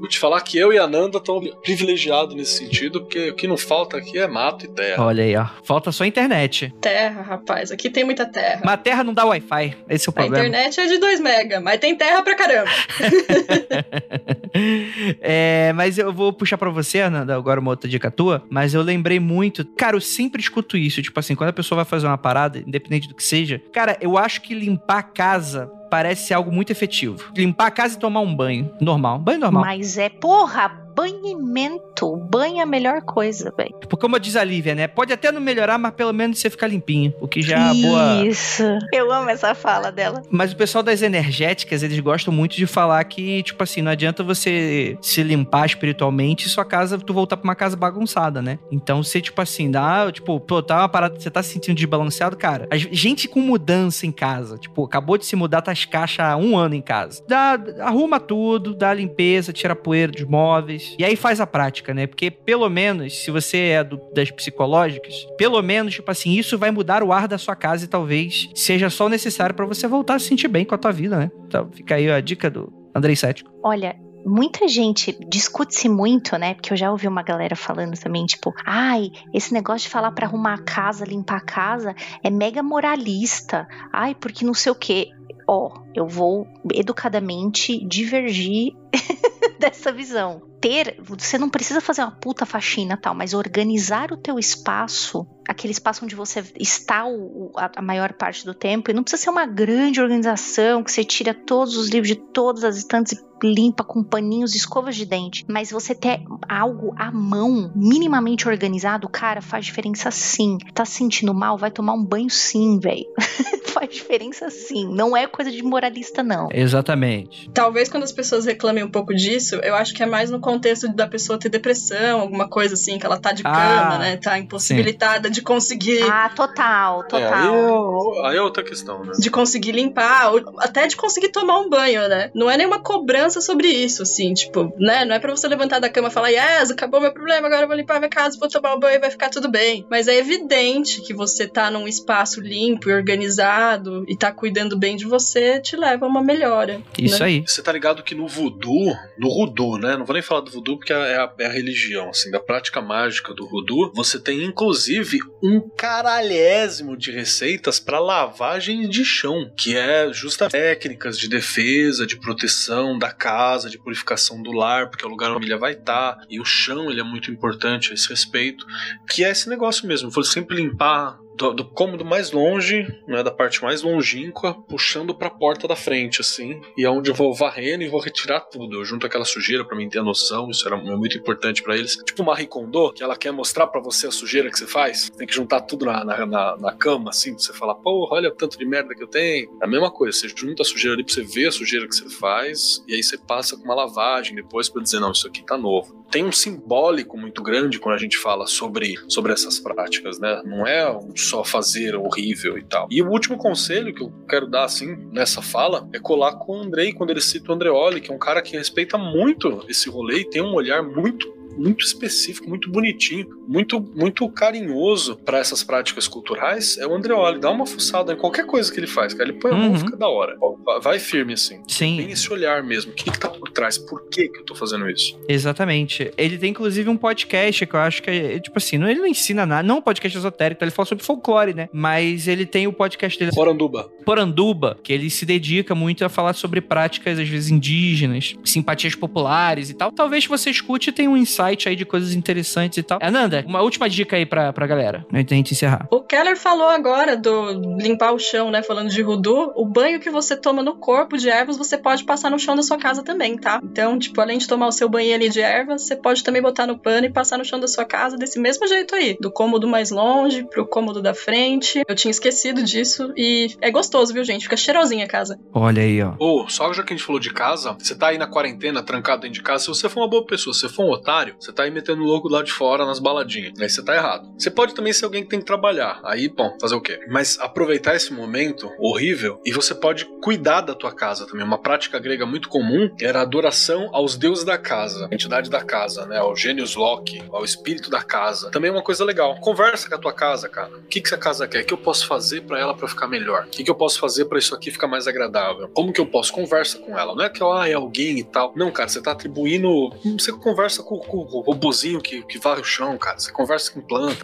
Vou te falar que eu e a Nanda estão privilegiados nesse sentido, porque o que não falta aqui é mato e terra. Olha aí, ó. Falta só internet. Terra, rapaz. Aqui tem muita terra. Mas a terra não dá Wi-Fi. Esse é o problema. A internet é de 2 mega, mas tem terra pra caramba. é, mas eu vou puxar pra você, Nanda, agora uma outra dica tua. Mas eu lembrei muito. Cara, eu sempre escuto isso. Tipo assim, quando a pessoa vai fazer uma parada, independente do que seja. Cara, eu acho que limpar a casa parece algo muito efetivo. Limpar a casa e tomar um banho. Normal. Banho normal. Mas é, porra, banhimento. Banho é a melhor coisa, velho. Tipo, como diz a Lívia, né? Pode até não melhorar, mas pelo menos você fica limpinho. O que já é boa. Isso. Eu amo essa fala dela. Mas o pessoal das energéticas, eles gostam muito de falar que, tipo assim, não adianta você se limpar espiritualmente e sua casa, tu voltar pra uma casa bagunçada, né? Então, você, tipo assim, dá, tipo, pô, tá uma parada, você tá se sentindo desbalanceado, cara. A gente com mudança em casa, tipo, acabou de se mudar, tá as caixas há um ano em casa. Dá, arruma tudo, dá limpeza, tira poeira dos móveis e aí faz a prática, né? Porque pelo menos, se você é do, das psicológicas, pelo menos, tipo assim, isso vai mudar o ar da sua casa e talvez seja só necessário para você voltar a se sentir bem com a tua vida, né? Então fica aí a dica do Andrei Cético. Olha, muita gente discute-se muito, né? Porque eu já ouvi uma galera falando também, tipo, ai, esse negócio de falar para arrumar a casa, limpar a casa, é mega moralista. Ai, porque não sei o quê. Ó, eu vou educadamente divergir dessa visão ter, você não precisa fazer uma puta faxina tal, mas organizar o teu espaço, aquele espaço onde você está o, a, a, maior parte do tempo, e não precisa ser uma grande organização que você tira todos os livros de todas as estantes e limpa com paninhos, escovas de dente, mas você ter algo à mão, minimamente organizado, cara, faz diferença sim. Tá se sentindo mal? Vai tomar um banho sim, velho. faz diferença sim. Não é coisa de moralista, não. Exatamente. Talvez quando as pessoas reclamem um pouco disso, eu acho que é mais no contexto da pessoa ter depressão, alguma coisa assim, que ela tá de ah, cama, né? Tá impossibilitada sim. de conseguir. Ah, total, total. É, aí, é, aí, é, outra questão, né? De conseguir limpar, até de conseguir tomar um banho, né? Não é nenhuma cobrança sobre isso, assim, tipo, né? Não é pra você levantar da cama e falar, yes, acabou meu problema, agora eu vou limpar minha casa, vou tomar um banho e vai ficar tudo bem. Mas é evidente que você tá num espaço limpo e organizado e tá cuidando bem de você, te leva a uma melhora. Isso né? aí. Você tá ligado que no voodoo, no voodoo, né? Não vou nem falar do voodoo porque é a, é a religião, assim, da prática mágica do voodoo. Você tem, inclusive, um caralhésimo de receitas para lavagem de chão, que é justa técnicas de defesa, de proteção da casa, de purificação do lar, porque é o lugar onde a família vai estar, tá, e o chão ele é muito importante a esse respeito, que é esse negócio mesmo, você sempre limpar do, do, cômodo mais longe, né, da parte mais longínqua, puxando para a porta da frente, assim, e é onde eu vou varrendo e vou retirar tudo. Eu junto aquela sujeira para mim ter a noção, isso era muito importante para eles. Tipo Marie Kondo, que ela quer mostrar para você a sujeira que você faz, tem que juntar tudo na, na, na, na cama, assim, você falar, porra, olha o tanto de merda que eu tenho. É a mesma coisa, você junta a sujeira ali pra você ver a sujeira que você faz, e aí você passa com uma lavagem depois para dizer, não, isso aqui tá novo. Tem um simbólico muito grande quando a gente fala sobre, sobre essas práticas, né? Não é um só fazer horrível e tal. E o último conselho que eu quero dar, assim, nessa fala, é colar com o Andrei, quando ele cita o Andreoli, que é um cara que respeita muito esse rolê e tem um olhar muito muito específico, muito bonitinho, muito muito carinhoso para essas práticas culturais é o Andreoli. Dá uma fuçada em qualquer coisa que ele faz, cara. Ele põe a mão, uhum. fica da hora. Vai firme assim. Sim. Tem esse olhar mesmo. O que, que tá por trás? Por que, que eu tô fazendo isso? Exatamente. Ele tem inclusive um podcast que eu acho que é, tipo assim, não, ele não ensina nada, não é um podcast esotérico, ele fala sobre folclore, né? Mas ele tem o podcast dele. Poranduba. Poranduba, que ele se dedica muito a falar sobre práticas, às vezes, indígenas, simpatias populares e tal. Talvez você escute e tenha um insight site aí de coisas interessantes e tal. Ananda, uma última dica aí pra, pra galera, antes da gente encerrar. O Keller falou agora do limpar o chão, né? Falando de Rudu. O banho que você toma no corpo de ervas, você pode passar no chão da sua casa também, tá? Então, tipo, além de tomar o seu banho ali de ervas, você pode também botar no pano e passar no chão da sua casa desse mesmo jeito aí. Do cômodo mais longe pro cômodo da frente. Eu tinha esquecido disso e é gostoso, viu, gente? Fica cheirosinha a casa. Olha aí, ó. Ou, só já que a gente falou de casa, você tá aí na quarentena, trancado dentro de casa, se você for uma boa pessoa, se você for um otário, você tá aí metendo louco lá de fora nas baladinhas. Aí você tá errado. Você pode também ser alguém que tem que trabalhar. Aí, bom, fazer o quê? Mas aproveitar esse momento horrível e você pode cuidar da tua casa também. Uma prática grega muito comum era a adoração aos deuses da casa, a entidade da casa, né? Ao gênios Loki, ao espírito da casa. Também é uma coisa legal. Conversa com a tua casa, cara. O que, que essa casa quer? O que eu posso fazer para ela para ficar melhor? O que, que eu posso fazer para isso aqui ficar mais agradável? Como que eu posso? Conversa com ela. Não é que ah, é alguém e tal. Não, cara, você tá atribuindo. Você conversa com, com o robozinho que, que varre o chão, cara. Você conversa com planta.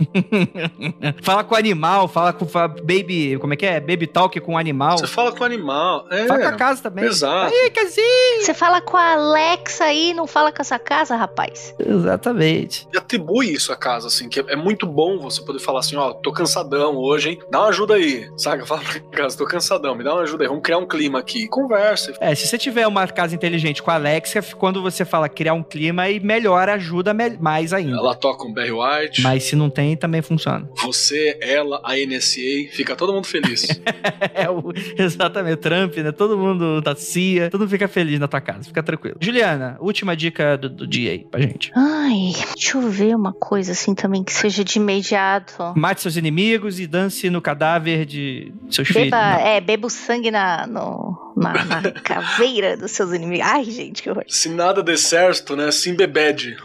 fala com o animal, fala com fala, baby. Como é que é? Baby talk com o animal. Você fala com o animal. É. Fala com a casa também. Exato. Aí, casinha. Você fala com a Alexa aí, não fala com essa casa, rapaz. Exatamente. E atribui isso à casa, assim, que é muito bom você poder falar assim, ó, tô cansadão hoje, hein? Dá uma ajuda aí, saca? Fala pra casa, tô cansadão, me dá uma ajuda aí, vamos criar um clima aqui. Conversa. É, se você tiver uma casa inteligente com a Alexa, quando você fala criar um clima, e melhor, ajuda mais ainda. Ela toca um Barry White. Mas se não tem, também funciona. Você, ela, a NSA, fica todo mundo feliz. é, o, exatamente, Trump, né? Todo mundo da CIA, todo mundo fica feliz na tua casa, fica tranquilo. Juliana, última dica do, do dia aí pra gente. Ai, deixa eu ver uma coisa assim também que seja de imediato. Mate seus inimigos e dance no cadáver de seus Beba, filhos. Não. é, beba o sangue na, no, na, na caveira dos seus inimigos. Ai, gente, que horror. Se nada der certo, né? Sim bebede.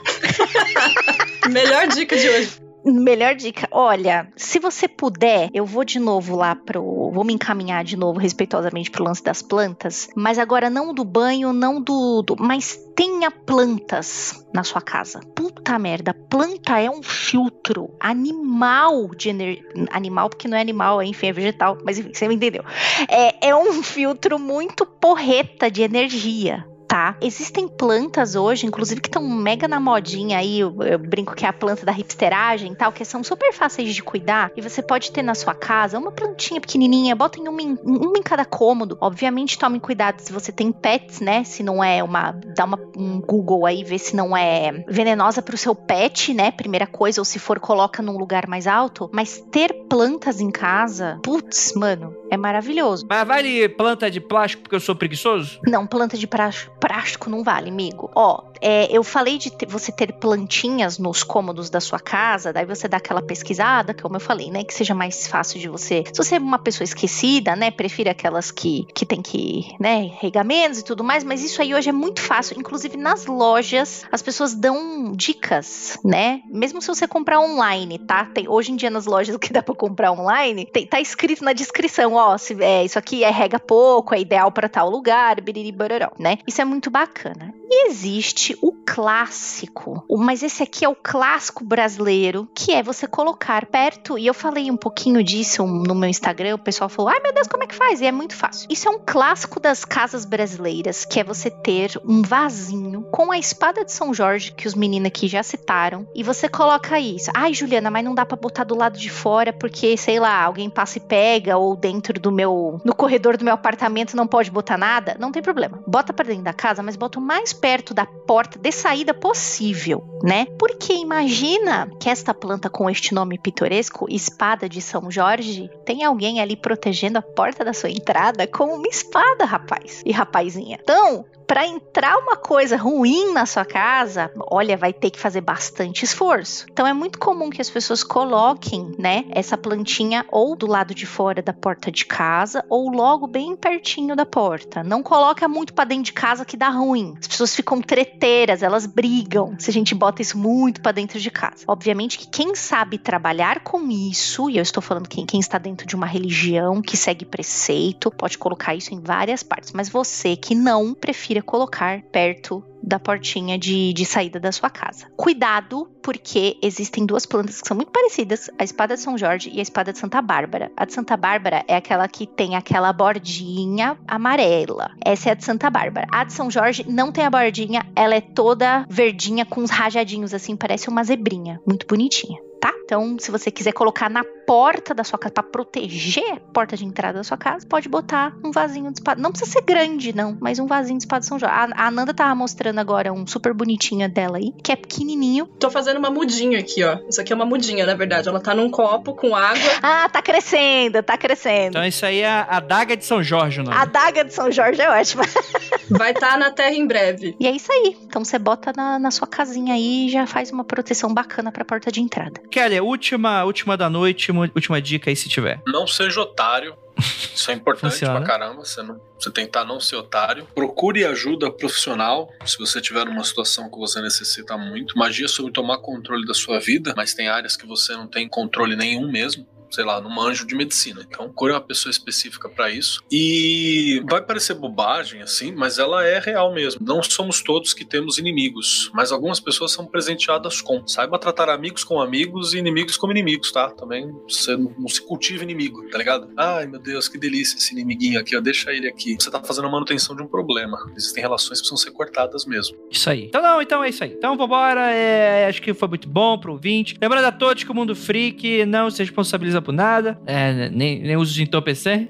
Melhor dica de hoje. Melhor dica, olha, se você puder, eu vou de novo lá pro. Vou me encaminhar de novo respeitosamente pro lance das plantas, mas agora não do banho, não do. do mas tenha plantas na sua casa. Puta merda, planta é um filtro animal de energia. Animal, porque não é animal, enfim, é vegetal, mas enfim, você me entendeu. É, é um filtro muito porreta de energia tá? Existem plantas hoje, inclusive, que estão mega na modinha aí. Eu, eu, brinco que é a planta da hipsteragem e tal, que são super fáceis de cuidar. E você pode ter na sua casa uma plantinha pequenininha, botem uma em, uma em cada cômodo. Obviamente, tomem cuidado se você tem pets, né? Se não é uma. Dá uma, um Google aí, vê se não é venenosa pro seu pet, né? Primeira coisa, ou se for, coloca num lugar mais alto. Mas ter plantas em casa, putz, mano, é maravilhoso. Mas vale planta de plástico porque eu sou preguiçoso? Não, planta de plástico não vale, amigo. Ó, é, eu falei de ter, você ter plantinhas nos cômodos da sua casa, daí você dá aquela pesquisada, como eu falei, né? Que seja mais fácil de você. Se você é uma pessoa esquecida, né? Prefira aquelas que, que tem que, né, regar menos e tudo mais, mas isso aí hoje é muito fácil. Inclusive nas lojas, as pessoas dão dicas, né? Mesmo se você comprar online, tá? Tem, hoje em dia nas lojas o que dá pra comprar online, tem, tá escrito na descrição, ó, se, é, isso aqui é rega pouco, é ideal para tal lugar, biriri, bararão, né? Isso é muito bacana. E existe o clássico, mas esse aqui é o clássico brasileiro, que é você colocar perto, e eu falei um pouquinho disso no meu Instagram, o pessoal falou, ai meu Deus, como é que faz? E é muito fácil. Isso é um clássico das casas brasileiras, que é você ter um vasinho com a espada de São Jorge, que os meninos aqui já citaram, e você coloca isso. Ai, Juliana, mas não dá para botar do lado de fora, porque, sei lá, alguém passa e pega, ou dentro do meu, no corredor do meu apartamento não pode botar nada. Não tem problema. Bota para dentro da casa, mas bota o mais perto da porta de saída possível, né? Porque imagina que esta planta com este nome pitoresco, espada de São Jorge, tem alguém ali protegendo a porta da sua entrada com uma espada, rapaz e rapazinha. Então, para entrar uma coisa ruim na sua casa, olha, vai ter que fazer bastante esforço. Então é muito comum que as pessoas coloquem, né, essa plantinha ou do lado de fora da porta de casa ou logo bem pertinho da porta. Não coloca muito para dentro de casa que dá ruim. As pessoas ficam treteiras, elas brigam se a gente bota isso muito para dentro de casa. Obviamente que quem sabe trabalhar com isso, e eu estou falando quem, quem está dentro de uma religião que segue preceito, pode colocar isso em várias partes, mas você que não prefira queria colocar perto da portinha de, de saída da sua casa. Cuidado, porque existem duas plantas que são muito parecidas: a espada de São Jorge e a espada de Santa Bárbara. A de Santa Bárbara é aquela que tem aquela bordinha amarela. Essa é a de Santa Bárbara. A de São Jorge não tem a bordinha, ela é toda verdinha com uns rajadinhos assim, parece uma zebrinha. Muito bonitinha tá? Então, se você quiser colocar na porta da sua casa para proteger a porta de entrada da sua casa, pode botar um vasinho de espada. Não precisa ser grande, não, mas um vasinho de espada de São Jorge. A, a Ananda tava mostrando agora um super bonitinho dela aí, que é pequenininho. Tô fazendo uma mudinha aqui, ó. Isso aqui é uma mudinha, na verdade. Ela tá num copo com água. Ah, tá crescendo, tá crescendo. Então isso aí é a daga de São Jorge, não? A daga de São Jorge é ótima. Vai estar tá na terra em breve. E é isso aí. Então você bota na, na sua casinha aí e já faz uma proteção bacana pra porta de entrada. Kelly, última, última da noite, última dica aí se tiver. Não seja otário. Isso é importante Funciona. pra caramba. Você, não, você tentar não ser otário. Procure ajuda profissional se você tiver numa situação que você necessita muito. Magia sobre tomar controle da sua vida, mas tem áreas que você não tem controle nenhum mesmo sei lá, não manjo de medicina. Então, procure uma pessoa específica para isso. E vai parecer bobagem, assim, mas ela é real mesmo. Não somos todos que temos inimigos, mas algumas pessoas são presenteadas com. Saiba tratar amigos com amigos e inimigos como inimigos, tá? Também você não se cultiva inimigo, tá ligado? Ai, meu Deus, que delícia esse inimiguinho aqui, ó, deixa ele aqui. Você tá fazendo a manutenção de um problema. Existem relações que precisam ser cortadas mesmo. Isso aí. Então, não, então é isso aí. Então, vambora. É, acho que foi muito bom pro ouvinte. Lembrando a todos que o Mundo Freak não se responsabiliza por nada. É, nem, nem uso de entorpecer.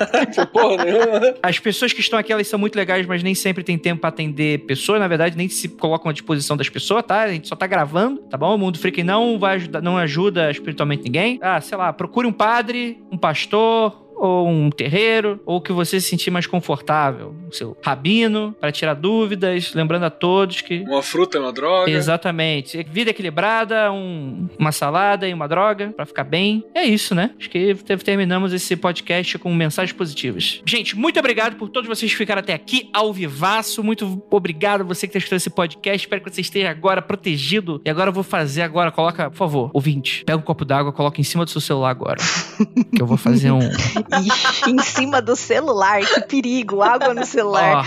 Porra nenhuma. As pessoas que estão aqui, elas são muito legais, mas nem sempre tem tempo para atender pessoas. Na verdade, nem se colocam à disposição das pessoas, tá? A gente só tá gravando, tá bom? O Mundo Freak não vai ajudar, não ajuda espiritualmente ninguém. Ah, sei lá, procure um padre, um pastor, ou um terreiro, ou que você se sentir mais confortável. O seu rabino, para tirar dúvidas, lembrando a todos que. Uma fruta é uma droga. Exatamente. Vida equilibrada, um, uma salada e uma droga, para ficar bem. É isso, né? Acho que terminamos esse podcast com mensagens positivas. Gente, muito obrigado por todos vocês que ficaram até aqui ao vivaço. Muito obrigado você que escutando esse podcast. Espero que você esteja agora protegido. E agora eu vou fazer agora, coloca, por favor, ouvinte, pega um copo d'água, coloca em cima do seu celular agora. que eu vou fazer um em cima do celular. Que perigo, água no celular.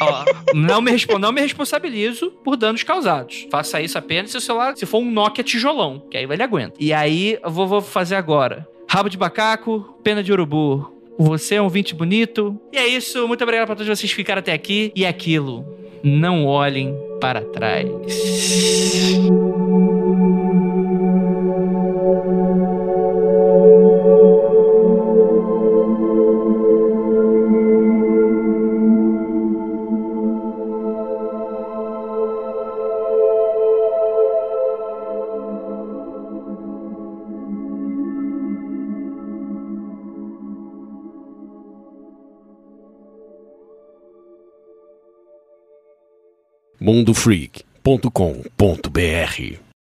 Ó, ó, não, me, não me responsabilizo por danos causados. Faça isso apenas se o celular, se for um Nokia tijolão, que aí ele aguenta. E aí, eu vou, vou fazer agora. Rabo de bacaco, pena de urubu. Você é um vinte bonito. E é isso. Muito obrigado para todos vocês que ficaram até aqui. E é aquilo. Não olhem para trás. mundofreak.com.br